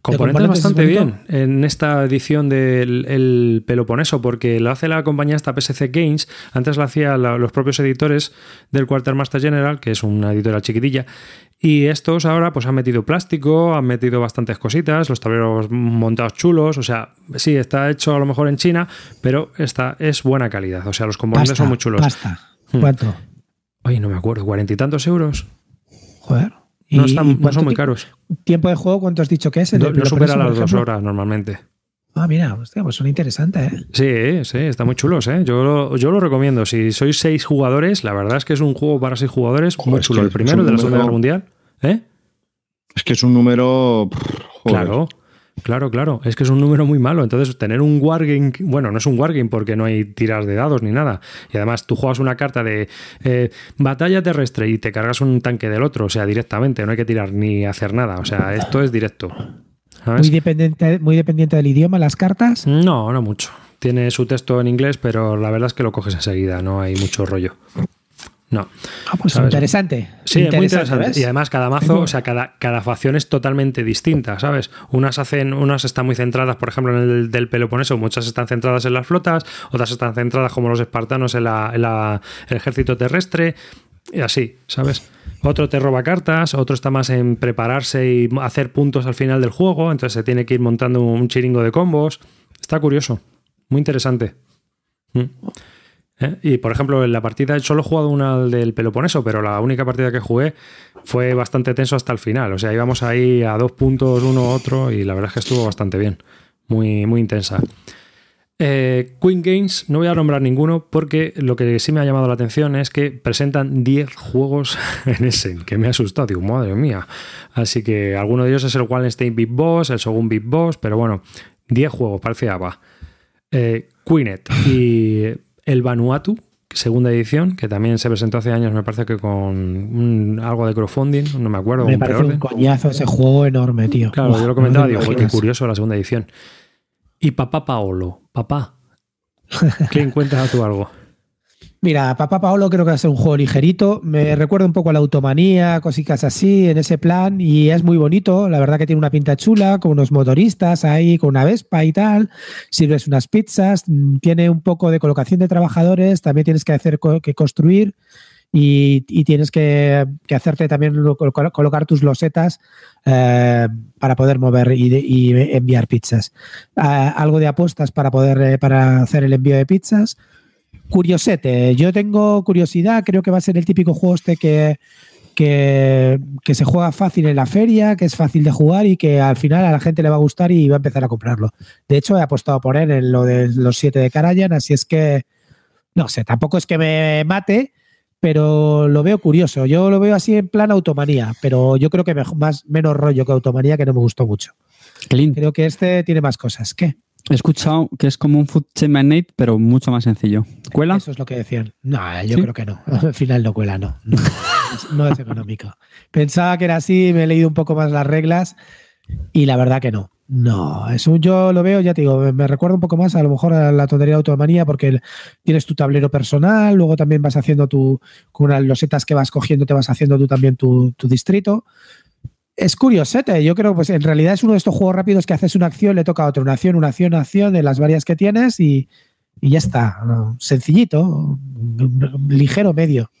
Componentes componentes es bastante bien en esta edición del el Peloponeso, porque lo hace la compañía esta PSC Games. Antes lo hacían los propios editores del Quartermaster General, que es una editorial chiquitilla. Y estos ahora pues han metido plástico, han metido bastantes cositas, los tableros montados chulos. O sea, sí, está hecho a lo mejor en China, pero esta es buena calidad. O sea, los componentes Pasta, son muy chulos. Pasta. Hmm. ¿Cuánto? Oye, no me acuerdo, cuarenta y tantos euros. Joder. No, ¿Y- están, y no cuánto son muy caros. ¿Tiempo de juego cuánto has dicho que es? No, supera las dos horas normalmente. Ah, mira, hostia, pues son interesantes, ¿eh? Sí, sí, está muy chulos, ¿eh? Yo lo, yo lo recomiendo. Si sois seis jugadores, la verdad es que es un juego para seis jugadores muy es chulo. que El primero de la Segunda Guerra Mundial. ¿Eh? Es que es un número. joder. Claro, claro, claro. Es que es un número muy malo. Entonces, tener un wargame. Bueno, no es un wargame porque no hay tiras de dados ni nada. Y además, tú juegas una carta de eh, batalla terrestre y te cargas un tanque del otro. O sea, directamente. No hay que tirar ni hacer nada. O sea, esto es directo. ¿Sabes? Muy dependiente, muy dependiente del idioma, las cartas. No, no mucho. Tiene su texto en inglés, pero la verdad es que lo coges enseguida. No hay mucho rollo. No. Ah, pues ¿Sabes? interesante. Sí, es muy interesante. ¿ves? Y además cada mazo, o sea, cada, cada facción es totalmente distinta, ¿sabes? Unas hacen, unas están muy centradas, por ejemplo, en el del Peloponeso, muchas están centradas en las flotas, otras están centradas como los espartanos en la, en la- el ejército terrestre, y así, ¿sabes? Otro te roba cartas, otro está más en prepararse y hacer puntos al final del juego, entonces se tiene que ir montando un chiringo de combos. Está curioso, muy interesante. Mm. ¿Eh? Y por ejemplo, en la partida, solo he jugado una del Peloponeso, pero la única partida que jugué fue bastante tenso hasta el final. O sea, íbamos ahí a dos puntos uno otro y la verdad es que estuvo bastante bien. Muy, muy intensa. Eh, Queen Games, no voy a nombrar ninguno porque lo que sí me ha llamado la atención es que presentan 10 juegos en Essen, que me ha asustado, digo, madre mía. Así que alguno de ellos es el Wallenstein Big Boss, el Shogun Big Boss, pero bueno, 10 juegos, parece ABA. Eh, Queenet y el Vanuatu, segunda edición, que también se presentó hace años, me parece que con un- algo de crowdfunding, no me acuerdo, Me un parece un coñazo ese juego enorme, tío. Claro, yo lo comentaba, no digo, qué curioso la segunda edición. Y papá Paolo, papá. ¿Quién cuenta tú algo? Mira, Papá Paolo creo que va a ser un juego ligerito. Me recuerda un poco a la automanía, cositas así, en ese plan. Y es muy bonito. La verdad que tiene una pinta chula, con unos motoristas ahí, con una Vespa y tal. Sirves unas pizzas. mm, Tiene un poco de colocación de trabajadores. También tienes que hacer que construir. Y, tienes que, que hacerte también lo- colo- colocar tus losetas eh, para poder mover y, de- y enviar pizzas. Ah, algo de apuestas para poder eh, para hacer el envío de pizzas. Curiosete, yo tengo curiosidad, creo que va a ser el típico juego este que, que, que, se juega fácil en la feria, que es fácil de jugar y que al final a la gente le va a gustar y va a empezar a comprarlo. De hecho, he apostado por él en lo de los siete de Karajan, así es que, no sé, tampoco es que me mate, pero lo veo curioso. Yo lo veo así en plan automanía, pero yo creo que más, menos rollo que automanía, que no me gustó mucho. Creo que este tiene más cosas. ¿Qué? He escuchado que es como un Food Chain pero mucho más sencillo. ¿Cuela? Eso es lo que decían. No, yo creo que no. Al final no cuela, no. No, es económico. Pensaba que era así, me he leído un poco más las reglas y la verdad que no. No, es un, yo lo veo, ya te digo, me recuerda un poco más a lo mejor a la tontería de automanía porque tienes tu tablero personal, luego también vas haciendo tu, con las losetas que vas cogiendo, te vas haciendo tú también tu, tu distrito es curiosete. Yo creo pues en realidad es uno de estos juegos rápidos que haces una acción, le toca a otro, una acción, una acción, una acción de las varias que tienes y, ya está. Sencillito, ligero medio.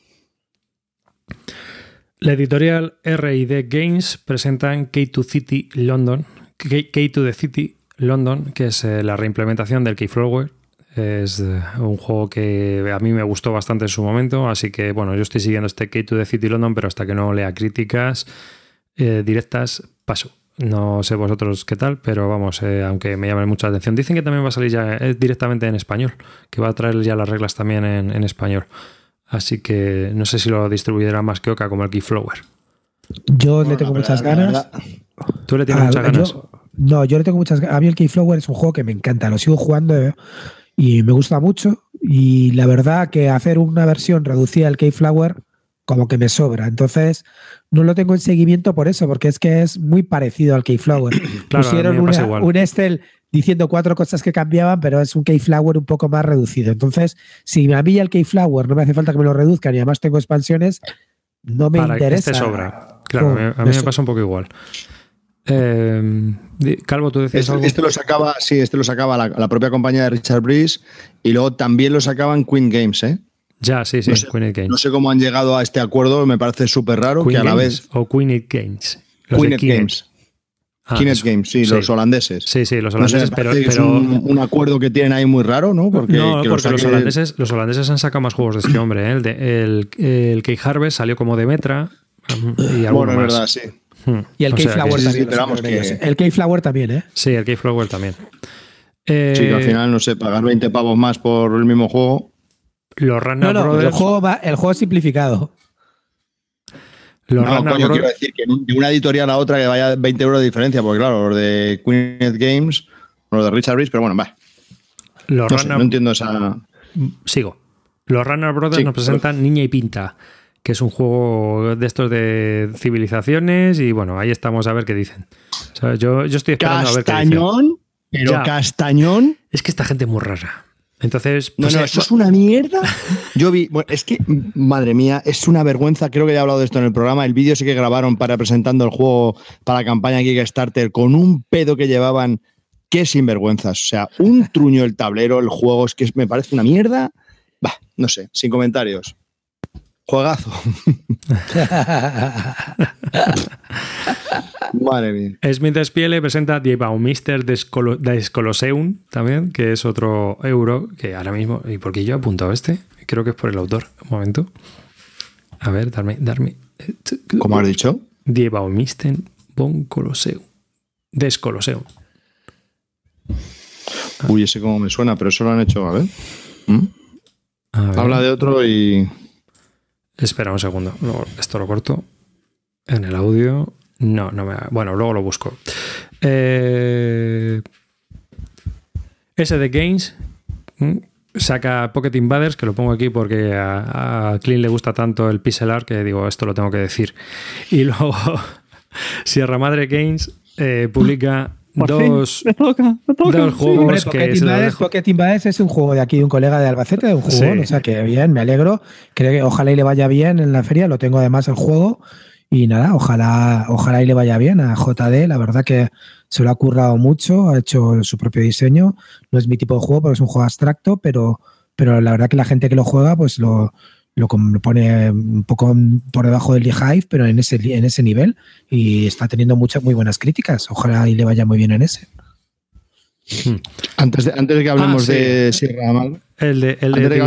La editorial R&D Games presentan K2 City London, K2 the City London, que es eh, la reimplementación del Keyflower. Es eh, un juego que a mí me gustó bastante en su momento, así que bueno, yo estoy siguiendo este K2 the City London, pero hasta que no lea críticas eh, directas, paso. No sé vosotros qué tal, pero vamos, eh, aunque me llame mucha atención. Dicen que también va a salir ya eh, directamente en español, que va a traer ya las reglas también en, español. Así que no sé si lo distribuirá más que Oca como el Keyflower. Yo le tengo muchas ganas. ¿Tú le tienes ah, muchas ganas? no, yo le tengo muchas ganas. A mí el Keyflower es un juego que me encanta, lo sigo jugando y me gusta mucho. Y la verdad que hacer una versión reducida del Keyflower como que me sobra. Entonces, no lo tengo en seguimiento por eso, porque es que es muy parecido al Keyflower. claro, Pusieron un Excel diciendo cuatro cosas que cambiaban, pero es un Keyflower un poco más reducido. Entonces, si a mí el Keyflower no me hace falta que me lo reduzcan y además tengo expansiones, no me interesa. Este sobra. Claro, a mí me, pasa un poco igual. Eh, Calvo, tú decías este, algo? Este lo sacaba, sí, este lo sacaba la, la, propia compañía de Richard Breeze y luego también lo sacaban Queen Games, ¿eh? Ya, sí, sí, no sé, No sé cómo han llegado a este acuerdo, me parece súper raro que a la vez. O Queen Games. Queen Games. Ah, Games, sí, los holandeses. Sí, sí, los holandeses, pero, Es un, acuerdo que tienen ahí muy raro, ¿no? Porque, no, porque los, holandeses, los holandeses han sacado más juegos de este hombre. ¿eh? El, de, el, el Key Harvest salió como de Metra. Y bueno, es verdad, sí. Hmm. Y el Keyflower también. El Keyflower también, ¿eh? Sí, el Keyflower también. sí, que al eh, final, no sé, pagar 20 pavos más por el mismo juego. Los Runner no, no, El juego, va, el juego es simplificado. Los no, coño, quiero decir que de una editorial a otra que vaya 20 euros de diferencia, porque claro, los de Queenet Games, los de Richard Rich, pero bueno, va. Los no, no entiendo esa. Sigo. Los Runner Brothers nos presentan Niña y Pinta, que es un juego de estos de civilizaciones, y bueno, ahí estamos a ver qué dicen. yo, yo estoy esperando a ver qué dicen. Castañón, pero Castañón. Es que esta gente es muy rara. Entonces, no, pues, no, eso es una mierda. Yo vi, bueno, es que, madre mía, es una vergüenza. Creo que ya he hablado de esto en el programa. El vídeo sí que grabaron para presentando el juego para la campaña Kickstarter con un pedo que llevaban. Qué sinvergüenzas. O sea, un truño el tablero, el juego, es que me parece una mierda. Bah, no sé, sin comentarios. Juegazo. Madre mía. Smith Spiele presenta Die Baumister des, Colosseum también, que es otro euro que ahora mismo. ¿Y por qué yo he apuntado este? Creo que es por el autor. Un momento. A ver, darme. darme ¿Cómo has dicho? Die Baumister von Colosseum. Des Colosseum. Uy, ese como me suena, pero eso lo han hecho, a ver. ¿Mm? Habla de otro y. Espera un segundo. Esto lo corto en el audio. No, no me. Bueno, luego lo busco. Eh, ese de Games saca Pocket Invaders, que lo pongo aquí porque a, a Clint le gusta tanto el pixel art que digo, esto lo tengo que decir. Y luego Sierra Madre Games eh, publica dos, dos juegos que Pocket es un juego de aquí de un colega de Albacete, de un juego, o sea que bien, me alegro. Creo que ojalá y le vaya bien en la feria, lo tengo además el juego y nada, ojalá, ojalá y le vaya bien a JD. La verdad que se lo ha currado mucho, ha hecho su propio diseño. No es mi tipo de juego porque es un juego abstracto, pero, pero la verdad que la gente que lo juega, pues lo, lo pone un poco por debajo del Hive, pero en ese, en ese nivel. Y está teniendo muchas muy buenas críticas. Ojalá y le vaya muy bien en ese. Hmm. Antes de, antes de que hablemos ah, de Sierra Madre. El de, el de,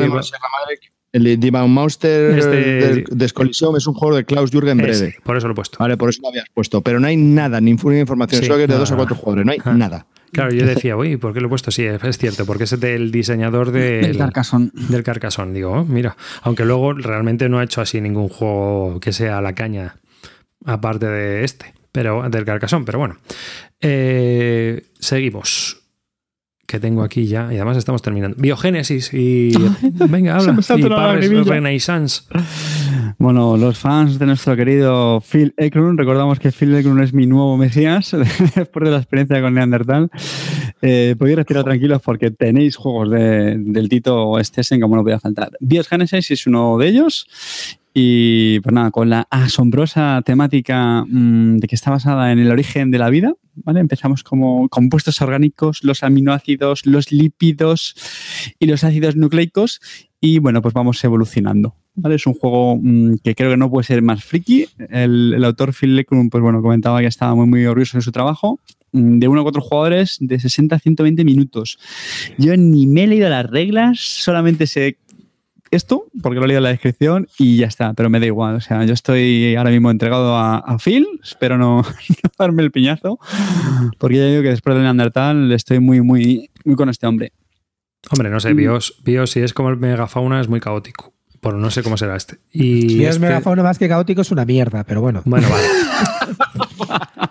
Madre, Monster Este- de Descolisión es un juego de Klaus Jürgen Ese, Brede. por eso lo he puesto. Vale, por eso lo habías puesto. Pero no hay nada, ni ninguna información. Sí, Solo que es de dos a cuatro jugadores. No hay Ah. nada. Claro, yo decía, uy, ¿por qué lo he puesto? Sí, es cierto, porque es del diseñador del, El Carcassonne. del. Digo, oh, mira, aunque luego realmente no ha hecho así ningún juego que sea la caña, aparte de este, pero del Carcassonne, pero bueno. Eh, seguimos. Que tengo aquí ya, y además estamos terminando. Biogénesis y. Venga, habla. Y lagrimilla. Renaissance. Bueno, los fans de nuestro querido Phil Eklund, recordamos que Phil Eklund es mi nuevo mesías después de la experiencia con Neandertal. Eh, podéis respirar tranquilos porque tenéis juegos de- del Tito Stessen como no podía faltar. Bios Genesis es uno de ellos. Y pues nada, con la asombrosa temática mm, de que está basada en el origen de la vida, ¿vale? Empezamos como compuestos orgánicos, los aminoácidos, los lípidos y los ácidos nucleicos y bueno, pues vamos evolucionando. ¿vale? Es un juego mm, que creo que no puede ser más friki. El, el autor Phil Lecrum, pues bueno, comentaba que estaba muy, muy orgulloso de su trabajo. Mm, De uno a cuatro jugadores de 60 a 120 minutos. Yo ni me he leído las reglas, solamente sé esto, porque lo he leído en la descripción y ya está, pero me da igual. O sea, yo estoy ahora mismo entregado a, a Phil, espero no, no darme el piñazo, porque ya digo que después del Neandertal estoy muy, muy, muy con este hombre. Hombre, no sé, Bios, Bios, si es como el megafauna, es muy caótico. Bueno, no sé cómo será este. Y Si es este- megafauna más que caótico, es una mierda, pero bueno. Bueno, vale.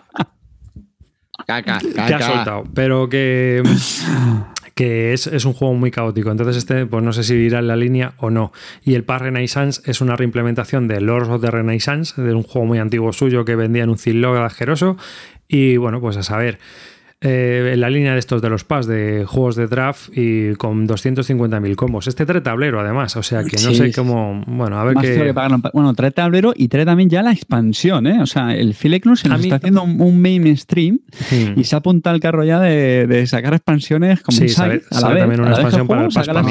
Caca, que ha caca. soltado, pero que, que es, es un juego muy caótico. Entonces, este, pues no sé si irá en la línea o no. Y el Pass Renaissance es una reimplementación de Lords of the Renaissance, de un juego muy antiguo suyo que vendía en un zilog asqueroso. Y bueno, pues a saber. Eh, en la línea de estos de los PAS de juegos de draft y con 250.000 combos. Este trae tablero, además, o sea que no Sí, sé cómo. Bueno, a ver qué. Bueno, trae tablero y trae también ya la expansión, ¿eh? O sea, el Phil Eklund se A nos mí- está haciendo un, mainstream Hmm. y se apunta al carro ya de, de sacar expansiones como Sí, un site. a la vez, también a una la vez que expansión para el juego, la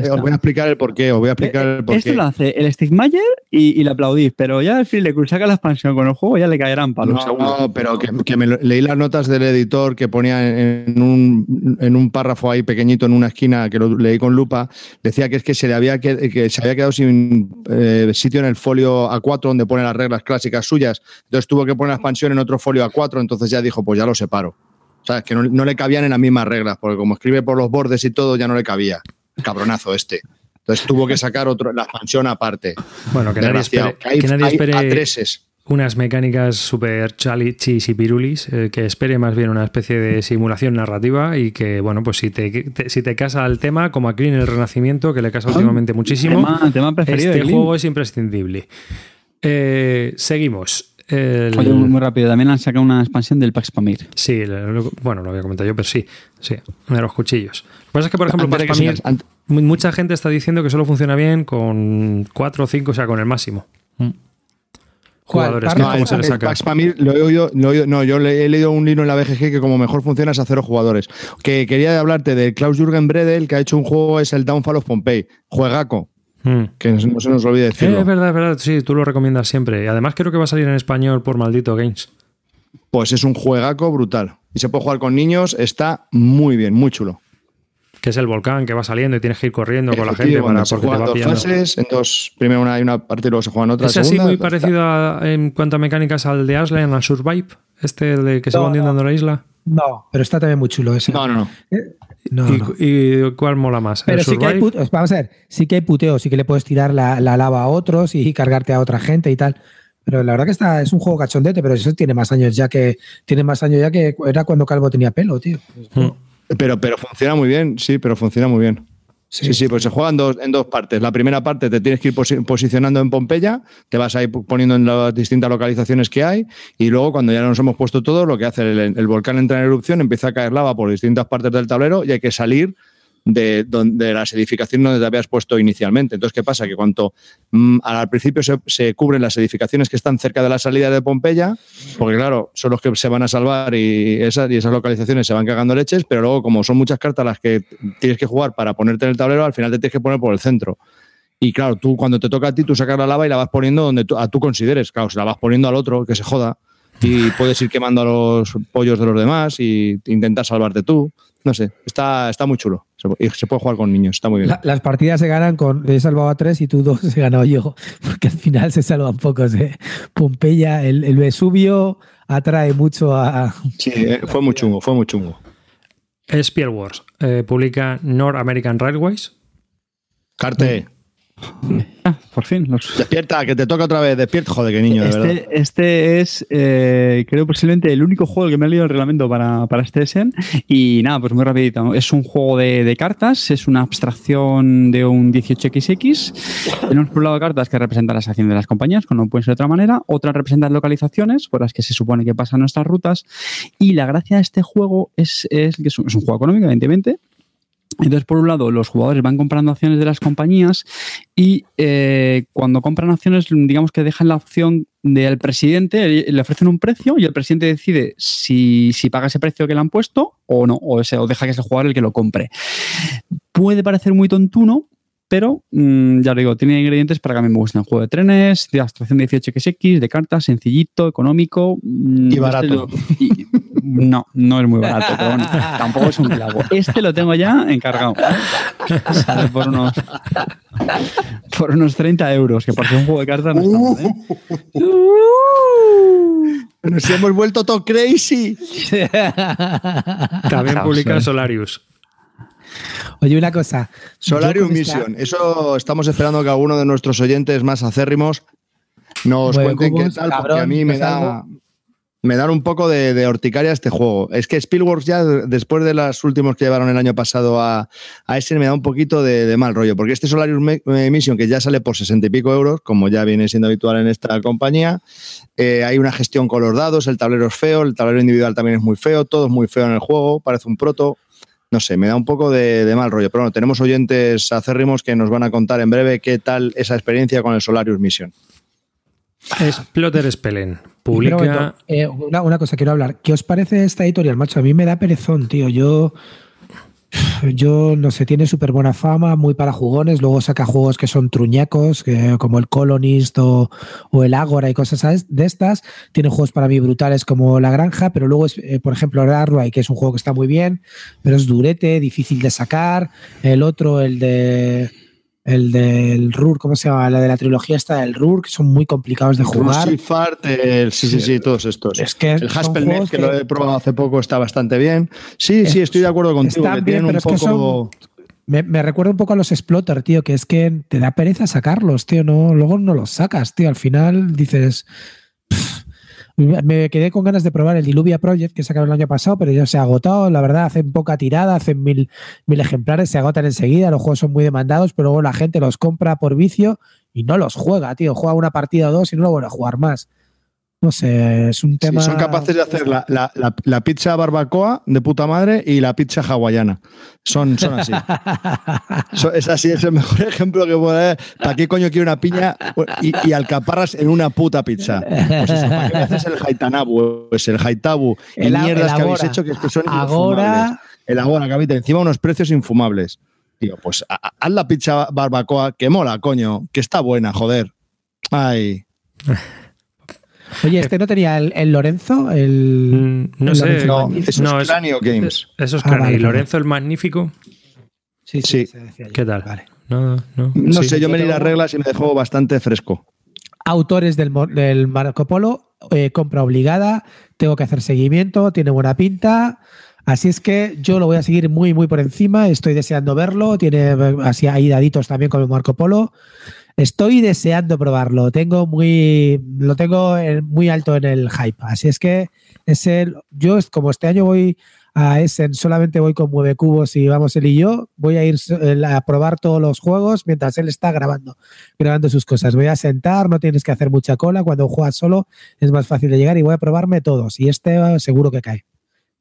te- ya os voy a explicar el porqué. Os voy a explicar Eh, el porqué. Esto lo hace el Stigmayer y, y le aplaudís, pero ya el Phil Eklund saca la expansión con el juego ya le caerán palos. No, no, pero que, que me leí las notas del editor que ponía en un, en un párrafo ahí pequeñito en una esquina que lo leí con lupa, decía que es que se le había, que, que se había quedado sin eh, sitio en el folio A4 donde pone las reglas clásicas suyas. Entonces tuvo que poner la expansión en otro folio A4, entonces ya dijo, pues ya lo separo. O sea, que no, no le cabían en las mismas reglas, porque como escribe por los bordes y todo, ya no le cabía. Cabronazo este. Entonces tuvo que sacar otro, la expansión aparte. Bueno, que nadie espere, Que hay- que nadie espere A3s. Unas mecánicas super chalichis y pirulis, eh, que espere más bien una especie de simulación narrativa y que, bueno, pues si te, te- si te casa el tema, como aquí en el Renacimiento, que le casa últimamente muchísimo, Tema, tema preferido este juego es imprescindible. Eh, seguimos. El- Oye, muy, rápido, también han sacado una expansión del Pax Pamir. Sí, lo- bueno, lo voy a comentar yo, pero sí, sí, de los cuchillos. Lo que pasa es que, por ejemplo, Antes Pax Pamir, mucha gente está diciendo que solo funciona bien con 4 o 5, o sea, con el máximo. Mm. Jugadores, No, es el- se le el saca. Pax Pamir lo he oído, lo he oído- no, yo le- he leído un libro en la BGG que como mejor funciona es a cero jugadores. Que quería hablarte de Klaus Jürgen Bredel, que ha hecho un juego, es el Downfall of Pompeii. Juegaco, Mm. que no se nos olvide Eh, decirlo. es verdad, es verdad, sí, tú lo recomiendas siempre. Y además creo que va a salir en español por Maldito Games. Pues es un juegaco brutal. Y se puede jugar con niños, está muy bien, muy chulo. Que es el volcán que va saliendo y tienes que ir corriendo con la gente para, se porque te va dos pillando. fases, en dos, primero una, hay una parte y luego se juegan otra. Es así muy parecido a- en cuanto a mecánicas al de Aslan, al Survive, este de que se va hundiendo no. la isla. No, pero está también muy chulo ese. No, no, no. Eh, no, ¿Y, no. y cuál mola más? Pero ¿El sí que hay Survive? put- vamos a ver, sí que hay puteo, sí que le puedes tirar la, la lava a otros y cargarte a otra gente y tal. Pero la verdad que está, es un juego cachondete, pero eso tiene más años ya que tiene más años ya que era cuando Calvo tenía pelo, tío. Mm. Pero, pero funciona muy bien, sí, pero funciona muy bien. Sí, sí, pues se juegan dos, en dos partes. La primera parte te tienes que ir posi- posicionando en Pompeya, te vas a ir poniendo en las distintas localizaciones que hay, y luego cuando ya nos hemos puesto todo, lo que hace el, el volcán entra en erupción, empieza a caer lava por distintas partes del tablero y hay que salir de, de las edificaciones donde te habías puesto inicialmente. Entonces, ¿qué pasa? Que cuanto mm, al principio se, se cubren las edificaciones que están cerca de la salida de Pompeya, porque claro, son los que se van a salvar y esas, y esas localizaciones se van cagando leches, pero luego como son muchas cartas las que tienes que jugar para ponerte en el tablero, al final te tienes que poner por el centro. Y claro, tú cuando te toca a ti, tú sacas la lava y la vas poniendo donde tú, a tú consideres. Claro, se la vas poniendo al otro, que se joda. Y puedes ir quemando a los pollos de los demás y intentar salvarte tú. No sé, está, está muy chulo. Y se puede jugar con niños, está muy bien. las partidas se ganan con. He salvado a tres y tú dos he ganado yo, porque al final se salvan pocos. ¿eh? Pompeya, el, el Vesubio atrae mucho a. Sí, eh, fue muy chungo, fue muy chungo. Spear Wars eh, publica North American Railways. Carte. Ah, por fin. Despierta, que te toca otra vez. Despierta, joder, qué niño, este, de verdad. Este es, eh, creo, posiblemente el único juego que me ha leído el reglamento para, para este. Y nada, pues muy rapidito. Es un juego de, cartas, es una abstracción de un 18XX. Tenemos por un lado cartas que representan las acciones de las compañías, como no puede ser de otra manera. Otras representan localizaciones por las que se supone que pasan nuestras rutas. Y la gracia de este juego es, es que es un juego económico, evidentemente, entonces, por un lado, los jugadores van comprando acciones de las compañías y eh, cuando compran acciones, digamos que dejan la opción del presidente, le ofrecen un precio y el presidente decide si, paga ese precio que le han puesto o no, o, o deja que sea el jugador el que lo compre. Puede parecer muy tontuno, pero mm, ya lo digo, tiene ingredientes para que a mí me guste. Un juego de trenes, de abstracción 18xx, de cartas, sencillito, económico. Mm, y barato. no, no es muy barato, pero bueno, tampoco es un clavo. Este lo tengo ya encargado. Sale por unos, por unos 30 euros, que por ser un juego de cartas no está mal, ¿eh? Nos hemos vuelto todo crazy. También publica Solarius. Oye, una cosa. Solarium Mission. Eso estamos esperando que alguno de nuestros oyentes más acérrimos nos cuenten qué tal, porque a mí me da, me dan un poco de, de, horticaria este juego. Es que Spielworks ya, después de los últimos que llevaron el año pasado a, a ese, me da un poquito de, mal rollo, porque este Solarium Mission, que ya sale por 60 y pico euros, como ya viene siendo habitual en esta compañía, eh, hay una gestión con los dados, el tablero es feo, el tablero individual también es muy feo, todo es muy feo en el juego, parece un proto no sé, me da un poco de, mal rollo. Pero bueno, tenemos oyentes acérrimos que nos van a contar en breve qué tal esa experiencia con el Solarius Mission. Exploter Spellen publica. Eh, una, una, cosa quiero hablar. ¿Qué os parece esta editorial, macho? A mí me da perezón, tío. Yo yo no sé, tiene súper buena fama, muy para jugones, luego saca juegos que son truñacos, que, como el Colonist o, el Agora y cosas de estas. Tiene juegos para mí brutales como La Granja, pero luego es, eh, por ejemplo, Arway, que es un juego que está muy bien, pero es durete, difícil de sacar. El otro, el de el del RUR, ¿cómo se llama? La de la trilogía esta del RUR, que son muy complicados de jugar. el, sí, sí, sí, todos estos. Es que el Haspelnet, que, lo he probado hace poco, está bastante bien. Sí, sí, estoy de acuerdo contigo. Están bien, pero un poco... me, me, recuerda un poco a los Exploter, tío, que es que te da pereza sacarlos, tío. No, luego no los sacas, tío. Al final dices, me quedé con ganas de probar el Diluvia Project que sacaron el año pasado, pero ya se ha agotado. La verdad, hacen poca tirada, hacen mil, mil ejemplares, se agotan enseguida. Los juegos son muy demandados, pero luego la gente los compra por vicio y no los juega, tío. Juega una partida o dos y no lo vuelve a jugar más. No sé, es un tema. son capaces de hacer la, pizza barbacoa de puta madre y la pizza hawaiana. Son, son así. es así, es el mejor ejemplo que puedo dar. ¿Para qué coño quiero una piña y, alcaparras en una puta pizza? Pues eso, ¿para qué haces el haitanabu? Pues el haitabu y mierdas que habéis hecho que, son ahora... El agora, cabita, encima unos precios infumables. Tío, pues haz la pizza barbacoa que mola, coño, que está buena, joder. Ay. Oye, ¿este no tenía el, Lorenzo? El, mm, no sé. eso es Cranio Games. Eso es ah, ¿Y Lorenzo el Magnífico? Sí, sí. ¿Qué tal? Vale. No, no. no sé, yo me di las reglas y me dejó bastante fresco. Autores del, del Marco Polo, eh, compra obligada, tengo que hacer seguimiento, tiene buena pinta. Así es que yo lo voy a seguir muy, muy por encima. Estoy deseando verlo. Tiene así ahí daditos también con el Marco Polo. Estoy deseando probarlo. Tengo muy, lo tengo muy alto en el hype. Así es que es el, yo como este año voy a Essen, solamente voy con Mueve Cubos y vamos él y yo, voy a ir a probar todos los juegos mientras él está grabando, grabando sus cosas. Voy a sentar, no tienes que hacer mucha cola. Cuando juegas solo es más fácil de llegar y voy a probarme todos. Y este seguro que cae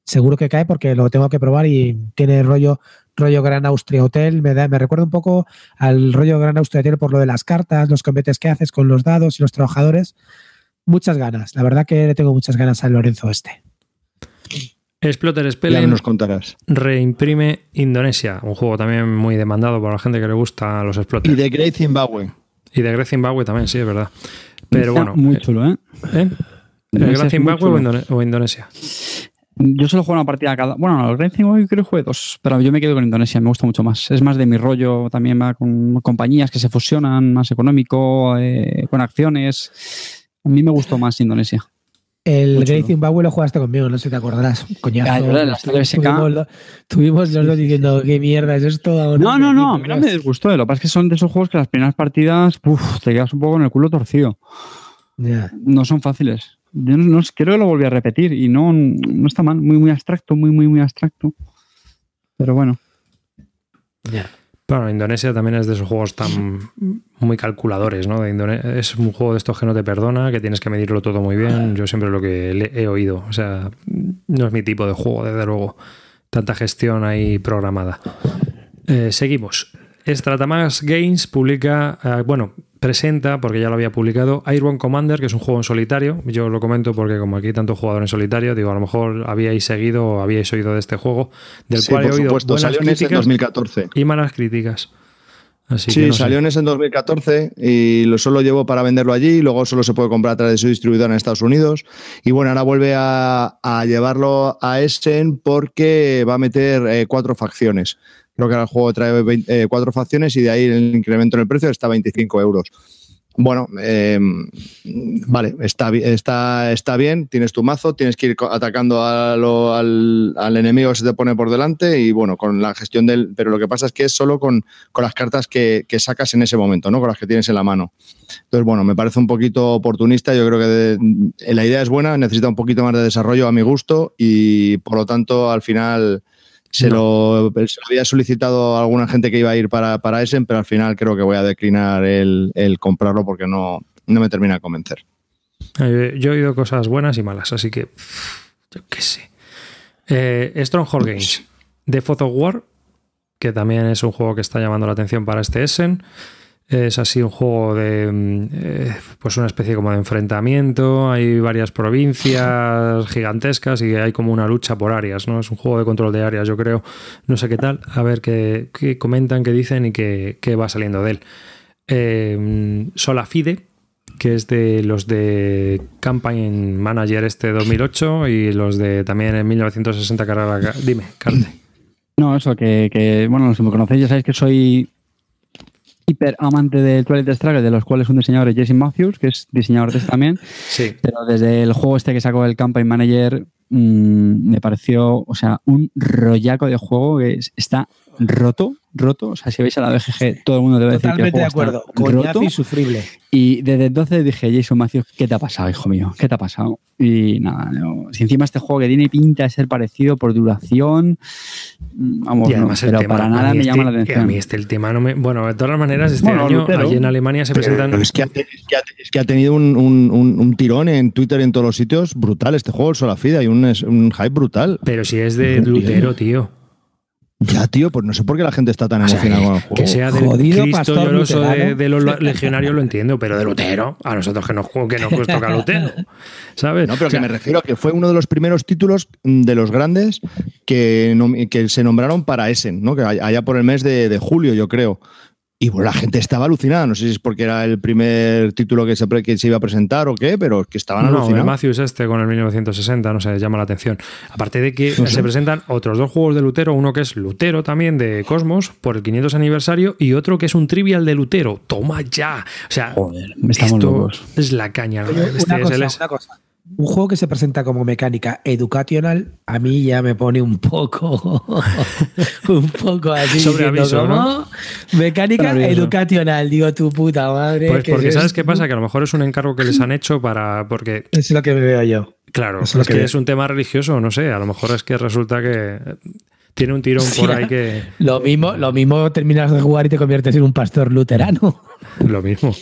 seguro que cae porque lo tengo que probar y tiene rollo rollo Gran Austria Hotel, me, da, me recuerda un poco al rollo Gran Austria Hotel por lo de las cartas, los combates que haces con los dados y los trabajadores. Muchas ganas, la verdad que le tengo muchas ganas al Lorenzo este. Exploter Spelling nos contarás. reimprime Indonesia, un juego también muy demandado por la gente que le gusta los Exploter. Y de Great Zimbabwe. Y de Great Zimbabwe también, sí, es verdad. Pero bueno. Muy chulo, ¿eh? ¿eh? ¿El Great Zimbabwe o, Indonesia? Yo solo juego una partida cada. Bueno, el Racing hoy creo que jugué dos, pero yo me quedo con Indonesia, me gusta mucho más. Es más de mi rollo, también va con compañías que se fusionan, más económico, eh, con acciones. A mí me gustó más Indonesia. El Great Zimbabwe lo jugaste conmigo, no sé si te acordarás. Coñazo. Ah. La tuvimos, tuvimos los dos diciendo, qué mierda, es esto. No, no, no, a mí no me disgustó. Lo que pasa es que son de esos juegos que las primeras partidas uf, te quedas un poco con el culo torcido. No son fáciles. Yo no, no- creo que lo volví a repetir y no, no está mal. Muy, muy abstracto, muy, muy, muy abstracto. Pero bueno. Bueno, Indonesia también es de esos juegos tan muy calculadores, ¿no? De es un juego de estos que no te perdona, que tienes que medirlo todo muy bien. Yo siempre lo que he oído. O sea, no es mi tipo de juego, desde luego. Tanta gestión ahí programada. Eh, seguimos. Stratamax Games publica, eh, bueno, presenta, porque ya lo había publicado, Airborne Commander, que es un juego en solitario. Yo lo comento porque como aquí hay tanto jugador en solitario, digo, a lo mejor habíais seguido o habíais oído de este juego, del Sí, cual he oído supuesto, buenas salió en ese en críticas 2014. y malas críticas. Así Sí, que no sé. salió en ese en 2014 y lo solo llevo para venderlo allí y luego solo se puede comprar a través de su distribuidor en Estados Unidos. Y bueno, ahora vuelve a, a llevarlo a Essen porque va a meter eh, cuatro facciones. Creo que ahora el juego trae 20 eh, cuatro facciones y de ahí el incremento en el precio está a 25 euros. Bueno, eh, vale, está, está, está bien, tienes tu mazo, tienes que ir atacando al, al enemigo que se te pone por delante y bueno, con la gestión del... Pero lo que pasa es que es solo con, con las cartas que, que sacas en ese momento, ¿no? Con las que tienes en la mano. Entonces, bueno, me parece un poquito oportunista, yo creo que de- la idea es buena, necesita un poquito más de desarrollo a mi gusto y por lo tanto al final... Se, lo, se lo había solicitado a alguna gente que iba a ir para, para Essen, pero al final creo que voy a declinar el, el comprarlo porque no, no me termina de convencer. Eh, Yo he oído cosas buenas y malas, así que yo qué sé. Eh, Stronghold Games, The Photo War, que también es un juego que está llamando la atención para este Essen. Es así un juego de mm, eh, pues una especie como de enfrentamiento. Hay varias provincias gigantescas y hay como una lucha por áreas, ¿no? Es un juego de control de áreas, yo creo. No sé qué tal. A ver qué, qué comentan, qué dicen y qué, qué va saliendo de él. Eh, Solafide, que es de los de Campaign Manager este 2008 y los de también en 1960 carrera. Dime, Carte. No, eso, que, que, bueno, los que me conocéis ya sabéis que soy hiper amante del Twilight Struggle, de los cuales un diseñador es Jason Matthews, que es diseñador de este también. Sí. Pero desde el juego este que sacó el Campaign Manager, mmm, me pareció, o sea, un rollaco de juego que es- está roto, roto. O sea, si veis a la BGG, todo el mundo debe decir que el Totalmente de juego acuerdo. está roto. Coñazo insufrible. Y desde entonces dije, Jason Matthews, ¿qué te ha pasado, hijo mío? ¿Qué te ha pasado? Y nada, no. si encima este juego que tiene pinta de ser parecido por duración, mm, vamos, Y además no, pero tema, para a nada me este- llama la A atención. mí este el tema no me. Bueno, de todas las maneras, este Bueno, año allí en Alemania se presentan. Pero es que ha, es que ha- es que ha tenido un, un- un- un tirón en Twitter y en todos los sitios brutal este juego, el Solafida, y un, un hype brutal. Pero si es de. Lutero, tío. Ya, tío, pues no sé por qué la gente está tan O sea, emocionada con el que juego. sea del Jodido Cristo lloroso de, los legionarios lo entiendo, pero de Lutero, a nosotros que nos, que nos toca Lutero, ¿sabes? No, pero O sea, que me refiero a que fue uno de los primeros títulos mm, de los grandes que, que se nombraron para Essen, ¿no? Que all- allá por el mes de, de julio, yo creo. Y bueno, la gente estaba alucinada. No sé si es porque era el primer título que se, que se iba a presentar o qué, pero que estaban No, el alucinados. Matthews este con el 1960, no sé, llama la atención. Aparte de que No sé. se presentan otros dos juegos de Lutero, uno que es Lutero también de Cosmos por el 500 aniversario y otro que es un trivial de Lutero. Toma ya. O sea, Joder, estamos esto locos. es la caña. Oye, Este una, es cosa, el- una cosa. Un juego que se presenta como mecánica educacional, a mí ya me pone un poco, un poco así. Sobre aviso, ¿no? Mecánica educacional, digo tu puta madre. Pues ¿qué porque es sabes esto? qué pasa, que a lo mejor es un encargo que les han hecho para. Porque, Es lo que me veo yo. claro, es, que es un tema religioso, no sé. A lo mejor es que resulta que tiene un tirón por ahí que. Lo mismo, lo mismo terminas de jugar y te conviertes en un pastor luterano. Lo mismo.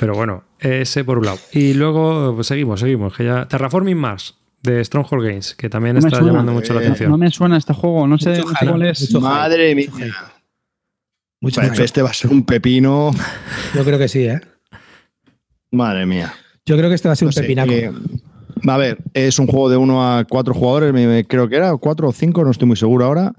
Pero bueno, ese por un lado. Y luego pues, seguimos, seguimos. Que ya. Terraforming Mars de Stronghold Games, que también No está suena. llamando mucho la Eh, atención. No me suena este juego, no sé, Mucho no sé hype, cuál es. mucho Madre mía. Mucho hype. este va a ser un pepino. Yo creo que sí, ¿eh? Madre mía. Yo creo que este va a ser No un sé, pepinaco. A ver, es un juego de uno a cuatro jugadores, creo que era, cuatro o cinco, no estoy muy seguro ahora.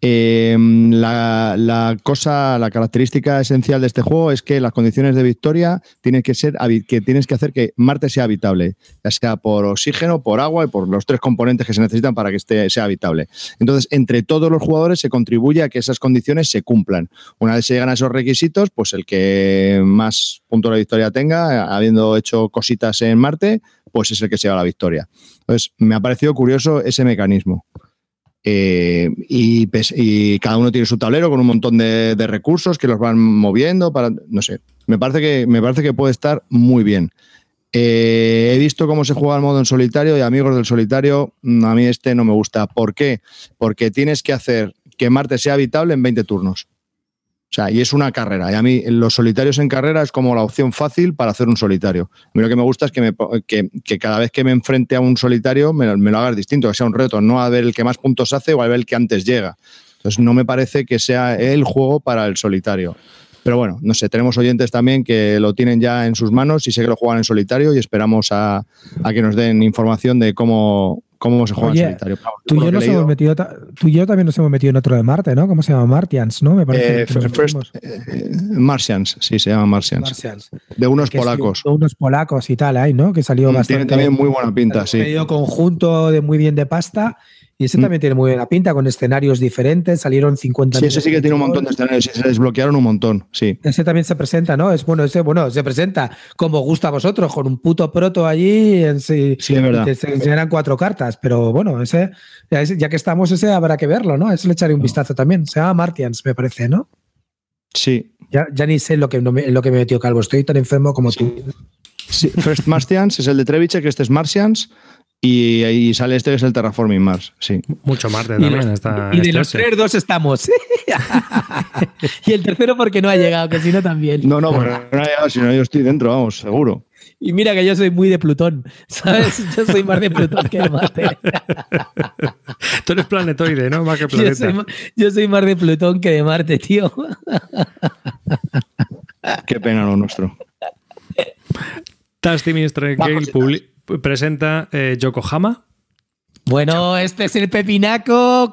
Eh, la, cosa, la característica esencial de este juego es que las condiciones de victoria tienen que ser que tienes que hacer que Marte sea habitable, ya sea por oxígeno, por agua y por los tres componentes que se necesitan para que esté, sea habitable. Entonces, entre todos los jugadores se contribuye a que esas condiciones se cumplan. Una vez se llegan a esos requisitos, pues el que más puntos de victoria tenga, habiendo hecho cositas en Marte, pues es el que se lleva la victoria. Entonces, me ha parecido curioso ese mecanismo. Eh, y, cada uno tiene su tablero con un montón de, recursos que los van moviendo para, no sé, me parece que, me parece que puede estar muy bien. Eh, he visto cómo se juega el modo en solitario y amigos del solitario, mm, a mí este no me gusta. ¿Por qué? Porque tienes que hacer que Marte sea habitable en 20 turnos. O sea, y es una carrera. Y a mí los solitarios en carrera es como la opción fácil para hacer un solitario. A mí lo que me gusta es que, me, cada vez que me enfrente a un solitario me, lo hagas distinto, que sea un reto, no a ver el que más puntos hace o a ver el que antes llega. Entonces no me parece que sea el juego para el solitario. Pero bueno, no sé, tenemos oyentes también que lo tienen ya en sus manos y sé que lo juegan en solitario y esperamos a que nos den información de cómo, cómo se juega en solitario. tú, y yo nos hemos metido, tú y yo también nos hemos metido en otro de Marte, ¿no? ¿Cómo se llama? Martians, ¿no? Me parece. Eh, eh, Martians, sí, se llama Martians. De unos polacos. De unos polacos y tal, ahí, ¿no? Que salió mm, bastante. Tiene también muy buena pinta, sí. Medio conjunto de muy bien de pasta y ese mm. también tiene muy buena pinta, con escenarios diferentes, salieron 50 Sí, ese sí que tiene un montón de escenarios, se desbloquearon un montón, sí. Ese también se presenta, ¿no? Es bueno, ese, bueno, se presenta como gusta a vosotros, con un puto proto allí, en, sí, sí, es verdad. se enseñarán cuatro cartas, pero bueno, ese, ya que estamos, ese habrá que verlo, ¿no? Ese le echaré un vistazo también. Se llama Martians, me parece, ¿no? Sí. Ya, ya ni sé lo que, lo que me metió Calvo, estoy tan enfermo como tú. Sí, First Martians es el de Treviche, que este es Martians. Y ahí sale este que es el Terraforming Mars, sí. Mucho Marte también está. Y de los tres, dos estamos. y el tercero porque no ha llegado, que si no también. No, no, porque no ha llegado, si no yo estoy dentro, vamos, seguro. Y mira que yo soy muy de Plutón, ¿sabes? Yo soy más de Plutón que de Marte. Tú eres planetoide, ¿no? Más que planeta. Yo soy, yo soy más de Plutón que de Marte, tío. Qué pena lo nuestro. Tasty Minister Gale presenta eh, Yokohama. Bueno, este es el pepinaco.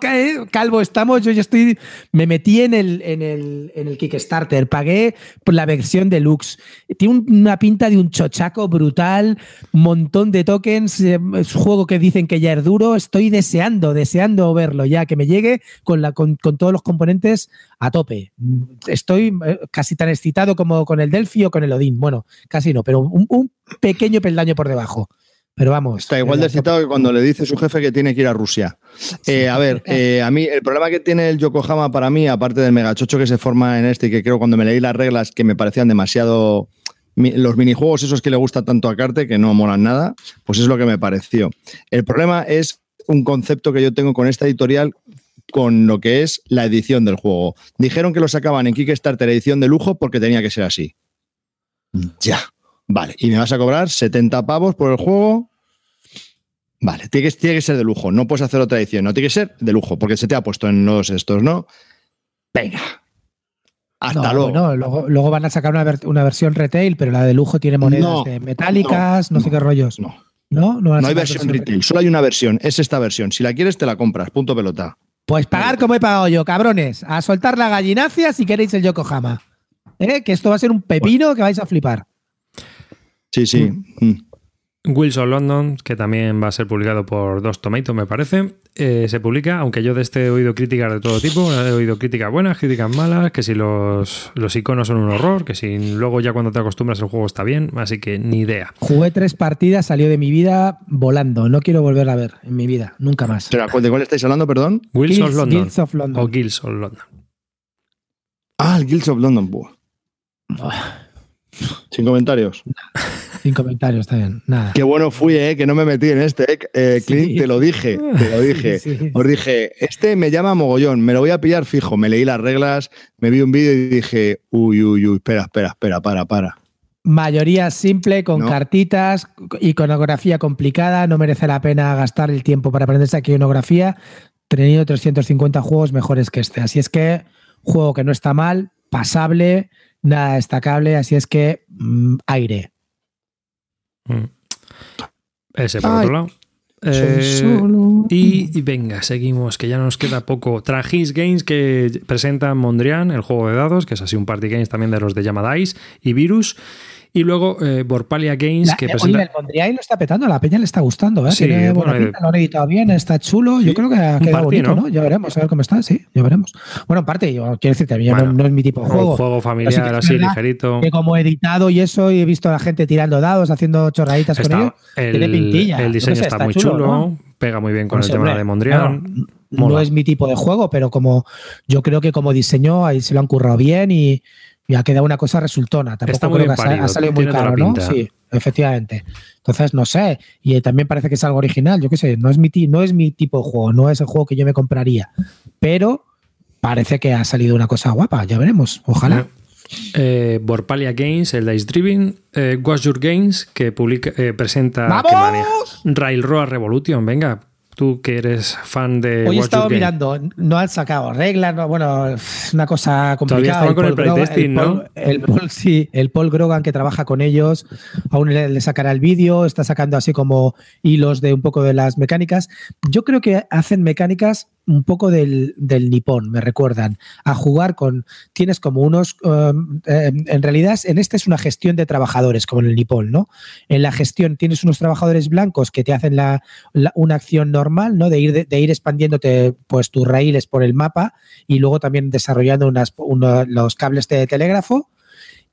Calvo, estamos. Yo ya estoy. Me metí en el, en el, en el Kickstarter. Pagué por la versión deluxe. Tiene una pinta de un chochaco brutal. Montón de tokens. Eh, es un juego que dicen que ya es duro. Estoy deseando, deseando verlo ya. Que me llegue con, la, con, todos los componentes a tope. Estoy eh, casi tan excitado como con el Delphi o con el Odin. Bueno, casi no, pero un pequeño peldaño por debajo. Pero vamos. Está igual de excitado que cuando le dice su jefe que tiene que ir a Rusia. Eh, a ver, eh, a mí el problema que tiene el Yokohama para mí, aparte del megachocho que se forma en este y que creo cuando me leí las reglas que me parecían demasiado los minijuegos esos que le gusta tanto a Carte, que no molan nada, pues es lo que me pareció. El problema es un concepto que yo tengo con esta editorial con lo que es la edición del juego. Dijeron que lo sacaban en Kickstarter edición de lujo porque tenía que ser así. Ya. Vale, y me vas a cobrar 70 pavos por el juego. Vale, tiene que, tiene que ser de lujo, no puedes hacer otra edición, no tiene que ser de lujo, porque se te ha puesto en los estos, ¿no? Venga. Hasta luego. luego. van a sacar una, versión retail, pero la de lujo tiene monedas metálicas, no, sé qué rollos. No. No, no, hay versión retail, solo hay una versión, es esta versión. Si la quieres, te la compras, punto pelota. Pues pagar como he pagado yo, cabrones. A soltar la gallinacia si queréis el Yokohama. ¿Eh? Que esto va a ser un pepino que vais a flipar. Sí, sí. Mm. Mm. Wilson London, que también va a ser publicado por Dos Tomatoes, me parece, eh, se publica, aunque yo de este he oído críticas de todo tipo, he oído críticas buenas, críticas malas, que si los, los iconos son un horror, que si luego ya cuando te acostumbras el juego está bien, así que ni idea. Jugué tres partidas, salió de mi vida volando, no quiero volver a ver en mi vida, nunca más. ¿de cuál estáis hablando, perdón? Wilson London. Of London. O Guilds of London. Ah, el Guilds of London, buah. Sin comentarios. Sin comentarios, está bien. Nada. Qué bueno fui, ¿eh? que no me metí en este. Eh, eh Clint, te lo dije, te lo dije. Os dije, este me llama mogollón, me lo voy a pillar fijo. Me leí las reglas, me vi un vídeo y dije, uy, uy, uy, espera, espera, espera, para, para. Mayoría simple, con cartitas, iconografía complicada, no merece la pena gastar el tiempo para aprenderse aquí iconografía. Tenido 350 juegos mejores que este. Así es que, juego que no está mal, pasable, nada destacable, así es que mm, aire. Mm. Ese por Ay, otro lado. soy Eh, solo. y, y venga, seguimos, que ya nos queda poco. Tragis Games que presenta Mondrian, el juego de dados, que es así un party games también de los de Dice y Virus. Y luego eh, Borpalia Games, La- que eh, presenta. Oye, el Mondrian lo está petando, a la peña le está gustando, ¿eh? Sí, Tiene bueno, pinta, lo han editado bien, está chulo. Sí, Yo creo que ha quedado bonito, ¿no? ¿no? Ya veremos, a ver cómo está, sí, ya veremos. Bueno, en parte, yo quiero decir que a mí Bueno, no, no es mi tipo de un juego. juego familiar que así, ligerito. Que como editado y eso, y he visto a la gente tirando dados, haciendo chorraditas con ellos. Está, tiene pintilla. el diseño sé, está, está muy chulo, pega muy bien con el tema de Mondrian. claro, no es mi tipo de juego, pero como yo creo que como diseño ahí se lo han currado bien y, y ha quedado una cosa resultona. Tampoco Está muy creo bien que ha salido muy toda la caro, ¿no? Sí, efectivamente. Entonces, no sé. Y eh, también parece que es algo original. Yo qué sé, no es mi, no es mi tipo de juego, no es el juego que yo me compraría. Pero parece que ha salido una cosa guapa. Ya veremos. Ojalá. Eh, Borpalia Games, el Dice Driven, eh, What's Your Games, que publica, eh, presenta ¡Vamos! que maneja Railroad Revolution. Venga, tú que eres fan de Hoy he estado mirando, no han sacado reglas, no, bueno, es una cosa complicada. estaban con el Paul Grogan- playtesting, Paul- ¿no? El Paul, sí, el Paul Grogan que trabaja con ellos, aún le, le sacará el vídeo, está sacando así como hilos de un poco de las mecánicas. Yo creo que hacen mecánicas un poco del, del nipón, me recuerdan, a jugar con, tienes como unos, um, en realidad en este es una gestión de trabajadores, como en el nipón, ¿no? En la gestión tienes unos trabajadores blancos que te hacen la, la- una acción normal, ¿no? De ir, de, de ir expandiéndote pues tus raíles por el mapa y luego también desarrollando unas, uno- los cables de telégrafo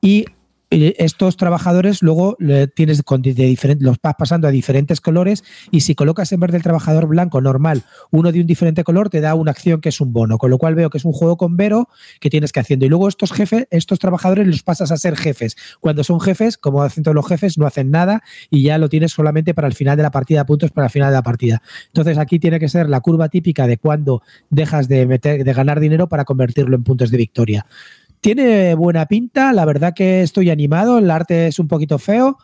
y estos trabajadores luego le tienes de los vas pasando a diferentes colores y si colocas en vez del trabajador blanco normal uno de un diferente color te da una acción que es un bono, con lo cual veo que es un juego con Vero que tienes que haciendo y luego estos jefes, estos trabajadores los pasas a ser jefes. Cuando son jefes, como hacen todos los jefes, no hacen nada y ya lo tienes solamente para el final de la partida, puntos para el final de la partida. Entonces aquí tiene que ser la curva típica de cuando dejas de meter, de ganar dinero para convertirlo en puntos de victoria. Tiene buena pinta, la verdad que estoy animado, el arte es un poquito feo,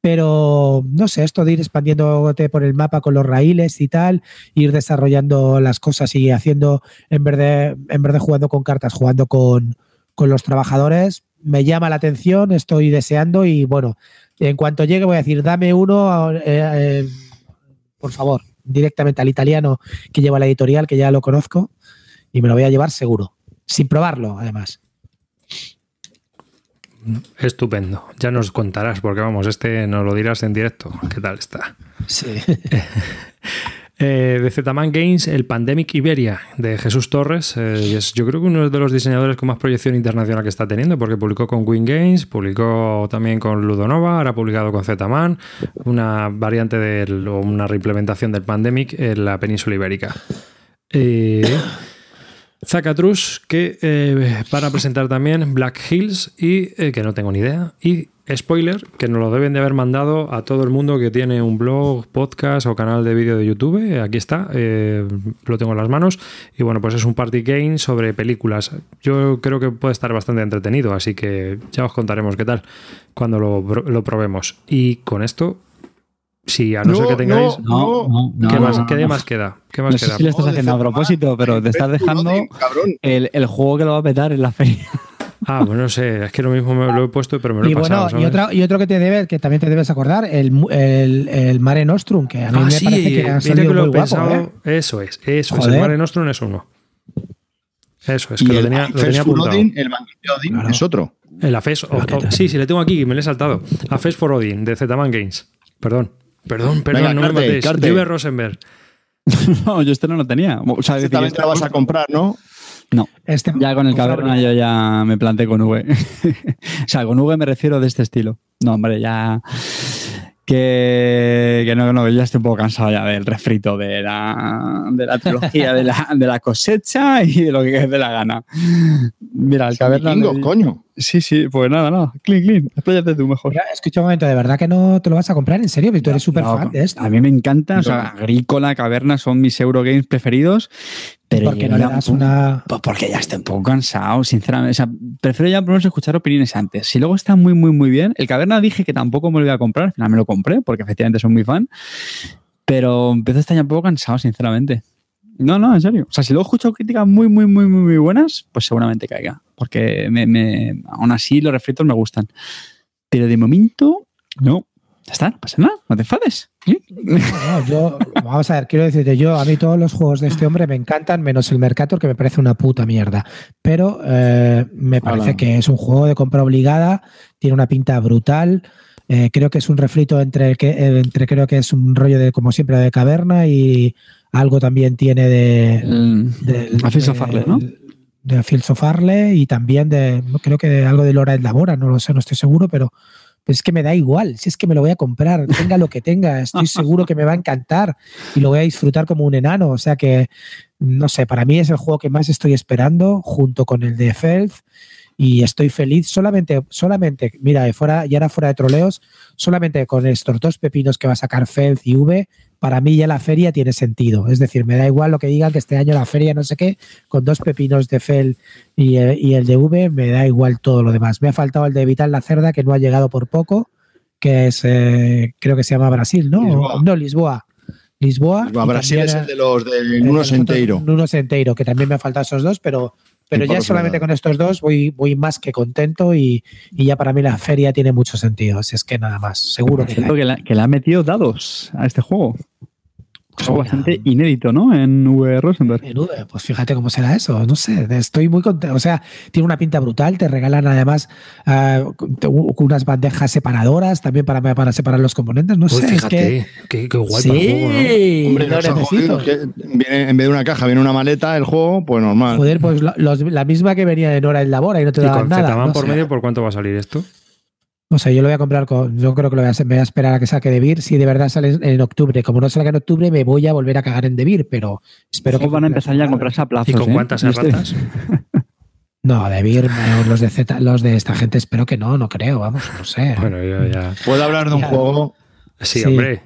pero no sé, esto de ir expandiéndote por el mapa con los raíles y tal, ir desarrollando las cosas y haciendo, en vez de, en vez de jugando con cartas, jugando con, con los trabajadores, me llama la atención, estoy deseando y bueno, en cuanto llegue voy a decir, dame uno, eh, eh, por favor, directamente al italiano que lleva la editorial, que ya lo conozco, y me lo voy a llevar seguro, sin probarlo además. Estupendo. Ya nos contarás, porque vamos, este nos lo dirás en directo. ¿Qué tal está? Sí. Eh, de Zetaman Games, el Pandemic Iberia de Jesús Torres. eh, es, yo creo que uno de los diseñadores con más proyección internacional que está teniendo, porque publicó con Wing Games, publicó también con Ludonova, ahora ha publicado con Zetaman, una variante del, o una reimplementación del Pandemic en la península ibérica. Eh, Zacatrus, que eh, para presentar también Black Hills y eh, que no tengo ni idea. Y spoiler, que nos lo deben de haber mandado a todo el mundo que tiene un blog, podcast o canal de vídeo de YouTube. Aquí está, eh, lo tengo en las manos. Y bueno, pues es un party game sobre películas. Yo creo que puede estar bastante entretenido, así que ya os contaremos qué tal cuando lo probemos. Y con esto, si a no, ser que tengáis. No, no, no. ¿Qué, no, más, no, qué no. más queda? ¿Qué más No sé queda? si lo estás haciendo a propósito, pero te estás dejando el, el juego que lo va a petar en la feria. Ah, bueno, no sé, es que lo mismo me lo he puesto, pero me lo he Y bueno, pasado. y, otra, y otro que te debe, que también te debes acordar, el, el, el Mare Nostrum, que a mí Ah, me sí, parece que ha que salido lo he muy guapo, pensado. ¿eh? Eso es, eso es. El Mare Nostrum es uno. Eso es, Y que lo el tenía, lo First tenía for apuntado. Odin, el de Odin Claro. es otro. El AFES. o- o- sí, sí, le tengo aquí, me lo he saltado. AFES for Odin, de Zetaman Games. Perdón. Perdón, perdón, Venga, no Carte, me matéis. Carte. Juve Rosenberg. no, yo este no lo tenía. O sea, es Este decir, también este- te lo vas a comprar, ¿no? No, Este- ya con el caverna yo ya me planté con V. o sea, con V me refiero de este estilo. No, hombre, ya. Que, que no, que no, ya estoy un poco cansado ya del refrito de la, de la trilogía de la, de la cosecha y de lo que dé la gana. Mira, el caverna. coño. Sí, sí, pues nada, nada. Clean, clean. Expláyate tú mejor. Mira, escucha un momento, ¿de verdad que no te lo vas a comprar? ¿En serio? Porque tú eres súper No, fan de esto. A mí me encanta, o sea. Agrícola, Caverna son mis Eurogames preferidos. Pero ¿Por qué no le un das una...? Pues porque ya estoy un poco cansado, sinceramente. O sea, prefiero ya por lo menos escuchar opiniones antes. Si luego está muy, muy, muy bien. El Caverna dije que tampoco me lo iba a comprar. Al final me lo compré porque efectivamente soy muy fan. Pero empiezo a estar ya un poco cansado, sinceramente. No, no, en serio. O sea, si luego escucho críticas muy, muy, muy, muy, muy buenas, pues seguramente caiga. Porque me, me- aún así los refritos me gustan. Pero de momento, no. Ya está, no pasa nada, no te enfades. No, yo, vamos a ver, quiero decirte, yo a mí todos los juegos de este hombre me encantan, menos el Mercator, que me parece una puta mierda. Pero eh, me parece Hola. que es un juego de compra obligada, tiene una pinta brutal. eh, creo que es un refrito entre, eh, entre creo que es un rollo de, como siempre, de caverna y algo también tiene de, of de- ¿no? De Fields of Arle y también de, creo que de algo de Lora Labora, no lo sé, no estoy seguro, pero pues es que me da igual, si es que me lo voy a comprar, tenga lo que tenga, estoy seguro que me va a encantar y lo voy a disfrutar como un enano, o sea que, no sé, para mí es el juego que más estoy esperando junto con el de Felth y estoy feliz solamente, solamente, mira, fuera, y ahora fuera de troleos, solamente con estos dos pepinos que va a sacar Felth y V, para mí ya la feria tiene sentido. Es decir, me da igual lo que digan que este año la feria no sé qué, con dos pepinos de Fel y, eh, y el de V, me da igual todo lo demás. Me ha faltado el de Vital la Cerda, que no ha llegado por poco, que es, eh, creo que se llama Brasil, ¿no? Lisboa. No, Lisboa. Lisboa. Lisboa, Brasil es el de los del el Nuno Senteiro. Nuno Senteiro, que también me han faltado esos dos, pero, pero ya solamente con estos dos voy, voy más que contento y, y ya para mí la feria tiene mucho sentido. Así es que nada más, seguro que Siento que, le, que le metido dados a este juego. Algo Mira. bastante inédito, ¿no? En V. Rosenberg. En V, pues fíjate cómo será eso, no sé, estoy muy contento, o sea, tiene una pinta brutal, te regalan además ah, unas bandejas separadoras también para, para separar los componentes, no Pues sé, es fíjate, que... qué, qué guay sí, para el juego, ¿no? Hombre, no se ha necesito. jodido, que viene- en vez de una caja viene una maleta, el juego, pues normal. Joder, pues lo- los- la misma que venía de Nora en Labora y no te Y daban con nada. Zetaman no por sé. medio, ¿por cuánto va a salir esto? No sé, yo lo voy a comprar con. Yo creo que lo voy a, hacer- me voy a esperar a que saque de Beer. Si de verdad sale en octubre. Como no salga en octubre, me voy a volver a cagar en De Beer, pero espero que. Van a empezar ya a comprarse a plazos. ¿Y con ¿eh? cuántas Y este- erratas? No, De los de Z, los de esta gente, espero que no, no creo, vamos, no sé. Bueno, yo ya. Puedo hablar de un Ya. juego. Sí, Sí. hombre.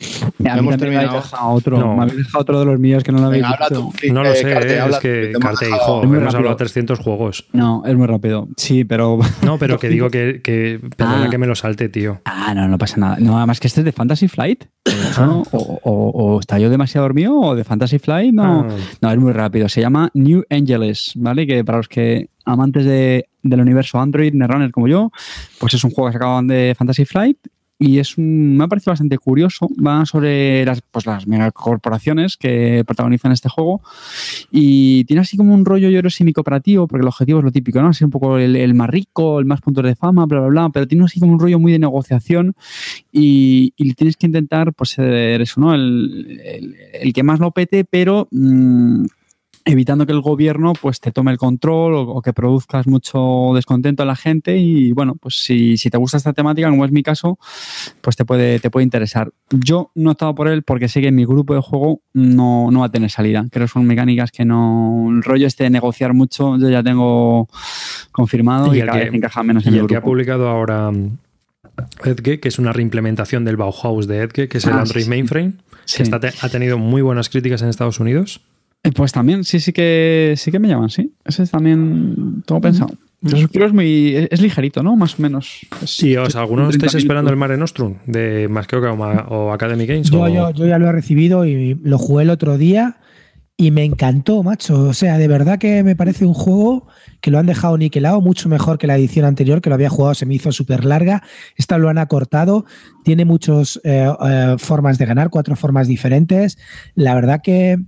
Hemos me habéis terminado. dejado otro. No. Me habéis dejado otro de los míos que no lo habéis Venga, habla tú. No lo Eh, sé, Carte, eh, es que te hemos Carte, hijo, hemos hablado rápido. 300 juegos. No, es muy rápido. Sí, pero. No, pero que digo que, que perdona Ah. que me lo salte, tío. Ah, no, no pasa nada. No, además que este es de Fantasy Flight. Ah. ¿no? O, o- o está yo demasiado dormido o de Fantasy Flight. No, Ah. no, es muy rápido. Se llama New Angeles, ¿vale? Que para los que amantes de, del universo Android, Netrunner como yo, pues es un juego que se acaban de Fantasy Flight y es un, me ha parecido bastante curioso. Va sobre las, pues las megacorporaciones que protagonizan este juego y tiene así como un rollo, yo creo, semi-cooperativo, porque el objetivo es lo típico, ¿no? Así un poco el, el más rico, el más puntos de fama, bla, bla, bla, pero tiene así como un rollo muy de negociación y, y tienes que intentar, pues, ser eso, ¿no? El, el- el que más lo pete, pero mm, evitando que el gobierno, pues, te tome el control o, o que produzcas mucho descontento a la gente y, bueno, pues, si, si te gusta esta temática, como es mi caso, pues te puede, te puede interesar. Yo no he estado por él porque sé que en mi grupo de juego no, no va a tener salida. Creo que son mecánicas que no. El rollo este de negociar mucho, yo ya tengo confirmado y, Y el cada que- vez encaja menos Y en el, el que ha publicado ahora mm, Edge, que es una reimplementación del Bauhaus de Edge, que es el Ah, Android sí, mainframe, Sí. que está ha tenido muy buenas críticas en Estados Unidos. Eh, Pues también, sí, sí que sí que me llaman, sí. Ese es también tengo pensado. Esos kilos muy, es, es ligerito, ¿no? Más o menos. Es- Y os, ¿algunos 30 estáis esperando el. Mare Nostrum de más que o, o Academy Games? Yo, o- yo, yo ya lo he recibido y lo jugué el otro día y me encantó, macho. O sea, de verdad que me parece un juego que lo han dejado niquelado, mucho mejor que la edición anterior, que lo había jugado, se me hizo súper larga. Esta lo han acortado, tiene muchas formas de ganar, cuatro formas diferentes. La verdad que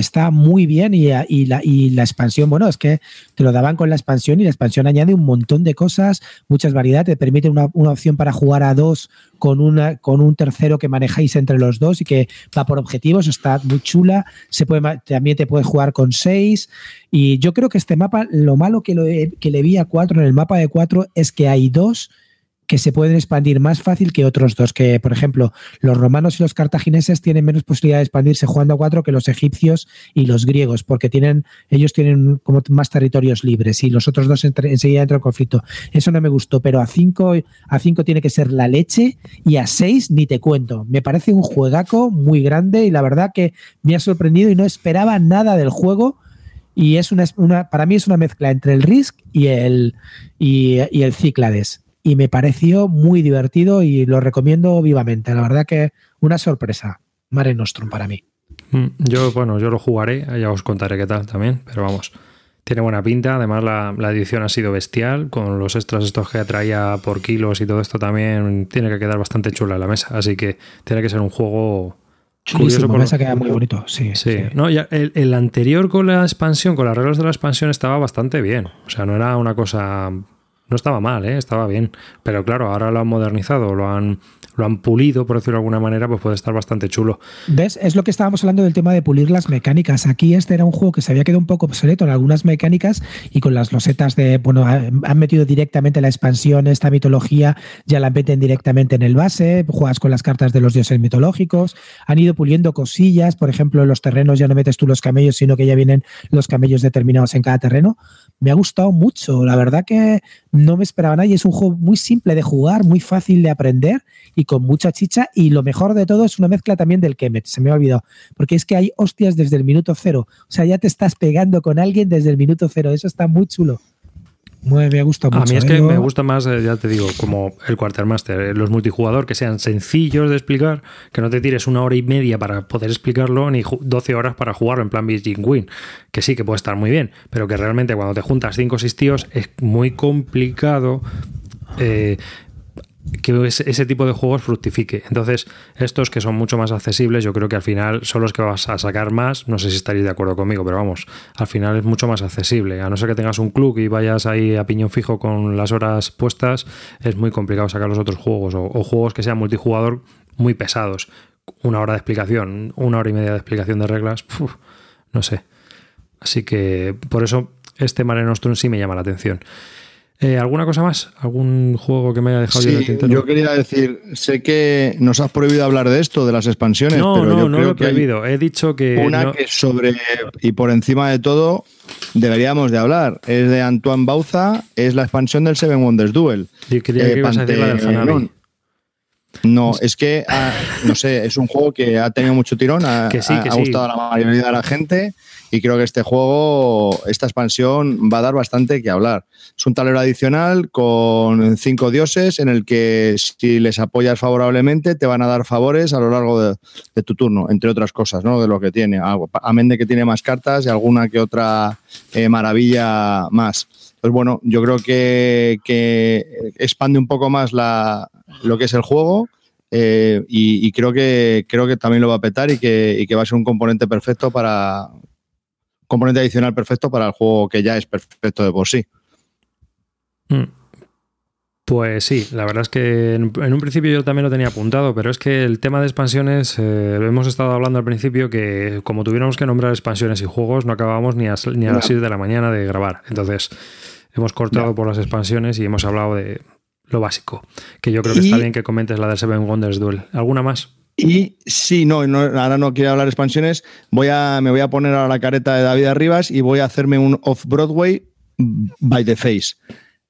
está muy bien y, la, expansión, bueno, es que te lo daban con la expansión y la expansión añade un montón de cosas, muchas variedades, te permite una, opción para jugar a dos con, una, con un tercero que manejáis entre los dos y que va por objetivos, está muy chula, se puede, también te puedes jugar con seis y yo creo que este mapa, lo malo que, lo, que le vi a cuatro en el mapa de cuatro es que hay dos que se pueden expandir más fácil que otros dos, que por ejemplo los romanos y los cartagineses tienen menos posibilidad de expandirse jugando a cuatro que los egipcios y los griegos, porque tienen ellos tienen como más territorios libres y los otros dos entre- enseguida entran en conflicto. Eso no me gustó, pero a cinco, a cinco tiene que ser la leche y a seis ni te cuento. Me parece un juegaco muy grande y la verdad que me ha sorprendido y no esperaba nada del juego. Y es una, para mí es una mezcla entre el Risk y el, y, y el Cíclades y me pareció muy divertido y lo recomiendo vivamente. La verdad que una sorpresa. Mare Nostrum para mí. Mm, Yo, bueno, yo lo jugaré, ya os contaré qué tal también, pero vamos. Tiene buena pinta, además la, la, edición ha sido bestial, con los extras estos que traía por kilos y todo esto también tiene que quedar bastante chula en la mesa, así que tiene que ser un juego curioso. La mesa queda muy bonito, sí. Sí, No, ya el, el, anterior con la expansión, con las reglas de la expansión estaba bastante bien, o sea, no era una cosa... No estaba mal, ¿eh? estaba bien. Pero claro, ahora lo han modernizado, lo han lo han pulido, por decirlo de alguna manera, pues puede estar bastante chulo. ¿Ves? Es lo que estábamos hablando del tema de pulir las mecánicas. Aquí este era un juego que se había quedado un poco obsoleto en algunas mecánicas y con las losetas de, bueno, han metido directamente la expansión, esta mitología, ya la meten directamente en el base, juegas con las cartas de los dioses mitológicos, han ido puliendo cosillas, por ejemplo, en los terrenos ya no metes tú los camellos, sino que ya vienen los camellos determinados en cada terreno. Me ha gustado mucho, la verdad que no me esperaba nada y es un juego muy simple de jugar, muy fácil de aprender y con mucha chicha. Y lo mejor de todo es una mezcla también del Kemet, se me ha olvidado. Porque es que hay hostias desde el minuto cero. O sea, ya te estás pegando con alguien desde el minuto cero. Eso está muy chulo. Me gusta mucho. A mí es que me gusta más, eh, ya te digo, como el Quartermaster, eh, los multijugador que sean sencillos de explicar, que no te tires una hora y media para poder explicarlo, ni 12 horas para jugarlo en plan Beijing Win, que sí que puede estar muy bien, pero que realmente cuando te juntas 5 o 6 tíos es muy complicado eh, que ese tipo de juegos fructifique. Entonces, estos que son mucho más accesibles, yo creo que al final son los que vas a sacar más. No sé si estaréis de acuerdo conmigo, pero vamos, al final es mucho más accesible. A no ser que tengas un club y vayas ahí a piñón fijo con las horas puestas, es muy complicado sacar los otros juegos o, juegos que sean multijugador muy pesados. Una hora de explicación, una hora y media de explicación de reglas, no sé. Así que por eso este Mare Nostrum sí me llama la atención. Eh, ¿Alguna cosa más? ¿Algún juego que me haya dejado sí, yo quería decir, sé que nos has prohibido hablar de esto, de las expansiones, no, pero no, yo no creo lo he prohibido. He dicho que. Una que sobre y por encima de todo deberíamos de hablar. Es de Antoine Bauza, es la expansión del Seven Wonders Duel. Yo quería que ibas a decir la del Hanabi. No, es que, ah, no sé, es un juego que ha tenido mucho tirón, ha, que sí, que ha gustado a la mayoría de la gente y creo que este juego, esta expansión va a dar bastante que hablar. Es un tablero adicional con cinco dioses en el que si les apoyas favorablemente te van a dar favores a lo largo de, tu turno, entre otras cosas, ¿no? De lo que tiene. Amén de que tiene más cartas y alguna que otra eh, maravilla más. Pues bueno, yo creo que, expande un poco más la, lo que es el juego. Eh, y, creo que creo que también lo va a petar y que va a ser un componente perfecto para, componente adicional perfecto para el juego que ya es perfecto de por sí. Mm. Pues sí, la verdad es que en, un principio yo también lo tenía apuntado, pero es que el tema de expansiones, eh, hemos estado hablando al principio que como tuviéramos que nombrar expansiones y juegos, no acabábamos ni a, ni a las 6 de la mañana de grabar. Entonces, hemos cortado por las expansiones y hemos hablado de lo básico, que yo creo que está bien que comentes la de Seven Wonders Duel. ¿Alguna más? Y sí, no, ahora no quiero hablar expansiones. Voy a, me voy a poner a la careta de David Arribas y voy a hacerme un off-Broadway by the face.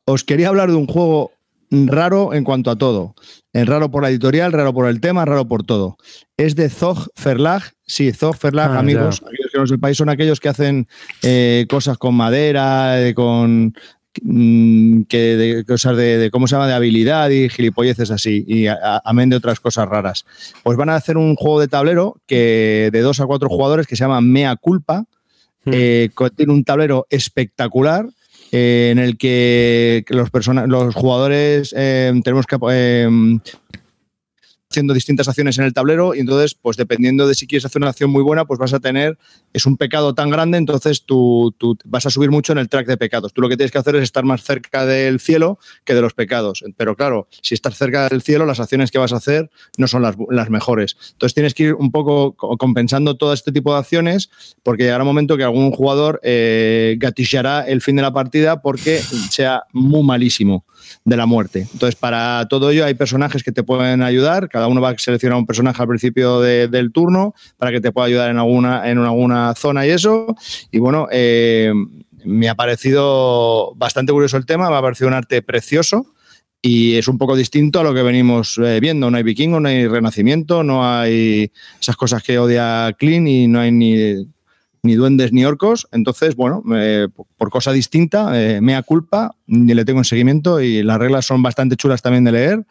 Os quería hablar de un juego raro en cuanto a todo. Es raro por la editorial, raro por el tema, raro por todo. Es de Zog Verlag. Sí, Zog Verlag, ah, amigos, aquellos que no sepáis, son aquellos que hacen eh, cosas con madera, eh, con que de cosas de, cómo se llama de habilidad y gilipolleces así y amén de otras cosas raras pues van a hacer un juego de tablero que de dos a cuatro jugadores que se llama Mea Culpa hmm. eh, tiene un tablero espectacular eh, en el que los, los jugadores eh, tenemos que haciendo distintas acciones en el tablero y entonces, pues dependiendo de si quieres hacer una acción muy buena, pues vas a tener, es un pecado tan grande, entonces tú, tú, vas a subir mucho en el track de pecados. Tú lo que tienes que hacer es estar más cerca del cielo que de los pecados. Pero claro, si estás cerca del cielo, las acciones que vas a hacer no son las, las mejores. Entonces tienes que ir un poco compensando todo este tipo de acciones porque llegará un momento que algún jugador eh, gatillará el fin de la partida porque sea muy malísimo de la muerte. Entonces, para todo ello hay personajes que te pueden ayudar. Cada uno va a seleccionar un personaje al principio del turno para que te pueda ayudar en alguna, en alguna zona y eso. Y bueno, eh, me ha parecido bastante curioso el tema, me ha parecido un arte precioso y es un poco distinto a lo que venimos eh, viendo. No hay vikingo, no hay renacimiento, no hay esas cosas que odia Clean y no hay ni ni duendes ni orcos. Entonces, bueno, por cosa distinta, eh, mea culpa, ni le tengo en seguimiento y las reglas son bastante chulas también de leer.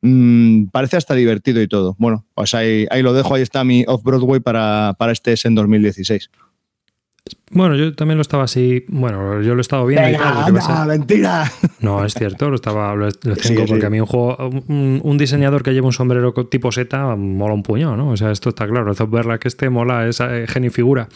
Mm, parece hasta divertido y todo. Bueno, pues ahí, ahí lo dejo, ahí está mi Off-Broadway para, para este en 2016. Bueno, yo también lo estaba así. Bueno, yo lo he estado viendo y tal. pasa- mentira. No, es cierto, lo estaba lo, lo tengo Sí, sí. porque a mí un juego, un, un diseñador que lleva un sombrero tipo seta mola un puño, ¿no? O sea, esto está claro. verla que este mola, es eh, genio y figura.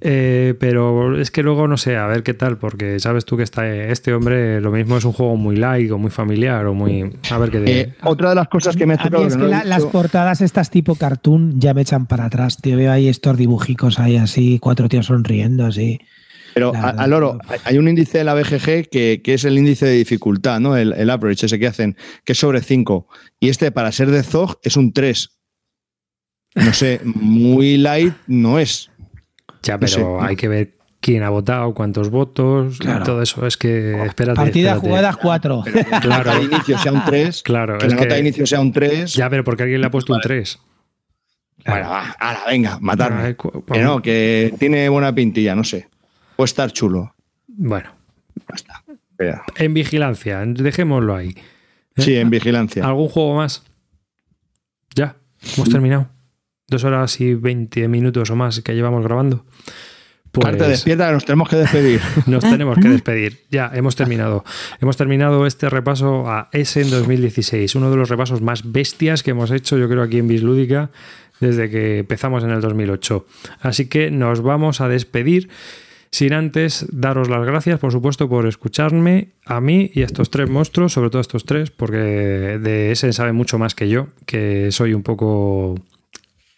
Eh, pero es que luego no sé, a ver qué tal, porque sabes tú que está eh, este hombre, lo mismo es un juego muy light o muy familiar o muy. A ver qué de. Eh, otra de las cosas que me ha tocado es que no la- las portadas estas tipo cartoon ya me echan para atrás. Te veo ahí estos dibujicos ahí así, cuatro tíos sonriendo así. Pero verdad, al oro, no. hay un índice de la BGG que, que es el índice de dificultad, ¿no? El, el average, ese que hacen, que es sobre 5. Y este, para ser de Zog, es un 3. No sé, muy light no es. ya, no pero sé. hay que ver quién ha votado, cuántos votos, y todo eso. Es que, espérate. Partida espérate. jugada cuatro. Pero que la Claro. nota de inicio sea un 3. Claro, que la nota que- de inicio sea un 3. Ya, pero porque alguien le ha puesto un 3. Bueno, va, ala, venga, matarme. Que no, que tiene buena pintilla, no sé. Puede estar chulo. Bueno. Vea. en vigilancia, dejémoslo ahí. ¿Eh? Sí, en vigilancia. ¿Algún juego más? Ya, hemos terminado. Dos horas y 20 minutos o más que llevamos grabando. Pues Carta despierta, nos tenemos que despedir. nos tenemos que despedir. Ya, hemos terminado. Hemos terminado este repaso a Essen 2016, uno de los repasos más bestias que hemos hecho, yo creo, aquí en Bislúdica desde que empezamos en el 2008. Así que nos vamos a despedir. Sin antes daros las gracias, por supuesto, por escucharme a mí y a estos tres monstruos, sobre todo a estos tres, porque de ese sabe mucho más que yo, que soy un poco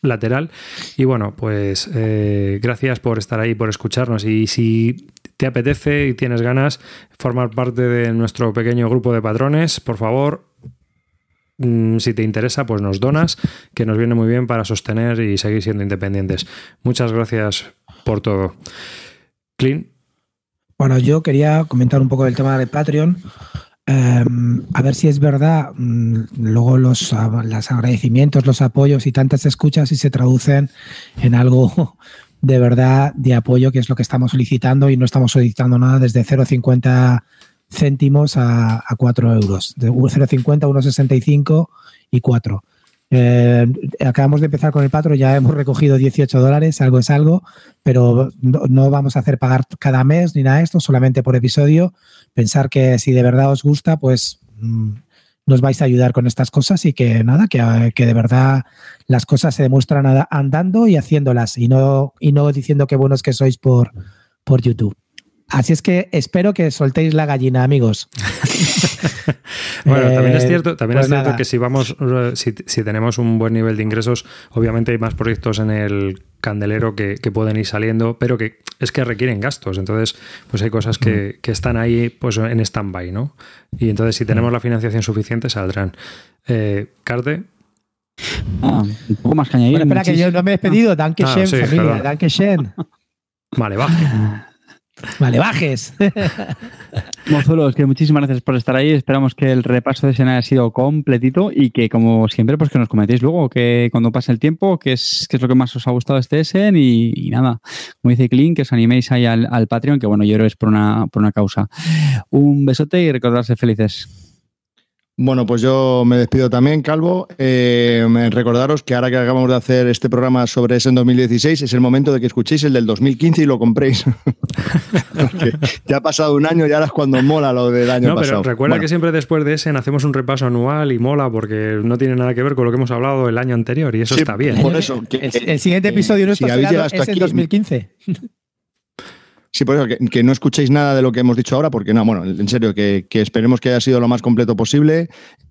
lateral. Y bueno, pues eh, gracias por estar ahí, por escucharnos. Y si te apetece y tienes ganas formar parte de nuestro pequeño grupo de patrones, por favor, si te interesa, pues nos donas, que nos viene muy bien para sostener y seguir siendo independientes. Muchas gracias por todo. Clint, Bueno, yo quería comentar un poco del tema de Patreon. Eh, a ver si es verdad, mm, luego los, los agradecimientos, los apoyos y tantas escuchas si se traducen en algo de verdad de apoyo, que es lo que estamos solicitando y no estamos solicitando nada desde 0,50 céntimos a, a 4 euros. De 0,50, 1,65 y 4. Eh, acabamos de empezar con el Patreon, ya hemos recogido 18 dólares, algo es algo, pero no, no vamos a hacer pagar cada mes ni nada de esto, solamente por episodio. Pensar que si de verdad os gusta, pues mm, nos vais a ayudar con estas cosas y que nada, que, que de verdad las cosas se demuestran andando y haciéndolas y no, y no diciendo qué buenos que sois por, por YouTube. Así es que espero que soltéis la gallina, amigos. Bueno, también es Eh, cierto, también pues es cierto nada. que si vamos, eh, si, si tenemos un buen nivel de ingresos, obviamente hay más proyectos en el candelero que, que pueden ir saliendo, pero que es que requieren gastos. Entonces, pues hay cosas Mm. que, que están ahí pues en stand-by, ¿no? Y entonces, si Mm. tenemos la financiación suficiente, saldrán. Eh, Carte, Ah, un poco más que añadir. Bueno, espera, que yo no me he despedido. Danke Ah, sí, familia. perdón. Danke schön. vale, baje. Vale, bajes. Mozuelos, que muchísimas gracias por estar ahí. Esperamos que el repaso de escena haya sido completito y que, como siempre, pues que nos comentéis luego que cuando pase el tiempo, qué es, qué es lo que más os ha gustado este Essen y, y nada, como dice Clint, que os animéis ahí al, al Patreon, que bueno, yo creo que es por una, por una causa. Un besote y recordarse felices. Bueno, pues yo me despido también, Calvo. Eh, recordaros que ahora que acabamos de hacer este programa sobre ese en 2016, es el momento de que escuchéis el del 2015 y lo compréis. Porque ya ha pasado un año y ahora es cuando mola lo del año No, pero pasado. recuerda Bueno, que siempre después de ese hacemos un repaso anual y mola porque no tiene nada que ver con lo que hemos hablado el año anterior y eso Sí, está bien. Por eso, que- El, el siguiente eh, episodio si nuestro habéis será llegado hasta es en aquí- 2015. Sí, por eso, que, no escuchéis nada de lo que hemos dicho ahora, porque no, bueno, en serio, que, que esperemos que haya sido lo más completo posible.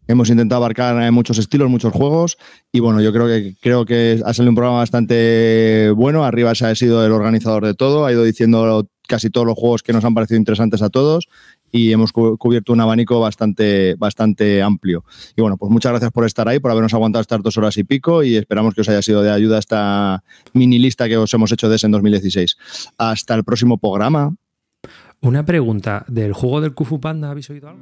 Hemos intentado abarcar eh, muchos estilos, muchos juegos, y bueno, yo creo que creo que ha salido un programa bastante bueno. Arriba se ha sido el organizador de todo, ha ido diciendo casi todos los juegos que nos han parecido interesantes a todos, y hemos cu- cubierto un abanico bastante, bastante amplio. Y bueno, pues muchas gracias por estar ahí, por habernos aguantado estas dos horas y pico, y esperamos que os haya sido de ayuda esta mini lista que os hemos hecho de ese en 2016. Hasta el próximo programa. Una pregunta, ¿del juego del Kung Fu Panda habéis oído algo?